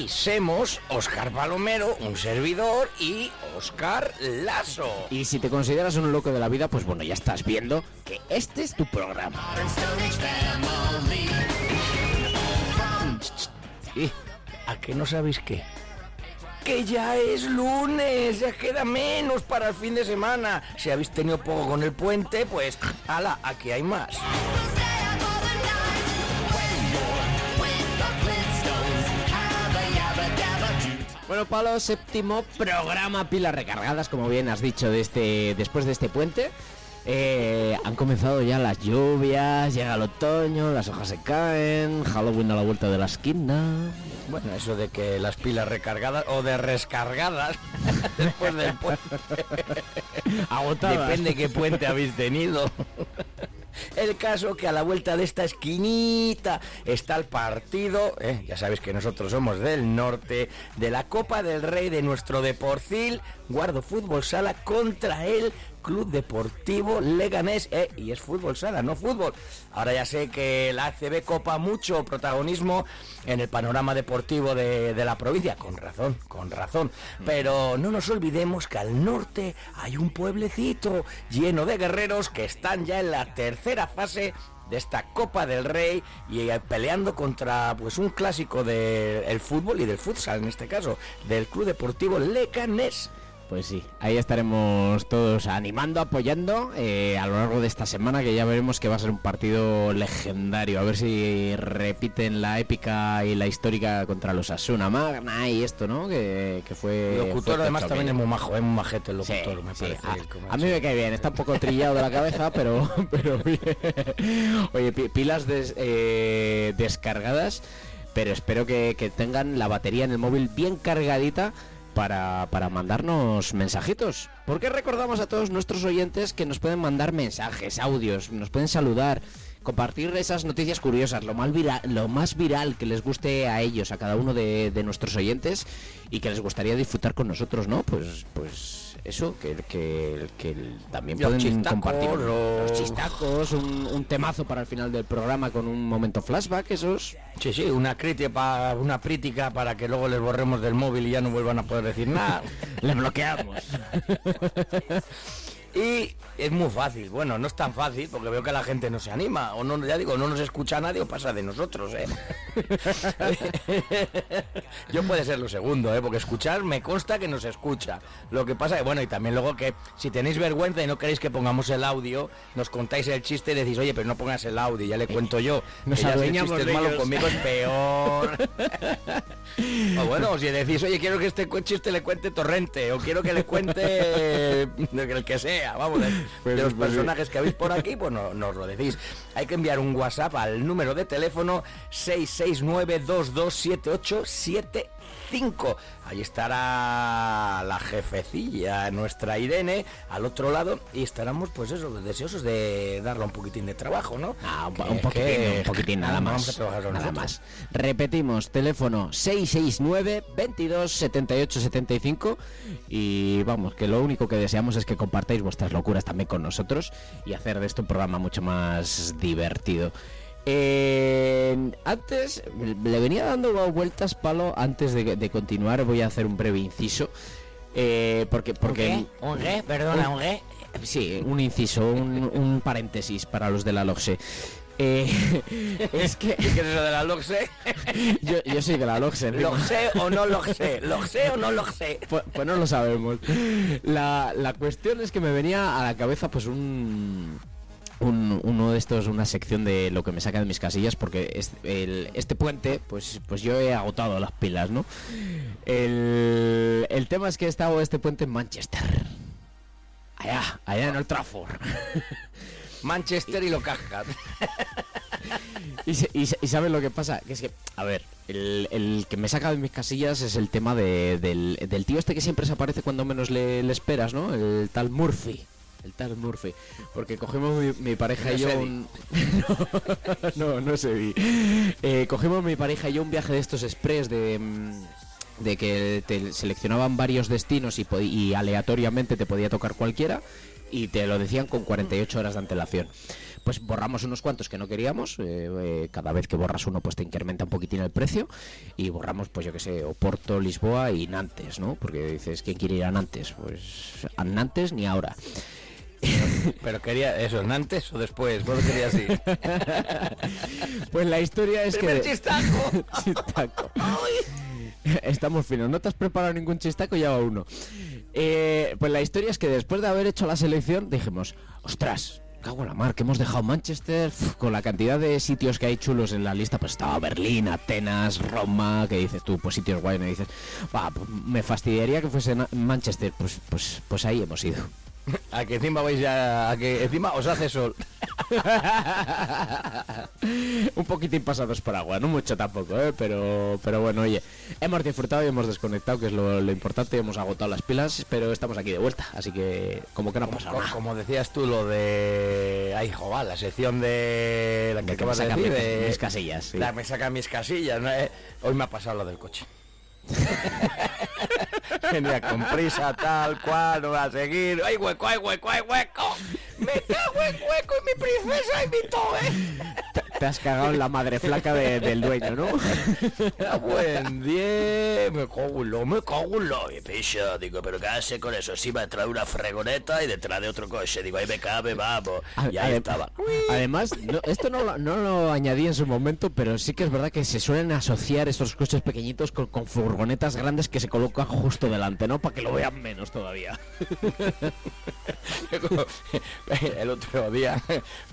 Y somos Oscar Palomero, un servidor, y Oscar Lasso. Y si te consideras un loco de la vida, pues bueno, ya estás viendo que este es tu programa. ¿Y a qué no sabéis qué? que ya es lunes, ya queda menos para el fin de semana. Si habéis tenido poco con el puente, pues ala, aquí hay más. Bueno, Palo, séptimo programa pilas recargadas, como bien has dicho, de este, después de este puente. Eh, han comenzado ya las lluvias, llega el otoño, las hojas se caen, Halloween a la vuelta de la esquina. Bueno, eso de que las pilas recargadas o de rescargadas después del puente. Agotadas. Depende qué puente habéis tenido. El caso que a la vuelta de esta esquinita está el partido, eh, ya sabéis que nosotros somos del norte, de la Copa del Rey de nuestro Deporcil, Guardo Fútbol Sala contra el Club Deportivo Leganés, eh, y es fútbol sala, no fútbol. Ahora ya sé que la ACB copa mucho protagonismo en el panorama deportivo de, de la provincia, con razón, con razón. Pero no nos olvidemos que al norte hay un pueblecito lleno de guerreros que están ya en la tercera fase de esta Copa del Rey y eh, peleando contra pues un clásico del fútbol y del futsal en este caso, del Club Deportivo Leganés. Pues sí, ahí estaremos todos animando, apoyando eh, a lo largo de esta semana que ya veremos que va a ser un partido legendario. A ver si repiten la épica y la histórica contra los Asuna Magna y esto, ¿no? Que, fue... El locutor además también es muy majo, es muy majete el locutor, Sí, me sí, parece. a, a mí me cae bien, está un poco trillado de la cabeza, pero, pero bien. Oye, pi- pilas des- eh, descargadas, pero espero que, que tengan la batería en el móvil bien cargadita para, para mandarnos mensajitos. Porque recordamos a todos nuestros oyentes que nos pueden mandar mensajes, audios, nos pueden saludar, compartir esas noticias curiosas, lo más, vira- lo más viral que les guste a ellos, a cada uno de, de nuestros oyentes y que les gustaría disfrutar con nosotros, ¿no? Pues, pues eso, que, que, que también Los pueden chistacos, compartir los chistacos, un, un temazo para el final del programa con un momento flashback, esos. Sí, sí, una crítica, una crítica para que luego les borremos del móvil y ya no vuelvan a poder decir nada. les bloqueamos. Y es muy fácil, bueno, no es tan fácil porque veo que la gente no se anima, o no, ya digo, no nos escucha nadie o pasa de nosotros, ¿eh? Yo puede ser lo segundo, ¿eh? Porque escuchar me consta que nos escucha. Lo que pasa que, bueno, y también luego que si tenéis vergüenza y no queréis que pongamos el audio, nos contáis el chiste y decís, oye, pero no pongas el audio, ya le cuento yo. Nos ya si el adueñamos chiste es malo conmigo es peor. O bueno, si decís, oye, quiero que este chiste le cuente Torrente, o quiero que le cuente el que sea, vamos, de, Pues de los pues sí. personajes que habéis por aquí, pues no, nos lo decís. Hay que enviar un WhatsApp al número de teléfono 669-2278-7 5. Ahí estará la jefecilla, nuestra Irene, al otro lado, y estaremos, pues eso, deseosos de darle un poquitín de trabajo, ¿no? Ah, un, Que- un poquitín, que- un poquitín, nada vamos más. a trabajar Nada nosotros. más. Repetimos, teléfono 669 22 78 75 y vamos, que lo único que deseamos es que compartáis vuestras locuras también con nosotros y hacer de esto un programa mucho más divertido. Eh, antes, le venía dando vueltas palo antes de, de continuar, voy a hacer un breve inciso. eh, porque, porque qué? ¿Un qué? Perdona, ¿un qué? Sí, un inciso, un, un paréntesis para los de la LOGSE. Eh, es que... ¿Qué es eso de la LOGSE? yo, yo soy de la LOGSE. ¿no? ¿Logse o no logse? ¿Logse o no logse? Pues, pues no lo sabemos. La, la cuestión es que me venía a la cabeza pues un, un- uno de estos, una sección de lo que me saca de mis casillas, porque es- el- este puente, pues, pues yo he agotado las pilas, ¿no? El, el tema es que he estado este puente en Manchester. Allá, allá en el Trafford. Manchester y lo cajas. Y, ¿sabes lo que pasa? Que es que, a ver, el, que me saca de mis casillas es el tema de- del, del tío este que siempre se aparece cuando menos le esperas, ¿no? El tal Murphy. El tal Murphy. Porque cogemos mi, mi pareja No y yo un... no, no es Eddie. Eh, cogemos mi pareja y yo un viaje de estos express de... mm, de que te seleccionaban varios destinos y aleatoriamente te podía tocar cualquiera y te lo decían con 48 horas de antelación. Pues borramos unos cuantos que no queríamos, eh, eh, cada vez que borras uno pues te incrementa un poquitín el precio y borramos pues yo que sé, Oporto, Lisboa y Nantes, ¿no? Porque dices, ¿quién quiere ir a Nantes? Pues a Nantes ni ahora. Pero quería eso, ¿en antes o después? ¿Cuándo querías ir? Pues la historia es ¡Primer que... chistaco! Chistaco. Estamos finos, no te has preparado ningún chistaco, ya va uno. Eh, pues la historia es que después de haber hecho la selección dijimos, ostras, cago en la mar, que hemos dejado Manchester con la cantidad de sitios que hay chulos en la lista, pues estaba Berlín, Atenas, Roma, que dices tú, pues sitios guay, me dices, pues, me fastidiaría que fuese Manchester, pues, pues, pues ahí hemos ido. A que encima vais ya. A que encima os hace sol. un poquitín pasados por agua, no mucho tampoco, ¿eh? pero, pero bueno, oye, hemos disfrutado y hemos desconectado, que es lo, lo importante, hemos agotado las pilas, pero estamos aquí de vuelta, así que como que no ha pasado Co- nada. Como decías tú, lo de. Ay, joder, la sección de. La que De que acabas me de saca decir. mis- de- mis casillas, sí. La me saca mis casillas. ¿no? Eh, Hoy me ha pasado lo del coche. Venía con prisa, tal cual, no va a seguir. ¡Ay, hueco, ay, hueco, ay, hueco! ¡Me cago en hueco y mi princesa y mi toe! Te has cagado en la madre flaca de- del dueño, ¿no? Ah, buen día, me cago en lo, me cago en lo. Y picha, digo, pero ¿qué hace con eso? Encima detrás de una fregoneta y detrás de otro coche. Digo, ahí me cabe, vamos. Y ahí estaba. Además, no- esto no lo, no lo añadí en su momento, pero sí que es verdad que se suelen asociar estos coches pequeñitos con, con furgonetas grandes que se colocan justo delante, ¿no? Para que lo vean menos todavía. el otro día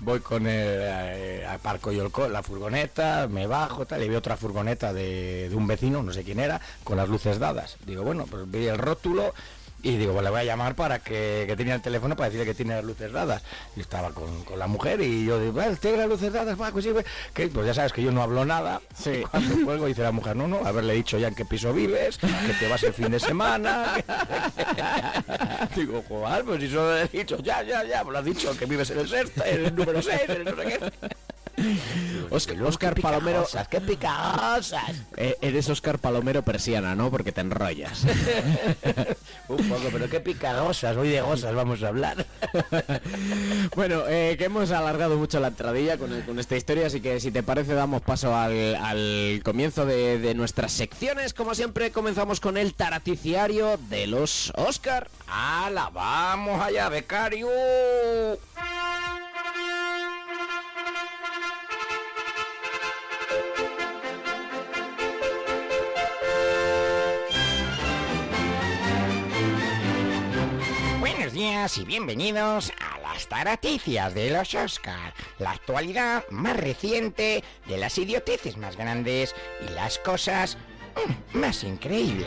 voy con el eh, aparco yo el la furgoneta, me bajo tal, y veo otra furgoneta de, de un vecino, no sé quién era, con las luces dadas. Digo, bueno, pues vi el rótulo y digo, pues le voy a llamar para que, que tenía el teléfono para decirle que tiene las luces dadas. Y estaba con, con la mujer y yo digo, "Bueno, tiene las luces dadas, va, pues sí, pues", que pues ya sabes que yo no hablo nada. Y Cuando cuelgo dice la mujer, no, no, haberle dicho ya en qué piso vives, que te vas el fin de semana. Digo, joder, pues si solo le he dicho, ya, ya, ya, me lo has dicho, que vives en el sexto, en el número 6, en el no sé qué. Oscar, Oscar Palomero. ¡Qué picosas! Eh, eres Oscar Palomero persiana, ¿no? Porque te enrollas. Un poco, pero qué picagosas, hoy de gosas vamos a hablar. Bueno, eh, que hemos alargado mucho la entradilla con, con esta historia, así que si te parece damos paso al, al comienzo de, de nuestras secciones. Como siempre, comenzamos con el taraticiario de los Oscar. ¡Hala, vamos allá, becario! Días y bienvenidos a las taraticias de los Oscar, la actualidad más reciente de las idioteces más grandes y las cosas mm, más increíbles.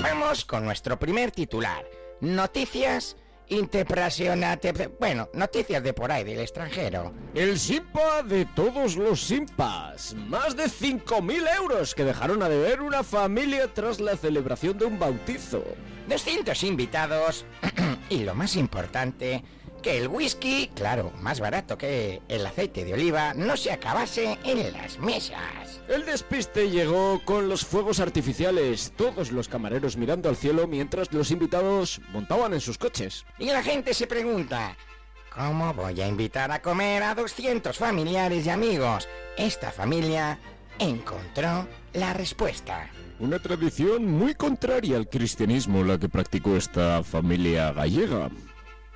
Vamos con nuestro primer titular. Noticias Interpresionate. Bueno, noticias de por ahí, del extranjero. El Simpa de todos los Simpas. Más de 5.000 euros que dejaron a deber una familia tras la celebración de un bautizo. 200 invitados. y lo más importante, que el whisky, claro, más barato que el aceite de oliva, no se acabase en las mesas. El despiste llegó con los fuegos artificiales, todos los camareros mirando al cielo mientras los invitados montaban en sus coches. Y la gente se pregunta, ¿cómo voy a invitar a comer a 200 familiares y amigos? Esta familia encontró la respuesta. Una tradición muy contraria al cristianismo la que practicó esta familia gallega.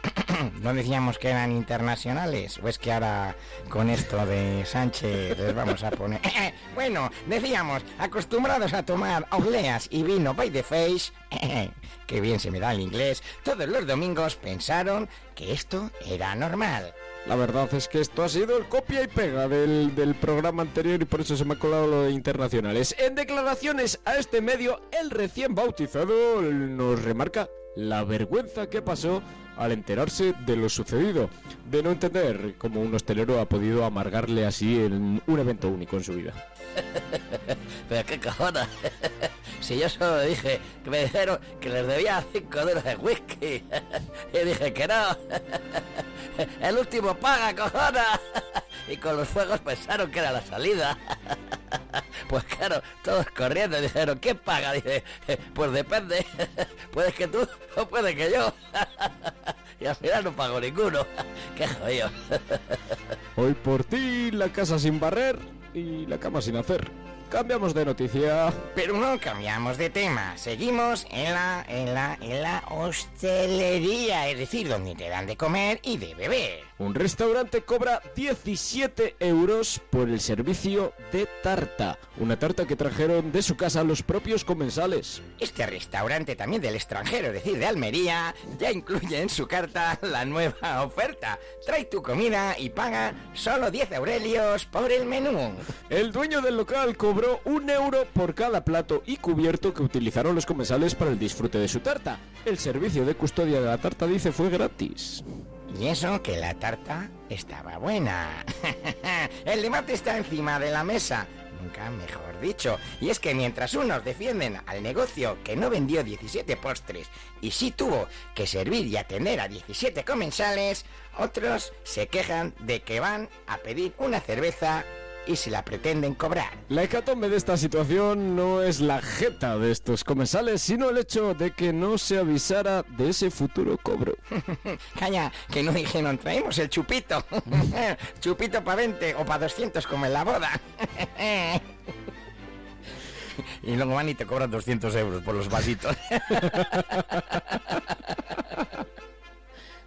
¿No decíamos que eran internacionales? ¿O es que ahora con esto de Sánchez les vamos a poner... bueno, decíamos, acostumbrados a tomar obleas y vino by the face, que bien se me da el inglés, todos los domingos pensaron que esto era normal. La verdad es que esto ha sido el copia y pega del, del, programa anterior y por eso se me ha colado lo de internacionales. En declaraciones a este medio, el recién bautizado nos remarca la vergüenza que pasó al enterarse de lo sucedido, de no entender cómo un hostelero ha podido amargarle así en un evento único en su vida. Pero qué cojones. si yo solo dije que me dijeron que les debía 5 dólares de whisky. y dije que no. El último paga, cojones. y con los fuegos pensaron que era la salida. pues claro, todos corriendo dijeron, ¿quién paga? Dice, pues depende. puede que tú o puede que yo. y al final no pago ninguno. Qué jodido. Hoy por ti, la casa sin barrer y la cama sin hacer. Cambiamos de noticia. Pero no cambiamos de tema. Seguimos en la, en la, en la hostelería, es decir, donde te dan de comer y de beber. Un restaurante cobra 17 euros por el servicio de tarta. Una tarta que trajeron de su casa los propios comensales. Este restaurante también del extranjero, es decir, de Almería, ya incluye en su carta la nueva oferta. Trae tu comida y paga solo 10 aurelios por el menú. El dueño del local cobró un euro por cada plato y cubierto que utilizaron los comensales para el disfrute de su tarta. El servicio de custodia de la tarta, dice, fue gratis. Y eso que la tarta estaba buena. el debate está encima de la mesa. Nunca mejor dicho. Y es que mientras unos defienden al negocio que no vendió 17 postres y sí tuvo que servir y atender a 17 comensales, otros se quejan de que van a pedir una cerveza y se la pretenden cobrar. La hecatombe de esta situación no es la jeta de estos comensales, sino el hecho de que no se avisara de ese futuro cobro. Calla, que no dijeron, traemos el chupito. chupito para 20 o para 200 como en la boda. y luego van y te cobran 200 euros por los vasitos.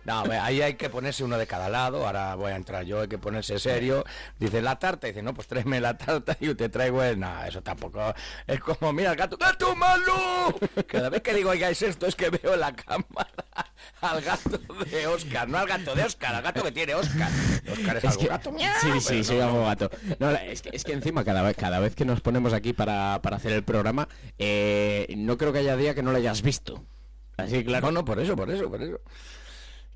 No, ahí hay que ponerse uno de cada lado. Ahora voy a entrar yo, hay que ponerse serio. Dice la tarta, dice, no, pues tráeme la tarta y te traigo el. No, eso tampoco. Es como, mira, el gato. ¡Gato malo! Cada vez que digo, oigáis esto, es que veo la cámara al gato de Oscar, no al gato de Oscar, al gato que tiene Oscar. Oscar es, Es algo que- gato. Sí, sí, no, soy no. algo gato. No, la- es, que, es que encima cada vez, cada vez que nos ponemos aquí para, para hacer el programa, eh, no creo que haya día que no lo hayas visto. Así, claro. No, no, por eso, por eso, por eso.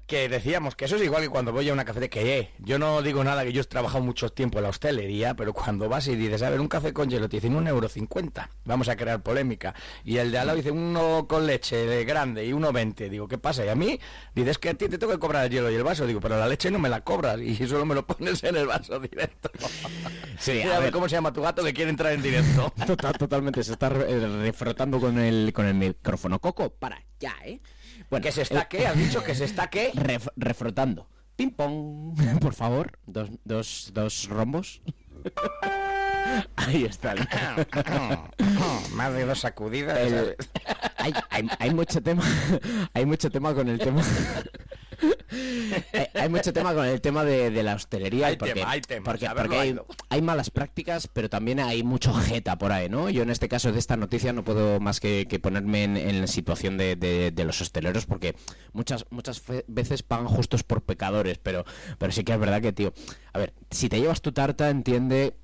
Que decíamos que eso es igual que cuando voy a una cafetería, que eh, yo no digo nada, que yo he trabajado mucho tiempo en la hostelería, pero cuando vas y dices, a ver, un café con hielo, te dicen un euro cincuenta, vamos a crear polémica. Y el de al lado dice uno con leche de grande y uno veinte. Digo, ¿qué pasa? Y a mí dices que a ti te tengo que cobrar el hielo y el vaso. Digo, pero la leche no me la cobras y solo me lo pones en el vaso directo. Sí, a a ver ver. cómo se llama tu gato que quiere entrar en directo. Total, totalmente, se está eh, refrotando con el, con el micrófono. Coco, para ya, ¿eh? Bueno, ¿Que se está qué? ¿Has dicho que se está qué? Ref- refrotando. Ping pong, por favor. Dos, dos, dos rombos. Ahí está. Más de dos sacudidas. El- hay, hay mucho tema hay mucho tema con el tema hay, hay mucho tema con el tema de, de la hostelería Hay porque, tema, hay tema, porque, saberlo porque hay, haylo. hay malas prácticas pero también hay mucho jeta por ahí no yo en este caso de esta noticia no puedo más que, que ponerme en, en la situación de, de- de los hosteleros porque muchas muchas veces pagan justos por pecadores pero pero sí que es verdad que tío a ver si te llevas tu tarta entiende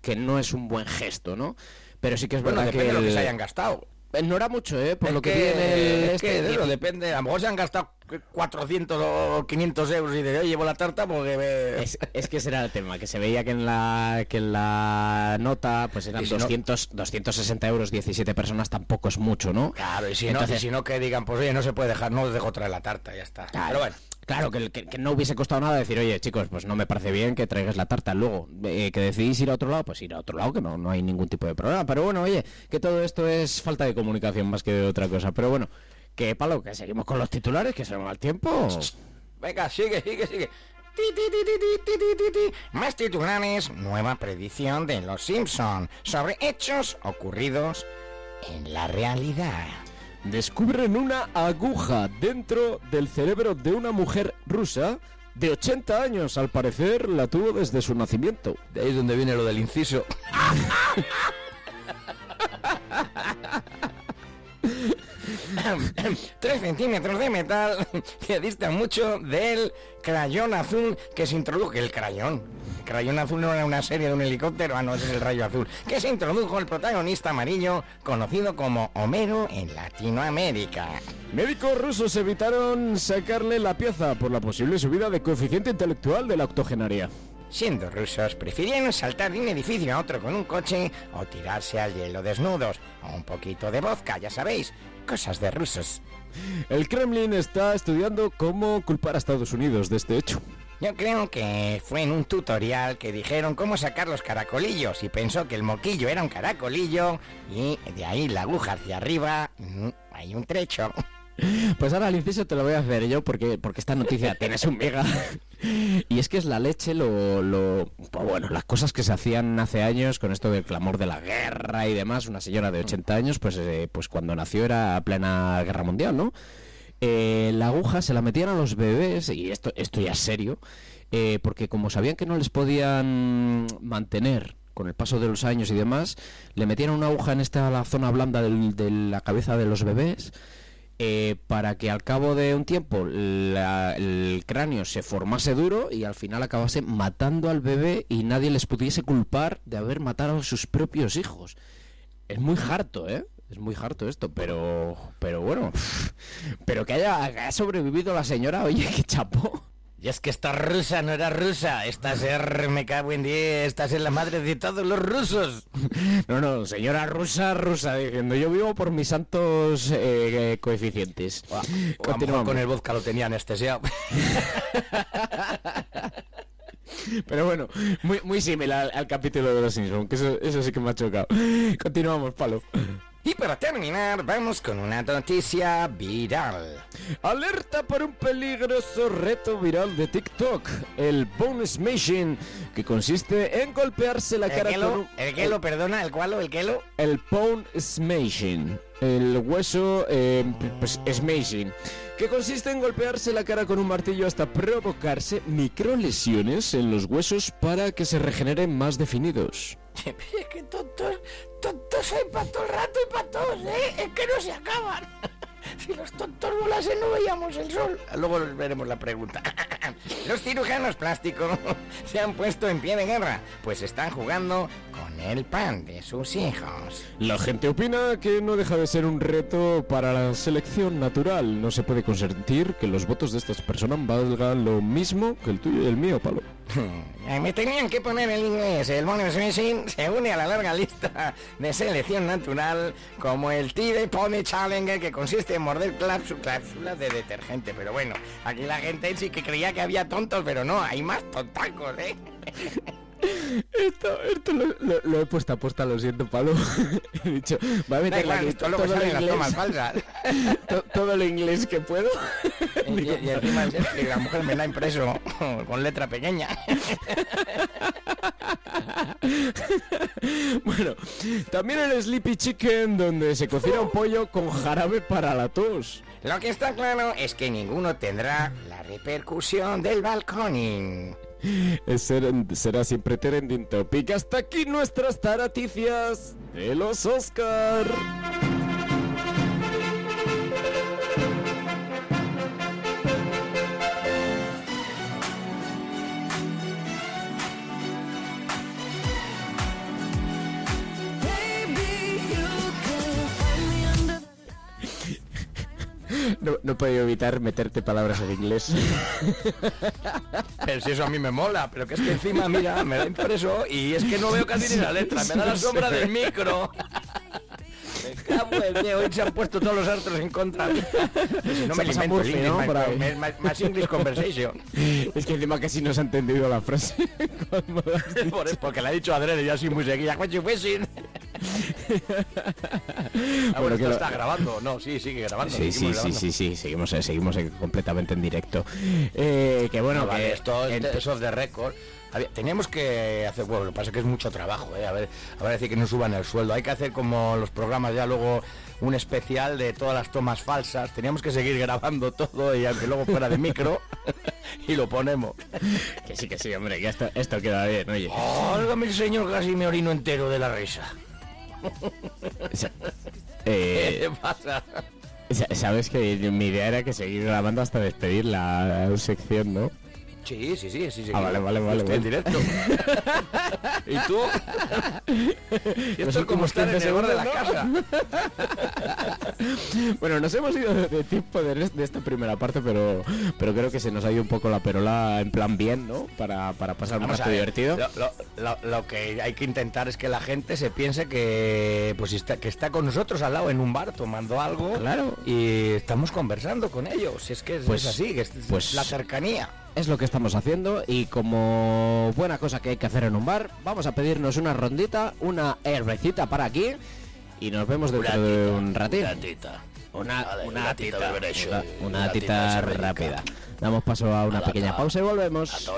que no es un buen gesto no pero sí que es Bueno, verdad de lo que se hayan gastado. Eh, No era mucho, ¿eh? Por Es lo que, este, que y- depende. A lo mejor se han gastado 400 o 500 euros y de yo llevo la tarta porque me... Es, es que ese era el tema, que se veía que en la que en la nota pues eran si no- 200, 260 euros, 17 personas, tampoco es mucho, ¿no? Claro, y si, no, y si no que digan, pues oye, no se puede dejar, no os dejo traer la tarta, ya está. Claro, Pero bueno. Claro, que, que, que, no hubiese costado nada decir, oye, chicos, pues no me parece bien que traigas la tarta. Luego, eh, que decidís ir a otro lado, pues ir a otro lado, que no, no hay ningún tipo de problema. Pero bueno, oye, que todo esto es falta de comunicación más que de otra cosa. Pero bueno, que palo, que seguimos con los titulares, que se nos va el tiempo. Venga, sigue, sigue, sigue. Más titulares, nueva predicción de Los Simpson sobre hechos ocurridos en la realidad. Descubren una aguja dentro del cerebro de una mujer rusa de 80 años. Al parecer la tuvo desde su nacimiento. De ahí es donde viene lo del inciso. Tres centímetros de metal que distan mucho del crayón azul que se introdujo. El crayón. El crayón azul no era una serie de un helicóptero, ah, no, ese es el rayo azul. Que se introdujo el protagonista amarillo, conocido como Homero en Latinoamérica. Médicos rusos evitaron sacarle la pieza por la posible subida de coeficiente intelectual de la octogenaria. Siendo rusos, prefirieron saltar de un edificio a otro con un coche o tirarse al hielo desnudos. O un poquito de vodka, ya sabéis. Cosas de rusos. El Kremlin está estudiando cómo culpar a Estados Unidos de este hecho. Yo creo que fue en un tutorial que dijeron cómo sacar los caracolillos y pensó que el moquillo era un caracolillo y de ahí la aguja hacia arriba mm, hay un trecho. Pues ahora el inciso te lo voy a hacer yo porque, porque esta noticia tienes un mega. Y es que es la leche, lo, lo- pues bueno, las cosas que se hacían hace años con esto del clamor de la guerra y demás. Una señora de 80 años, pues, eh, pues cuando nació era plena guerra mundial, ¿no? Eh, la aguja se la metían a los bebés, y esto, esto ya es serio, eh, porque como sabían que no les podían mantener con el paso de los años y demás, le metían una aguja en esta la zona blanda del- de la cabeza de los bebés eh, para que al cabo de un tiempo la- el cráneo se formase duro y al final acabase matando al bebé y nadie les pudiese culpar de haber matado a sus propios hijos. Es muy harto, ¿eh? Es muy harto esto, pero pero bueno, pero que haya, sobrevivido la señora, oye, qué chapó. Y es que esta rusa no era rusa, esta ser, me cago en 10, esta es la madre de todos los rusos. No, no, señora rusa, rusa, diciendo yo vivo por mis santos eh, coeficientes. Continuamos. con el vodka lo tenía anestesiado. Pero bueno, muy, muy similar al, al capítulo de los Simpsons, que eso, eso sí que me ha chocado. Continuamos, palo. Y para terminar, vamos con una noticia viral. Alerta por un peligroso reto viral de TikTok, el Bone Smashing, que consiste en golpearse la ¿El cara quelo? con un... ¿El quelo, perdona? ¿El cualo? ¿El quelo? El Bone Smashing, el hueso, eh, pues que consiste en golpearse la cara con un martillo hasta provocarse microlesiones en los huesos para que se regeneren más definidos. Es que tontos, tontos hay para todo el rato y para todos, ¿eh? Es que no se acaban. Si los tontos volasen no veíamos el sol. Luego veremos la pregunta. Los cirujanos plásticos se han puesto en pie de guerra, pues están jugando con el pan de sus hijos. La gente opina que no deja de ser un reto para la selección natural. No se puede consentir que los votos de estas personas valgan lo mismo que el tuyo y el mío, Palo. Me tenían que poner el inglés. El Bonus Machine se une a la larga lista de selección natural como el Tide Pony Challenger que consiste en morder cápsulas de detergente. Pero bueno, aquí la gente sí que creía que había tontos, pero no, hay más tontacos, ¿eh? Esto, esto lo, lo- lo he puesto a posta, lo siento, Palo. he dicho, va a meter igual, esto luego sale en las tomas falsas. to- todo lo inglés que puedo. Y, y encima es que la mujer me la ha impreso con letra pequeña. Bueno, también el Sleepy Chicken, donde se cocina un pollo con jarabe para la tos. Lo que está claro es que ninguno tendrá la repercusión del balconing. Será siempre trending topic. Hasta aquí nuestras taraticias de los Oscar. No, no he podido evitar meterte palabras en inglés. Pero si eso a mí me mola, pero que es que encima, mira, me da impreso y es que no veo casi ni la letra, me da la sombra del micro. Hoy se han puesto todos los astros en contra. Si no Se me alimento Murphy, el English, ¿no? my- my- más English conversation. Es que encima casi no se ha entendido la frase. Por- porque la ha dicho adrede y así muy seguida. Ah, bueno, esto lo- está grabando. No, sí, sigue grabando. Sí, sí, seguimos sí, grabando. sí, sí, seguimos, eh, seguimos eh, completamente en directo. Eh, que bueno, No, vale, que esto de, eso es de récord. A ver, teníamos que hacer, bueno, lo que pasa es que es mucho trabajo, ¿eh? A ver, a ver, decir que no suban el sueldo. Hay que hacer como los programas ya luego un especial de todas las tomas falsas. Teníamos que seguir grabando todo y aunque luego fuera de micro y lo ponemos. que sí, que sí, hombre, que esto, esto queda bien, oye. Óigame el señor, casi me orino entero de la risa. Eh, ¿Qué pasa? sa- Sabes que mi idea era que seguir grabando hasta despedir la sección, ¿no? Sí, sí, sí, sí. sí Ah, vale, vale, vale, Estoy en directo. ¿Y tú? Y esto es como estar en 15 el bar de la casa. Bueno, nos hemos ido de, tiempo de, de esta primera parte, pero, pero creo que se nos ha ido un poco la perola en plan bien, ¿no? Para, para pasar un Vamos rato a ver, divertido. Lo, lo- lo- lo que hay que intentar es que la gente se piense que pues está, que está con nosotros al lado en un bar tomando algo Claro. y estamos conversando con ellos. Si es que es, Pues- es así, que es pues- la cercanía. Es lo que estamos haciendo y como buena cosa que hay que hacer en un bar, vamos a pedirnos una rondita, una herbecita para aquí y nos vemos dentro de un ratito. Una, Vale, una una tita tita, brecho una, tita tita rápida. Damos paso a una A pequeña pausa y volvemos.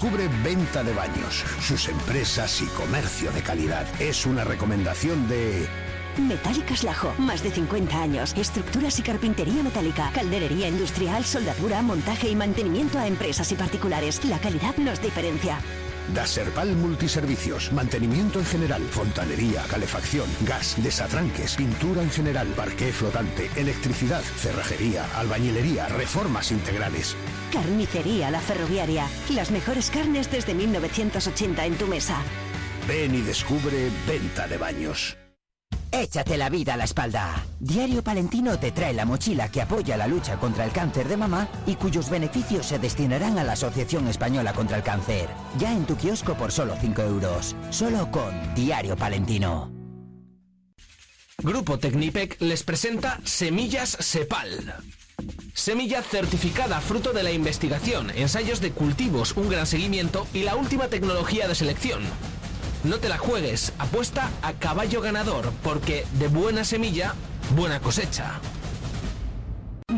Descubre Venta de Baños, sus empresas y comercio de calidad. Es una recomendación de... Metálicas Lajo, más de 50 años. Estructuras y carpintería metálica, calderería industrial, soldadura, montaje y mantenimiento a empresas y particulares. La calidad nos diferencia. Daserpal Multiservicios, mantenimiento en general, fontanería, calefacción, gas, desatranques, pintura en general, parqué flotante, electricidad, cerrajería, albañilería, reformas integrales. Carnicería La Ferroviaria. Las mejores carnes desde 1980 en tu mesa. Ven y descubre Venta de Baños. Échate la vida a la espalda. Diario Palentino te trae la mochila que apoya la lucha contra el cáncer de mama y cuyos beneficios se destinarán a la Asociación Española contra el Cáncer. Ya en tu kiosco por solo 5 euros. Solo con Diario Palentino. Grupo Tecnipec les presenta Semillas Sepal. Semilla certificada fruto de la investigación, ensayos de cultivos, un gran seguimiento y la última tecnología de selección. No te la juegues, apuesta a caballo ganador, porque de buena semilla, buena cosecha.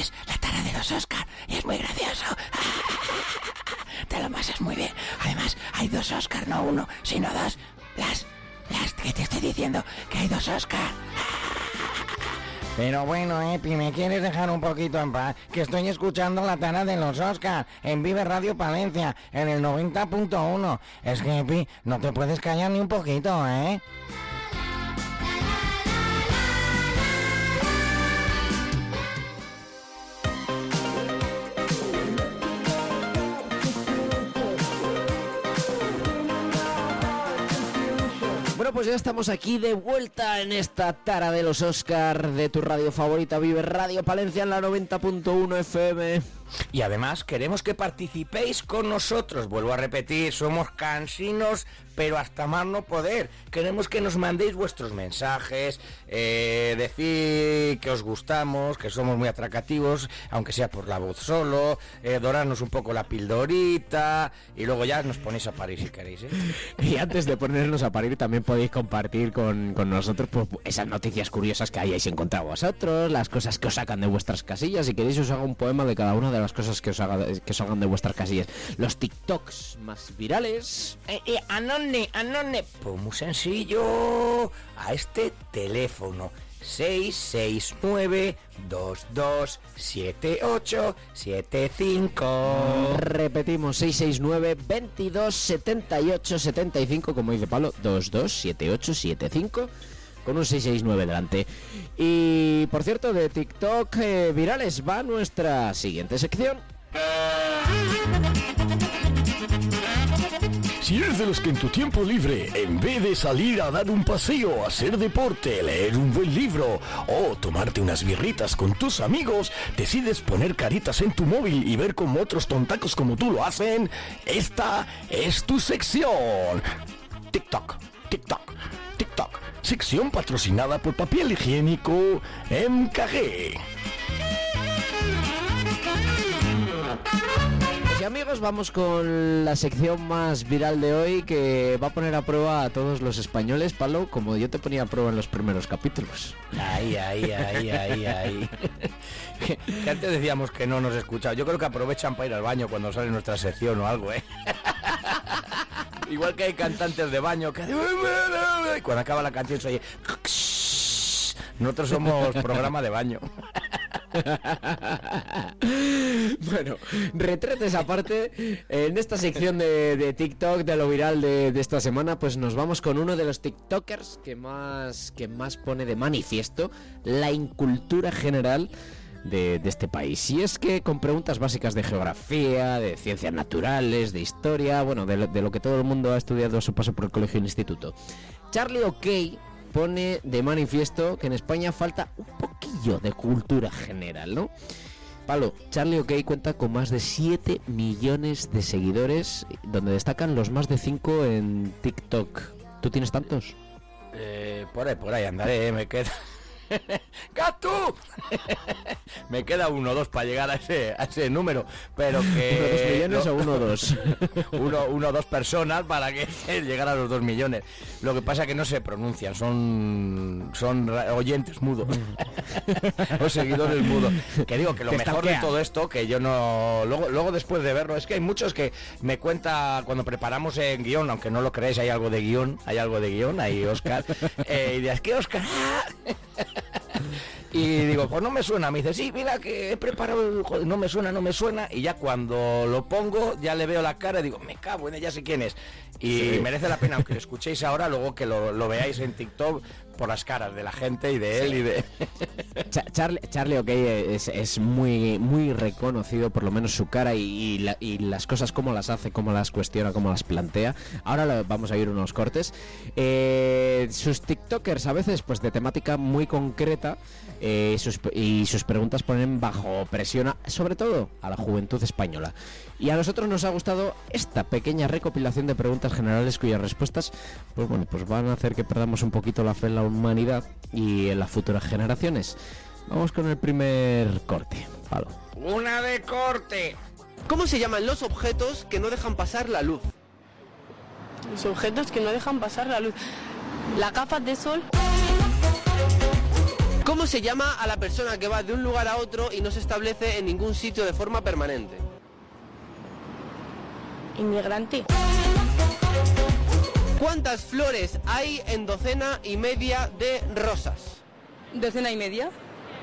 Es La Tara de los Oscar y es muy gracioso. Te lo pasas muy bien. Además, hay dos Oscar, no uno, sino dos. Blas, Las que te estoy diciendo que hay dos Oscar. Pero bueno, Epi, ¿me quieres dejar un poquito en paz? Que estoy escuchando la tana de los Oscar en Vive Radio Palencia, en el 90.1. Es que, Epi, no te puedes callar ni un poquito, ¿eh? Pues ya estamos aquí de vuelta en esta tara de los Oscar de tu radio favorita, Vive Radio Palencia en la 90.1 FM. Y además queremos que participéis con nosotros. Vuelvo a repetir, somos cansinos, pero hasta más no poder. Queremos que nos mandéis vuestros mensajes, eh, decir que os gustamos, que somos muy atracativos, aunque sea por la voz solo, eh, dorarnos un poco la pildorita y luego ya nos ponéis a parir si queréis. ¿eh? Y antes de ponernos a parir, también podéis compartir con, con nosotros pues, esas noticias curiosas que hayáis encontrado vosotros, las cosas que os sacan de vuestras casillas. Si queréis, os hago un poema de cada una de las cosas que os, haga, que os hagan de vuestras casillas. Los TikToks más virales. Eh, eh, anone, anone. Pues muy sencillo. A este teléfono. 669-2278-75. Repetimos, 669 22 78 75, como dice Pablo, 22 78 75 con un 669 delante. Y por cierto, de TikTok eh, virales va nuestra siguiente sección. Si eres de los que en tu tiempo libre, en vez de salir a dar un paseo, hacer deporte, leer un buen libro o tomarte unas birritas con tus amigos, decides poner caritas en tu móvil y ver cómo otros tontacos como tú lo hacen, esta es tu sección. TikTok, TikTok, TikTok. Sección patrocinada por papel higiénico MKG. Y amigos, vamos con la sección más viral de hoy que va a poner a prueba a todos los españoles, Palo, como yo te ponía a prueba en los primeros capítulos. Ahí, ahí, ahí, ahí, ahí. que antes decíamos que no nos escuchaba. Yo creo que aprovechan para ir al baño cuando sale nuestra sección o algo, ¿eh? Igual que hay cantantes de baño que cuando acaba la canción se oye nosotros somos programa de baño. bueno, retretes aparte, en esta sección de, de TikTok, de lo viral de, de, esta semana, pues nos vamos con uno de los TikTokers que más, que más pone de manifiesto la incultura general de, de, este país. Y es que con preguntas básicas de geografía, de ciencias naturales, de historia, bueno, de lo, de lo que todo el mundo ha estudiado a su paso por el colegio y el instituto. Charlie O'Kay pone de manifiesto que en España falta un poquillo de cultura general, ¿no? Palo, Charlie OK cuenta con más de 7 millones de seguidores, donde destacan los más de 5 en TikTok. ¿Tú tienes tantos? Eh, por ahí, por ahí andaré, me queda... Me queda uno o dos para llegar a ese, a ese número, pero que... ¿Uno dos millones o uno o dos? uno, uno o dos personas para que llegar a los dos millones. Lo que pasa es que no se pronuncian, son, son oyentes mudos. o seguidores mudos. Que digo que lo mejor de todo esto, que yo no... Luego, luego después de verlo, es que hay muchos que me cuenta cuando preparamos en guion, aunque no lo creéis, hay algo de guion, hay algo de guion, ahí Oscar. Eh, y dices, ¿qué Oscar? Y digo, pues no me suena. Me dice, sí, mira que he preparado, joder, no me suena, no me suena. Y ya cuando lo pongo, ya le veo la cara y digo, me cago en ella, sé quién es. Y sí. merece la pena, aunque lo escuchéis ahora, luego que lo, lo veáis en TikTok por las caras de la gente y de él y de... Charlie, Charlie OK es, es, muy, muy reconocido, por lo menos su cara y, y, la, y, las cosas, cómo las hace, cómo las cuestiona, cómo las plantea. Ahora lo, vamos a ir unos cortes. Eh, sus TikTokers a veces, pues de temática muy concreta, eh, sus, y sus preguntas ponen bajo presión, sobre todo a la juventud española. Y a nosotros nos ha gustado esta pequeña recopilación de preguntas generales cuyas respuestas, pues bueno, pues van a hacer que perdamos un poquito la fe en la humanidad y en las futuras generaciones. Vamos con el primer corte. Palo. Una de corte. ¿Cómo se llaman los objetos que no dejan pasar la luz? Los objetos que no dejan pasar la luz. Las gafas de sol. ¿Cómo se llama a la persona que va de un lugar a otro y no se establece en ningún sitio de forma permanente? Inmigrante. ¿Cuántas flores hay en docena y media de rosas? ¿Docena y media?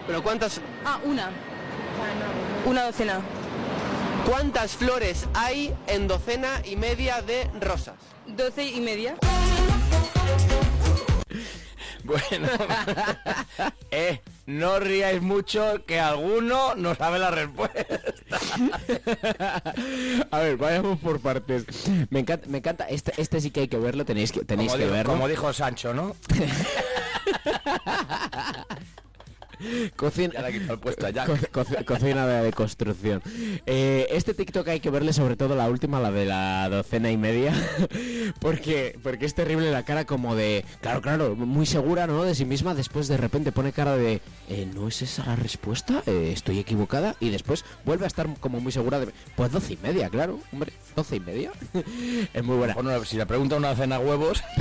¿Pero cuántas, Ah, una. Una docena. cuántas flores hay en docena y media de rosas? Doce y media. Bueno, eh, no ríais mucho que alguno no sabe la respuesta. A ver, vayamos por partes. Me encanta, me encanta. Este, este sí que hay que verlo, tenéis que, tenéis Como que verlo. como dijo Sancho, ¿no? Cocina, Ya el puesto. Co- co- cocina de, de construcción. Eh, este TikTok hay que verle sobre todo la última, la de la docena y media, porque porque es terrible la cara como de, claro, claro, muy segura, ¿no? De sí misma. Después de repente pone cara de, "Eh, ¿no es esa la respuesta? Eh, ¿Estoy equivocada? Y después vuelve a estar como muy segura de, pues doce y media, claro, hombre, doce y media. es muy buena. Bueno, si le pregunta una cena huevos.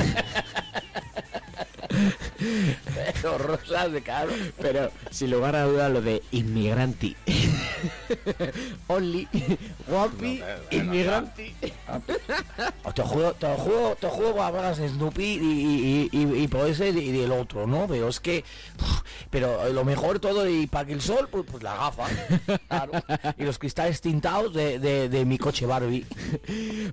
Pero rosas de caro. Pero sin lugar a duda lo de inmigranti. Only, guapi, inmigranti. Te juego, te juego, te juego a Snoopy y, y, y, y por ese y del otro, ¿no? Pero es que, pero lo mejor todo y para que el sol, pues, pues la gafa, claro. Y los cristales tintados de, de, de mi coche Barbie.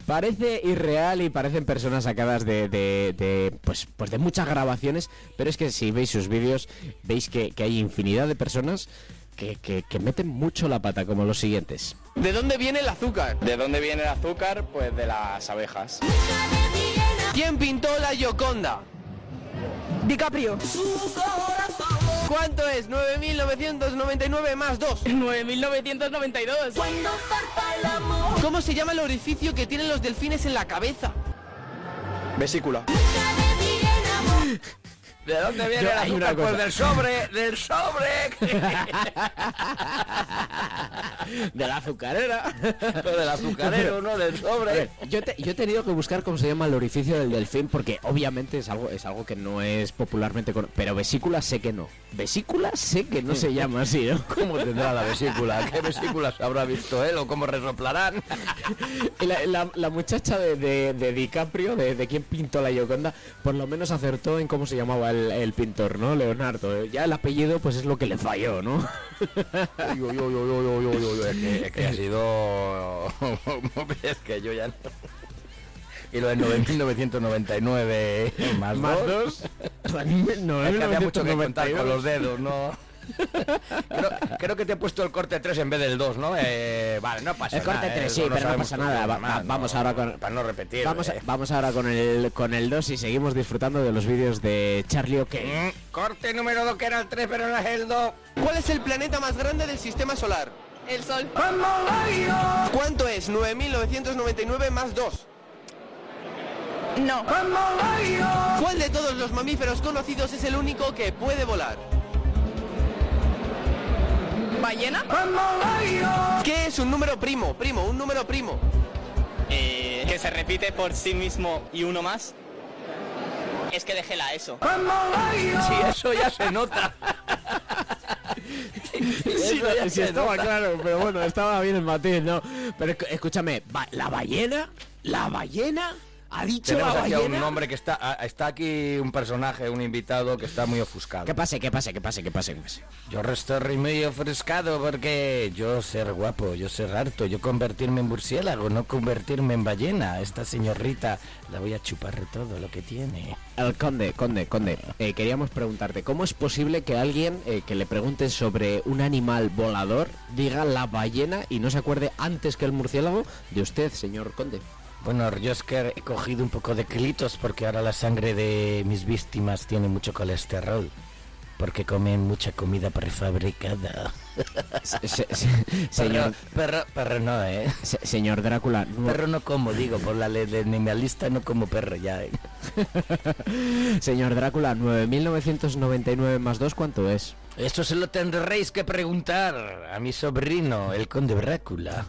Parece irreal y parecen personas sacadas de, de- de, pues, pues de muchas grabaciones, pero es que si veis sus vídeos, veis que, que hay infinidad de personas que, que- que meten mucho la pata, como los siguientes. ¿De dónde viene el azúcar? ¿De dónde viene el azúcar? Pues de las abejas. ¿Quién pintó la Gioconda? DiCaprio. ¿Cuánto es 9.999 más 2? 9.992. ¿Cómo se llama el orificio que tienen los delfines en la cabeza? Vesícula. ¿De dónde viene Yo- una azúcar? Pues del sobre, del sobre. De la azucarera. Pero del azucarero, ¿no? Del sobre. ver, yo, te- yo he tenido que buscar cómo se llama el orificio del delfín porque obviamente es algo es algo que no es popularmente con... pero vesícula sé que no. Vesícula sé que no se llama así, ¿no? ¿Cómo tendrá la vesícula? ¿Qué vesículas habrá visto él o cómo resoplarán? La, la- la muchacha de, de- de DiCaprio, de, de quien pintó la Gioconda, por lo menos acertó en cómo se llamaba el, el pintor, ¿no? Leonardo. Ya el apellido, pues es lo que le falló, ¿no? Uy, uy, uy, es que, es que ha sido... es que yo ya no... Y lo de 9.999 más, Más dos. dos. Es que había mucho que contar 9.992. con los dedos, ¿no? Creo, creo que te he puesto el corte 3 en vez del 2, ¿no? Eh, vale, no pasa El nada. corte eh, 3, sí, eso lo pero no pasa nada. Va- va- vamos no, ahora con... Para no repetir. Vamos, eh. vamos ahora con el con el 2 y seguimos disfrutando de los vídeos de Charlie OK. Mm, corte número 2 que era el 3, pero no es el 2. ¿Cuál es el planeta más grande del sistema solar? El sol. ¿Cuánto es 9.999 más 2? No. ¿Cuál de todos los mamíferos conocidos es el único que puede volar? ¿Ballena? ¿Qué es un número primo? Primo, un número primo. Eh, que se repite por sí mismo y uno más. Es que dejé la eso. Sí, eso ya se nota. Sí, Eso ya sí, se estaba nota. claro, pero bueno, estaba bien el matiz, ¿no? Pero escúchame, ¿la ballena? ¿La ballena? ¿Ha dicho Tenemos la aquí a un hombre que está... a- Está aquí un personaje, un invitado que está muy ofuscado. Que pase, que pase, que pase, que pase, que pase. Yo estoy muy ofuscado porque yo ser guapo, yo ser harto, yo convertirme en murciélago, no convertirme en ballena. Esta señorita la voy a chupar todo lo que tiene. El conde, conde, conde, eh, queríamos preguntarte, ¿cómo es posible que alguien eh, que le pregunte sobre un animal volador diga la ballena y no se acuerde antes que el murciélago de usted, señor conde? Bueno, yo es que he cogido un poco de kilitos porque ahora la sangre de mis víctimas tiene mucho colesterol. Porque comen mucha comida prefabricada. Se- se- Perro, señor, perro, perro no, ¿eh? se- señor Drácula, no- Perro no como, digo, por la ley de animalista no como perro ya, ¿eh? señor Drácula, 9.999 más 2, ¿cuánto es? Esto se lo tendréis que preguntar a mi sobrino, el conde Brácula,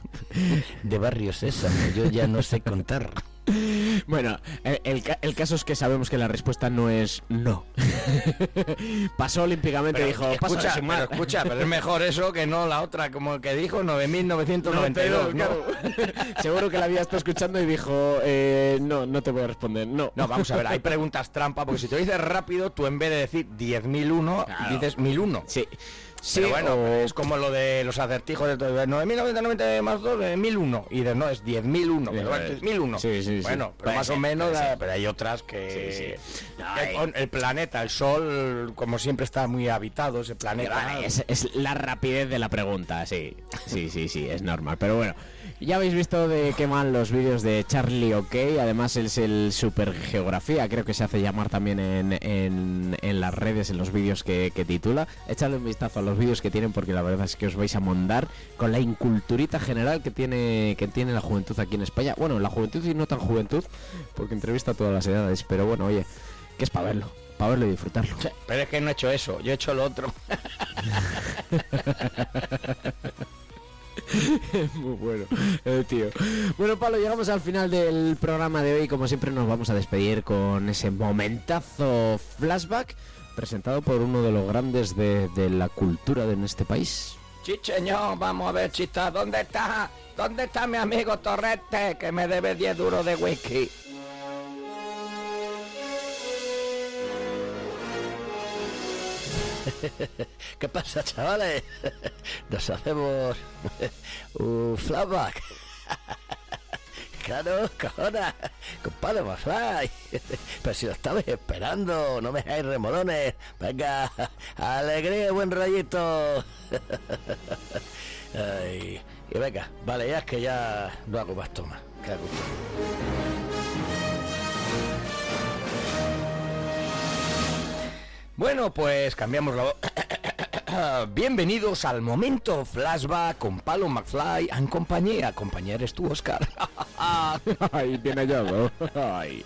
de Barrio Sésamo. Yo ya no sé contar. Bueno, el, el ca- el caso es que sabemos que la respuesta no es no. Pasó olímpicamente y dijo, escucha, "Pásale sin pero mal". escucha, pero es mejor eso que no la otra, como el que dijo 9.992, ¿no? claro. Seguro que la había estado escuchando y dijo, eh, no, no te voy a responder, no. No, vamos a ver, hay preguntas trampa, porque si te lo dices rápido, tú en vez de decir 10.001, dices 1.001. Sí. Sí, Sí, bueno, o- es como lo de los acertijos de todo. 9.990 más 2, 1.001. Y dices, no, es 10.001. Pero bueno, es 1.001. Sí, sí, sí. Bueno, pero Puede más ser, o menos, pero hay otras que... No, el, planeta, el Sol, como siempre está muy habitado, ese planeta. Vale, es, es la rapidez de la pregunta, sí. Sí, sí, sí, es normal. Pero bueno, ya habéis visto de qué van los vídeos de Charlie OK. Además, es el Super Geografía, creo que se hace llamar también en, en- en las redes, en los vídeos que, que titula. Echadle un vistazo a los vídeos que tienen porque la verdad es que os vais a mondar con la inculturita general que tiene, que tiene la juventud aquí en España. Bueno, la juventud y no tan juventud, porque entrevista a todas las edades. Pero bueno, oye, que es para verlo, para verlo y disfrutarlo. Pero es que no he hecho eso, yo he hecho lo otro. Muy bueno, el tío. Bueno, Pablo, llegamos al final del programa de hoy. Como siempre, nos vamos a despedir con ese momentazo flashback presentado por uno de los grandes de, de la cultura de en este país. Chicheño, vamos a ver, chita, ¿dónde está? ¿Dónde está mi amigo Torrete que me debe 10 duros de whisky? ¿Qué pasa, chavales? Nos hacemos un flashback. Claro, cojona, compadre McFly. Pero si lo estabais esperando, no me dejáis remolones. Venga, alegría buen rayito. Ay, y venga, vale, ya es que ya no hago más toma. Bueno, pues cambiamos la voz. Bienvenidos al momento flashback con Palo McFly en compañía. Compañía eres tú, Oscar. Ay, bien hallado. Ay.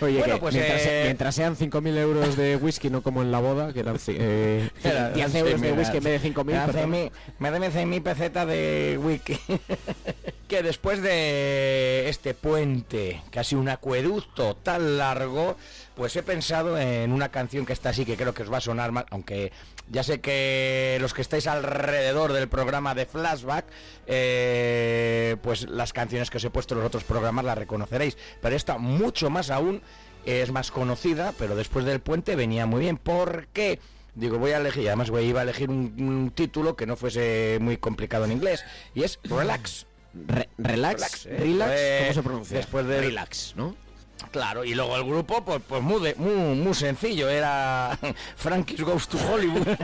Oye, Bueno, que pues, mientras, eh, mientras sean 5.000 euros de whisky, no como en la boda, que eran eh, 10 euros de whisky en vez de 5.000. Me me debe 100.000 pesetas de wiki. que después de este puente, casi un acueducto tan largo, pues he pensado en una canción que está así, que creo que os va a sonar más, aunque ya sé que los que estáis alrededor del programa de Flashback, eh, pues las canciones que os he puesto en los otros programas las reconoceréis, pero esta mucho más aún es más conocida, pero después del puente venía muy bien. ¿Por qué? Digo, voy a elegir, además voy, iba a elegir un título que no fuese muy complicado en inglés, y es Relax. Re- relax, eh. relax, Pues, ¿cómo se pronuncia? Después de Relax, ¿no? Claro, y luego el grupo, pues, pues muy, de- muy, muy sencillo, era Frankie's Goes to Hollywood.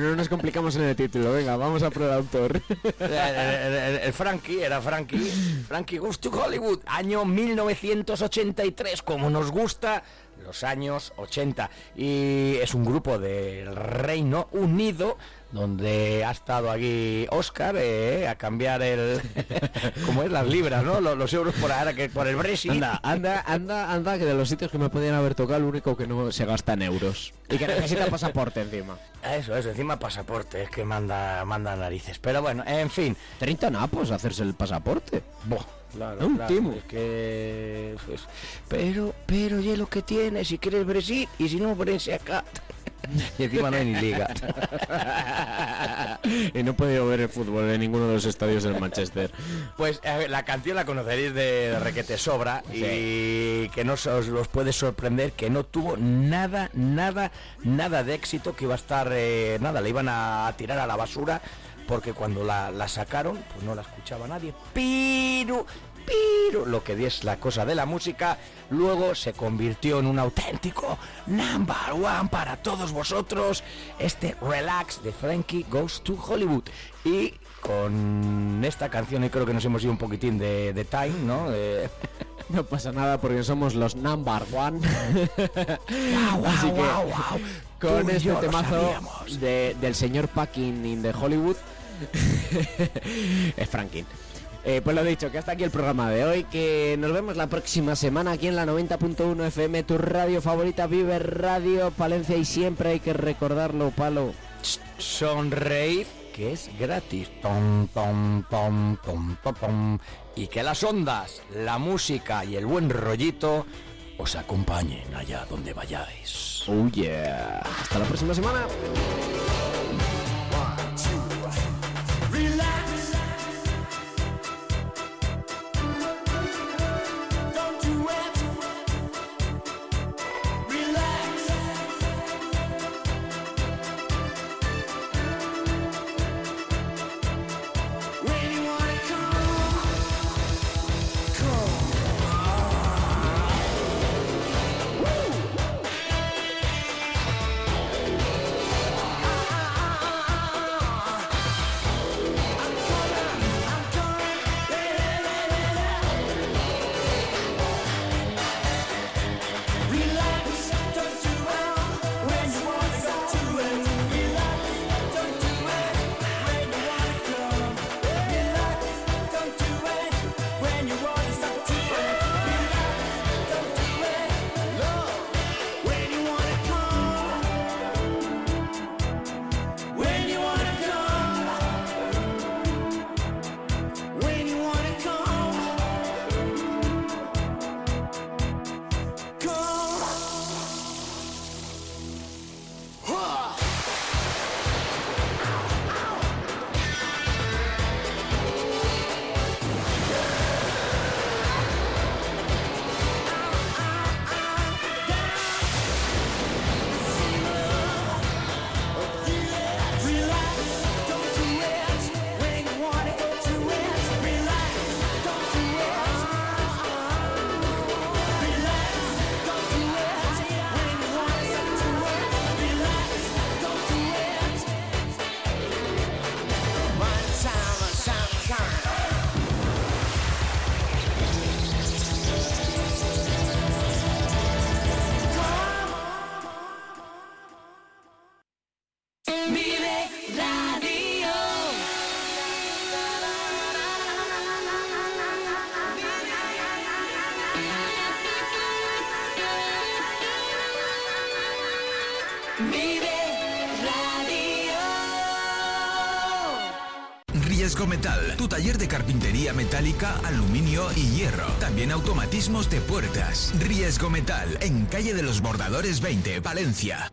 No nos complicamos en el título, venga, vamos a por el autor. el, el- el- el Frankie era Frankie. Frankie Goes to Hollywood, año 1983, como nos gusta los años 80. Y es un grupo del Reino Unido donde ha estado aquí Oscar eh, a cambiar el como es las libras, ¿no? Los, los euros por ahora que por el Brexit. Anda, anda, anda, anda, que de los sitios que me podían haber tocado, lo único que no se gasta en euros. Y que necesita pasaporte encima. Eso, eso, encima pasaporte, es que manda, manda narices. Pero bueno, en fin. 30 napos hacerse el pasaporte. Boh, claro, Un claro, timo. es que... pues, pero, pero, ya lo que tiene, si quieres Brexit, y si no, Brexit acá. Y encima no hay ni liga. y no he podido ver el fútbol en ninguno de los estadios del Manchester. Pues a ver, la canción la conoceréis de, de Requete Sobra y que no os, os puede sorprender que no tuvo nada, nada, nada de éxito, que iba a estar, eh, nada, le iban a tirar a la basura porque cuando la, la sacaron, pues no la escuchaba nadie. Pero, pero, lo que es la cosa de la música, luego se convirtió en un auténtico number one para todos vosotros, este Relax de Frankie Goes to Hollywood. Y con esta canción, y creo que nos hemos ido un poquitín de, de time, ¿no? De- No pasa nada porque somos los number one. Así que con Tú este temazo de- del señor Packing in the Hollywood es Franklin. Eh, pues lo dicho, que hasta aquí el programa de hoy, que nos vemos la próxima semana aquí en la 90.1 FM, tu radio favorita, Vive Radio Palencia y siempre hay que recordarlo, palo. Sonreír que es gratis. Tom, tom, tom, tom, tom, tom. Y que las ondas, la música y el buen rollito os acompañen allá donde vayáis. Oh yeah. Hasta la próxima semana. Metálica, aluminio y hierro. También automatismos de puertas. Riesgo Metal, en calle de los Bordadores 20, Valencia.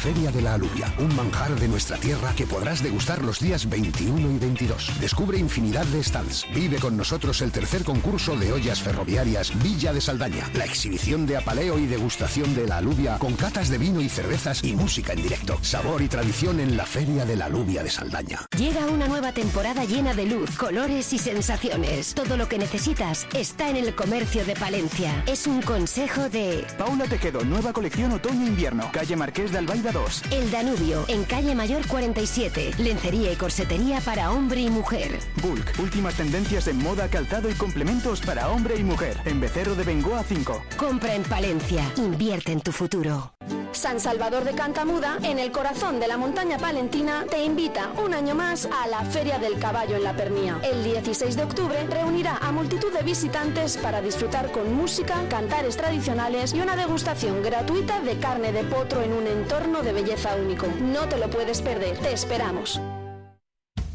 Feria de la Alubia, un manjar de nuestra tierra que podrás degustar los días 21 y 22. Descubre infinidad de stands. Vive con nosotros el tercer concurso de ollas ferroviarias Villa de Saldaña, la exhibición de apaleo y degustación de la alubia con catas de vino y cervezas y música en directo. Sabor y tradición en la Feria de la Alubia de Saldaña. Llega una nueva temporada llena de luz, colores y sensaciones. Todo lo que necesitas está en el comercio de Palencia. Es un consejo de Paula Tejedo, nueva colección otoño-invierno. Calle Marqués de Albaida 2. El Danubio, en calle Mayor 47. Lencería y corsetería para hombre y mujer. Bulk, últimas tendencias en moda, calzado y complementos para hombre y mujer. En Becerro de Bengoa 5. Compra en Palencia. Invierte en tu futuro. San Salvador de Cantamuda, en el corazón de la montaña palentina, te invita un año más a la Feria del Caballo en la Pernía. El 16 de octubre reunirá a multitud de visitantes para disfrutar con música, cantares tradicionales y una degustación gratuita de carne de potro en un entorno de belleza único. No te lo puedes perder, te esperamos.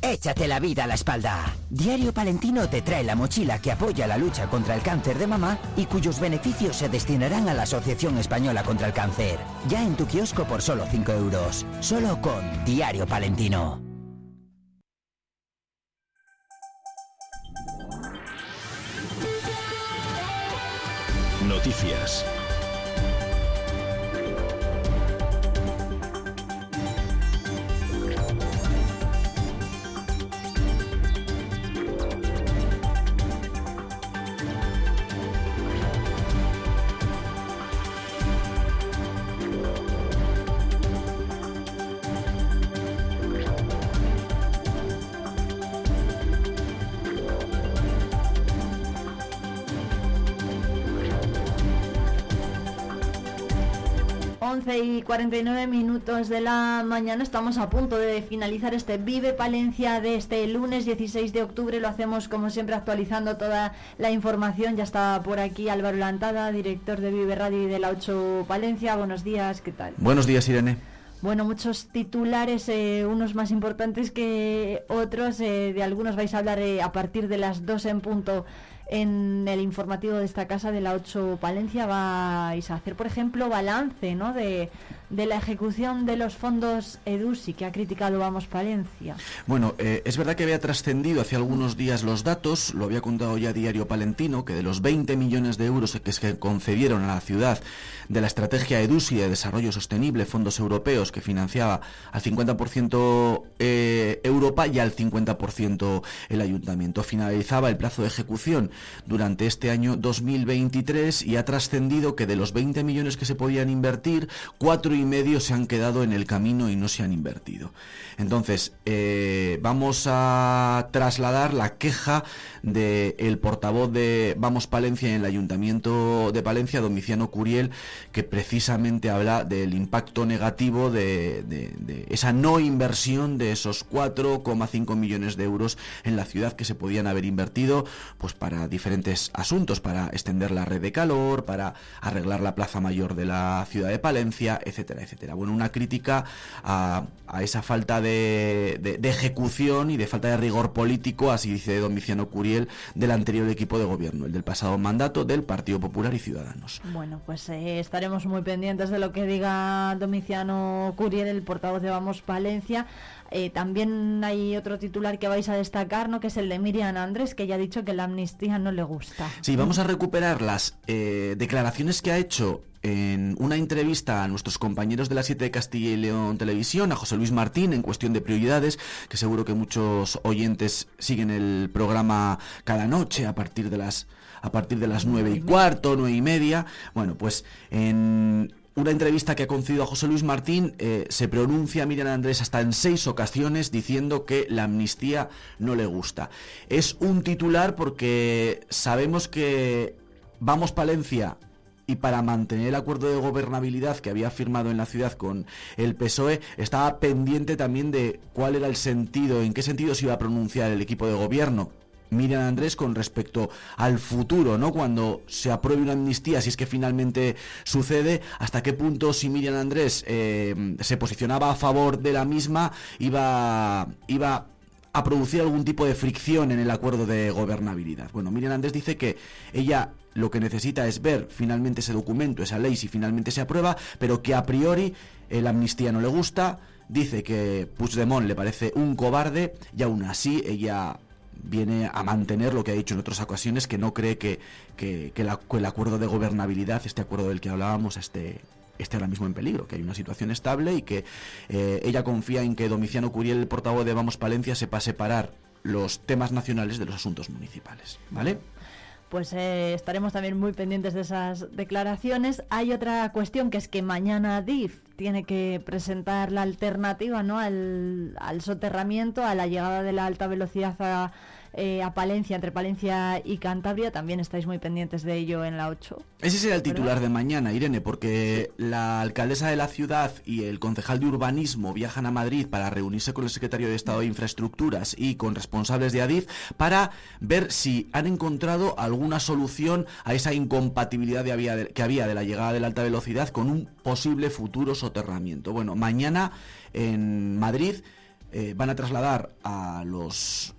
Échate la vida a la espalda. Diario Palentino te trae la mochila que apoya la lucha contra el cáncer de mama y cuyos beneficios se destinarán a la Asociación Española contra el Cáncer. Ya en tu kiosco por solo 5 euros. Solo con Diario Palentino. Noticias. 11 y 49 minutos de la mañana estamos a punto de finalizar este Vive Palencia de este lunes 16 de octubre. Lo hacemos como siempre actualizando toda la información. Ya está por aquí Álvaro Lantada, director de Vive Radio y de la 8 Palencia. Buenos días, ¿qué tal? Buenos días, Irene. Bueno, muchos titulares, eh, unos más importantes que otros. eh, de algunos vais a hablar eh, a partir de las 2 en punto en el informativo de esta casa de la 8 Palencia. Vais a hacer, por ejemplo, balance ¿no? de, la ejecución de los fondos EDUSI que ha criticado Vamos Palencia. Bueno, eh, es verdad que había trascendido hace algunos días los datos, lo había contado ya Diario Palentino, que de los 20 millones de euros que se concedieron a la ciudad de la estrategia EDUSI de desarrollo sostenible, fondos europeos, que financiaba al 50% eh, Europa y al 50% el ayuntamiento. Finalizaba el plazo de ejecución durante este año 2023 y ha trascendido que de los 20 millones que se podían invertir, cuatro y medio se han quedado en el camino y no se han invertido. Entonces, eh, vamos a trasladar la queja del portavoz de Vamos Palencia en el Ayuntamiento de Palencia, Domiciano Curiel, que precisamente habla del impacto negativo de, de- de esa no inversión de esos 4,5 millones de euros en la ciudad que se podían haber invertido pues para diferentes asuntos, para extender la red de calor, para arreglar la plaza mayor de la ciudad de Palencia, etcétera, etcétera. Bueno, una crítica a, a esa falta de, de- ejecución y de falta de rigor político, así dice Domiciano Curiel, del anterior equipo de gobierno, el del pasado mandato del Partido Popular y Ciudadanos. Bueno, pues eh, estaremos muy pendientes de lo que diga Domiciano Curiel, el portavoz de Vamos Palencia. Eh, también hay otro titular que vais a destacar, ¿no? que es el de Miriam Andrés, que ya ha dicho que la amnistía no le gusta. Sí, vamos a recuperar las eh, declaraciones que ha hecho en una entrevista a nuestros compañeros de la 7 de Castilla y León Televisión, a José Luis Martín, en cuestión de prioridades, que seguro que muchos oyentes siguen el programa cada noche a partir de las a partir de las nueve y cuarto, nueve y media. Bueno, pues en una entrevista que ha concedido a José Luis Martín, eh, se pronuncia Miriam Andrés hasta en seis ocasiones diciendo que la amnistía no le gusta. Es un titular porque sabemos que Vamos Palencia y para mantener el acuerdo de gobernabilidad que había firmado en la ciudad con el PSOE, estaba pendiente también de cuál era el sentido, en qué sentido se iba a pronunciar el equipo de gobierno. Miriam Andrés con respecto al futuro, ¿no? Cuando se apruebe una amnistía, si es que finalmente sucede, hasta qué punto si Miriam Andrés eh, se posicionaba a favor de la misma, iba, iba a producir algún tipo de fricción en el acuerdo de gobernabilidad. Bueno, Miriam Andrés dice que ella lo que necesita es ver finalmente ese documento, esa ley, si finalmente se aprueba, pero que a priori eh, la amnistía no le gusta, dice que Puigdemont le parece un cobarde y aún así ella viene a mantener lo que ha dicho en otras ocasiones, que no cree que, que- el acuerdo de gobernabilidad, este acuerdo del que hablábamos, esté, esté ahora mismo en peligro, que hay una situación estable y que eh, ella confía en que Domiciano Curiel, el portavoz de Vamos Palencia, sepa separar los temas nacionales de los asuntos municipales. ¿Vale? Pues eh, estaremos también muy pendientes de esas declaraciones. Hay otra cuestión que es que mañana DIF tiene que presentar la alternativa ¿no? al, al soterramiento, a la llegada de la alta velocidad a, eh, a Palencia, entre Palencia y Cantabria. También estáis muy pendientes de ello en la 8. Ese será el titular de mañana, Irene, porque la alcaldesa de la ciudad y el concejal de urbanismo viajan a Madrid para reunirse con el secretario de Estado de Infraestructuras y con responsables de Adif para ver si han encontrado alguna solución a esa incompatibilidad de había- de- que había de la llegada de la alta velocidad con un posible futuro soterramiento. Bueno, mañana en Madrid eh, van a trasladar a los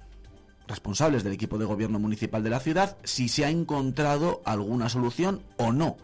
responsables del equipo de gobierno municipal de la ciudad si se ha encontrado alguna solución o no.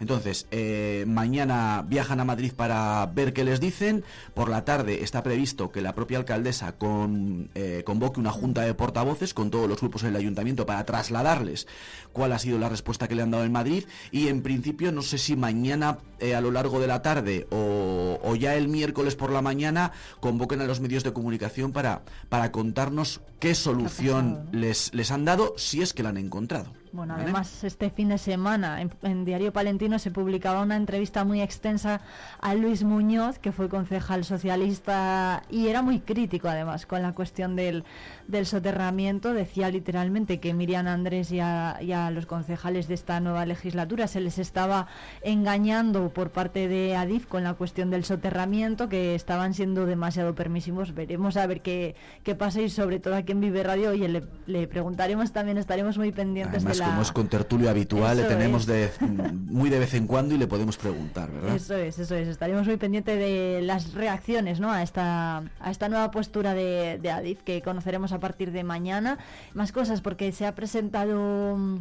Entonces, eh, mañana viajan a Madrid para ver qué les dicen. Por la tarde está previsto que la propia alcaldesa con, eh, convoque una junta de portavoces con todos los grupos del ayuntamiento para trasladarles cuál ha sido la respuesta que le han dado en Madrid. Y en principio, no sé si mañana eh, a lo largo de la tarde o, o ya el miércoles por la mañana convoquen a los medios de comunicación para, para contarnos qué solución les, les han dado si es que la han encontrado. Bueno, ¿vale? además este fin de semana en, en Diario Palentino se publicaba una entrevista muy extensa a Luis Muñoz, que fue concejal socialista y era muy crítico además con la cuestión del, del soterramiento. Decía literalmente que Miriam Andrés y a, y a los concejales de esta nueva legislatura se les estaba engañando por parte de Adif con la cuestión del soterramiento, que estaban siendo demasiado permisivos. Veremos a ver qué, qué pasa y sobre todo aquí en Vive Radio, oye, le, le preguntaremos también, estaremos muy pendientes Además, de la... como es con tertulio habitual, le tenemos es. de, muy de vez en cuando y le podemos preguntar, ¿verdad? Eso es, eso es. Estaremos muy pendientes de las reacciones ¿no? a, esta, a esta nueva postura de, de Adif que conoceremos a partir de mañana. Más cosas porque se ha presentado mm,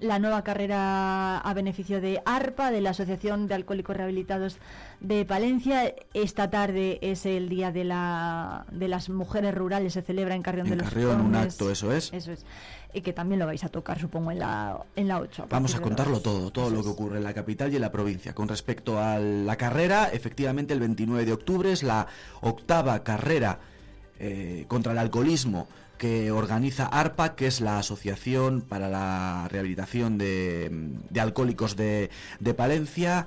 la nueva carrera a beneficio de ARPA, de la Asociación de Alcohólicos Rehabilitados de Palencia. Esta tarde es el Día de, la, de las Mujeres Rurales, se celebra en Carrión En de los Carrión, un acto, eso es. Eso es. Y que también lo vais a tocar, supongo, en la, en la 8. Vamos a contarlo todo, todo lo que ocurre en la capital y en la provincia. Con respecto a la carrera, efectivamente el 29 de octubre es la octava carrera eh, contra el alcoholismo que organiza ARPA, que es la Asociación para la Rehabilitación de, de Alcohólicos de, de Palencia.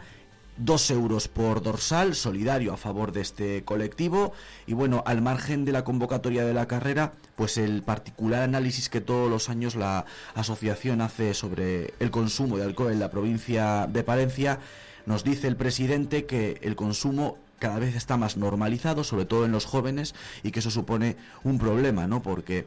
Dos euros por dorsal, solidario a favor de este colectivo. Y bueno, al margen de la convocatoria de la carrera, pues el particular análisis que todos los años la asociación hace sobre el consumo de alcohol en la provincia de Palencia, nos dice el presidente que el consumo cada vez está más normalizado, sobre todo en los jóvenes, y que eso supone un problema, ¿no? Porque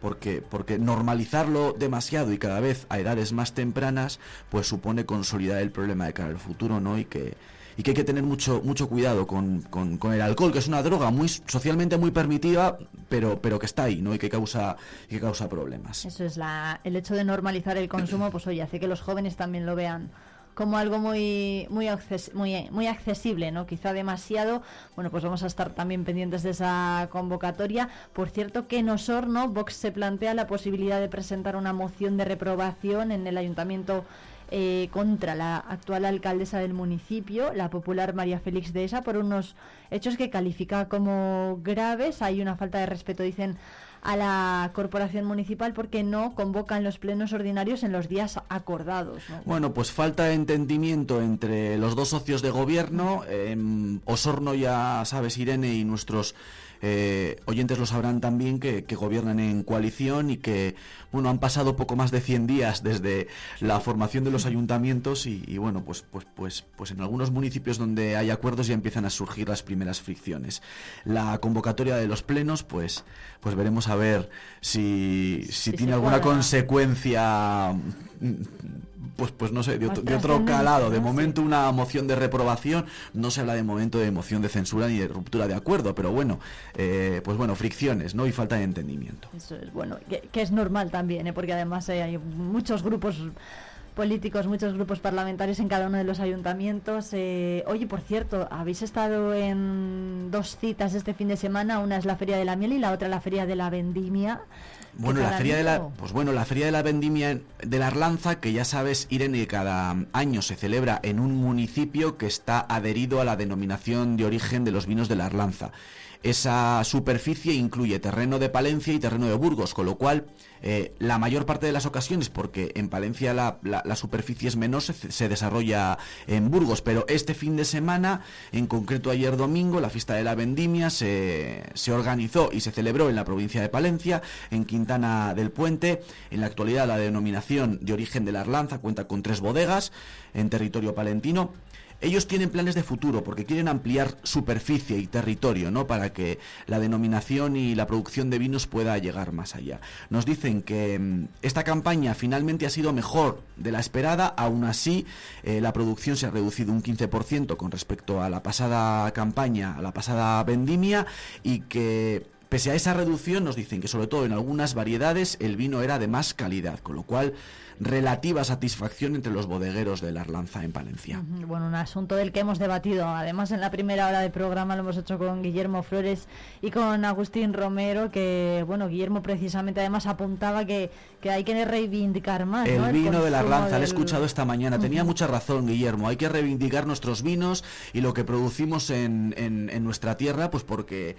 porque, porque normalizarlo demasiado y cada vez a edades más tempranas, pues supone consolidar el problema de cara al futuro, ¿no? Y que, y que hay que tener mucho, mucho cuidado con, con- con el alcohol, que es una droga muy socialmente muy permitida, pero, pero que está ahí, ¿no? Y que causa, que causa problemas. Eso es la, el hecho de normalizar el consumo, pues oye, hace que los jóvenes también lo vean como algo muy muy muy muy accesible, ¿no? Quizá demasiado. Bueno, pues vamos a estar también pendientes de esa convocatoria. Por cierto, que en Osorno Vox se plantea la posibilidad de presentar una moción de reprobación en el ayuntamiento eh, contra la actual alcaldesa del municipio, la popular María Félix de Esa, por unos hechos que califica como graves. Hay una falta de respeto, dicen, a la corporación municipal porque no convocan los plenos ordinarios en los días acordados. ¿no? Bueno, pues falta de entendimiento entre los dos socios de gobierno. em, Osorno ya sabes, Irene, y nuestros eh, oyentes lo sabrán también, que, que gobiernan en coalición y que, bueno, han pasado poco más de 100 días desde la formación de los ayuntamientos y, y, bueno, pues, pues, pues, pues en algunos municipios donde hay acuerdos ya empiezan a surgir las primeras fricciones. La convocatoria de los plenos, pues, pues veremos a ver si, si tiene alguna cuadra. consecuencia pues pues no sé de, otro- de otro calado de momento una moción de reprobación no se habla de momento de moción de censura ni de ruptura de acuerdo pero bueno eh, pues bueno fricciones no y falta de entendimiento Eso es bueno, que, que es normal también, ¿eh? porque además eh, hay muchos grupos políticos, muchos grupos parlamentarios en cada uno de los ayuntamientos. Eh, oye, por cierto, habéis estado en dos citas este fin de semana, una es la Feria de la Miel y la otra la Feria de la Vendimia. ¿Qué Bueno, la feria de la, pues bueno, la feria de la vendimia en- de la Arlanza, que ya sabes, Irene, cada año se celebra en un municipio que está adherido a la denominación de origen de los vinos de la Arlanza. Esa superficie incluye terreno de Palencia y terreno de Burgos, con lo cual eh, la mayor parte de las ocasiones, porque en Palencia la, la- superficie es menor, se, se desarrolla en Burgos, pero este fin de semana, en concreto ayer domingo, la fiesta de la vendimia se, se organizó y se celebró en la provincia de Palencia, en Quintana del Puente. En la actualidad la denominación de origen de la Arlanza cuenta con tres bodegas en territorio palentino. Ellos tienen planes de futuro porque quieren ampliar superficie y territorio, ¿no? Para que la denominación y la producción de vinos pueda llegar más allá. Nos dicen que mm, esta campaña finalmente ha sido mejor de la esperada, aún así eh, la producción se ha reducido un 15% con respecto a la pasada campaña, a la pasada vendimia y que Pese a esa reducción, nos dicen que sobre todo en algunas variedades el vino era de más calidad, con lo cual relativa satisfacción entre los bodegueros de la Arlanza en Palencia. Bueno, un asunto del que hemos debatido. Además, en la primera hora de programa lo hemos hecho con Guillermo Flores y con Agustín Romero, que, bueno, Guillermo precisamente además apuntaba que, que hay que reivindicar más. ¿no? El vino de la Arlanza, lo he del- escuchado esta mañana. Tenía mucha razón, Guillermo. Hay que reivindicar nuestros vinos y lo que producimos en, en- en nuestra tierra, pues porque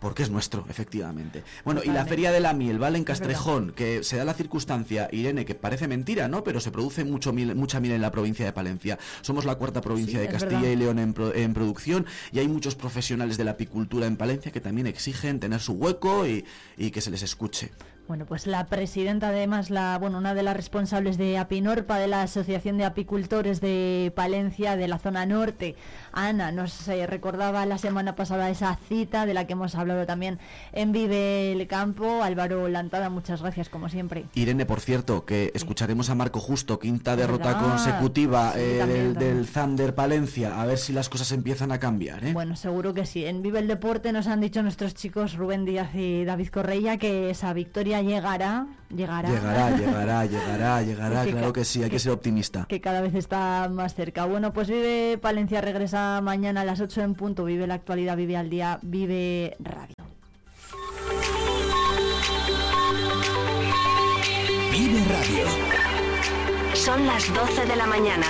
porque es nuestro, efectivamente. Bueno, y la. Feria de la Miel, ¿vale? En. Castrejón, que se da la circunstancia, Irene, que parece mentira, ¿no? Pero se produce mucho miel- mucha miel en la provincia de Palencia. Somos la cuarta provincia Sí, de Castilla verdad. y León en, pro- en producción y hay muchos profesionales de la apicultura en Palencia que también exigen tener su hueco y, y que se les escuche. Bueno, pues la presidenta, además, la, bueno, una de las responsables de Apinorpa, de la Asociación de Apicultores de Palencia, de la zona norte, Ana, nos eh, recordaba la semana pasada esa cita de la que hemos hablado también en Vive el Campo. Álvaro Lantada, muchas gracias, como siempre. Irene, por cierto, que escucharemos a Marco Justo, quinta derrota ¿Verdad? consecutiva Sí, eh, también, del, también. del Thunder Palencia, a ver si las cosas empiezan a cambiar, ¿eh? Bueno, seguro que sí. En Vive el Deporte nos han dicho nuestros chicos Rubén Díaz y David Correia que esa victoria llegará, llegará. Llegará, llegará, llegará, llegará, Que claro que sí, hay que ser optimista. que cada vez está más cerca. Bueno, pues Vive Palencia regresa mañana a las 8 en punto. Vive la actualidad, vive al día, vive radio. Vive Radio. Son las 12 de la mañana.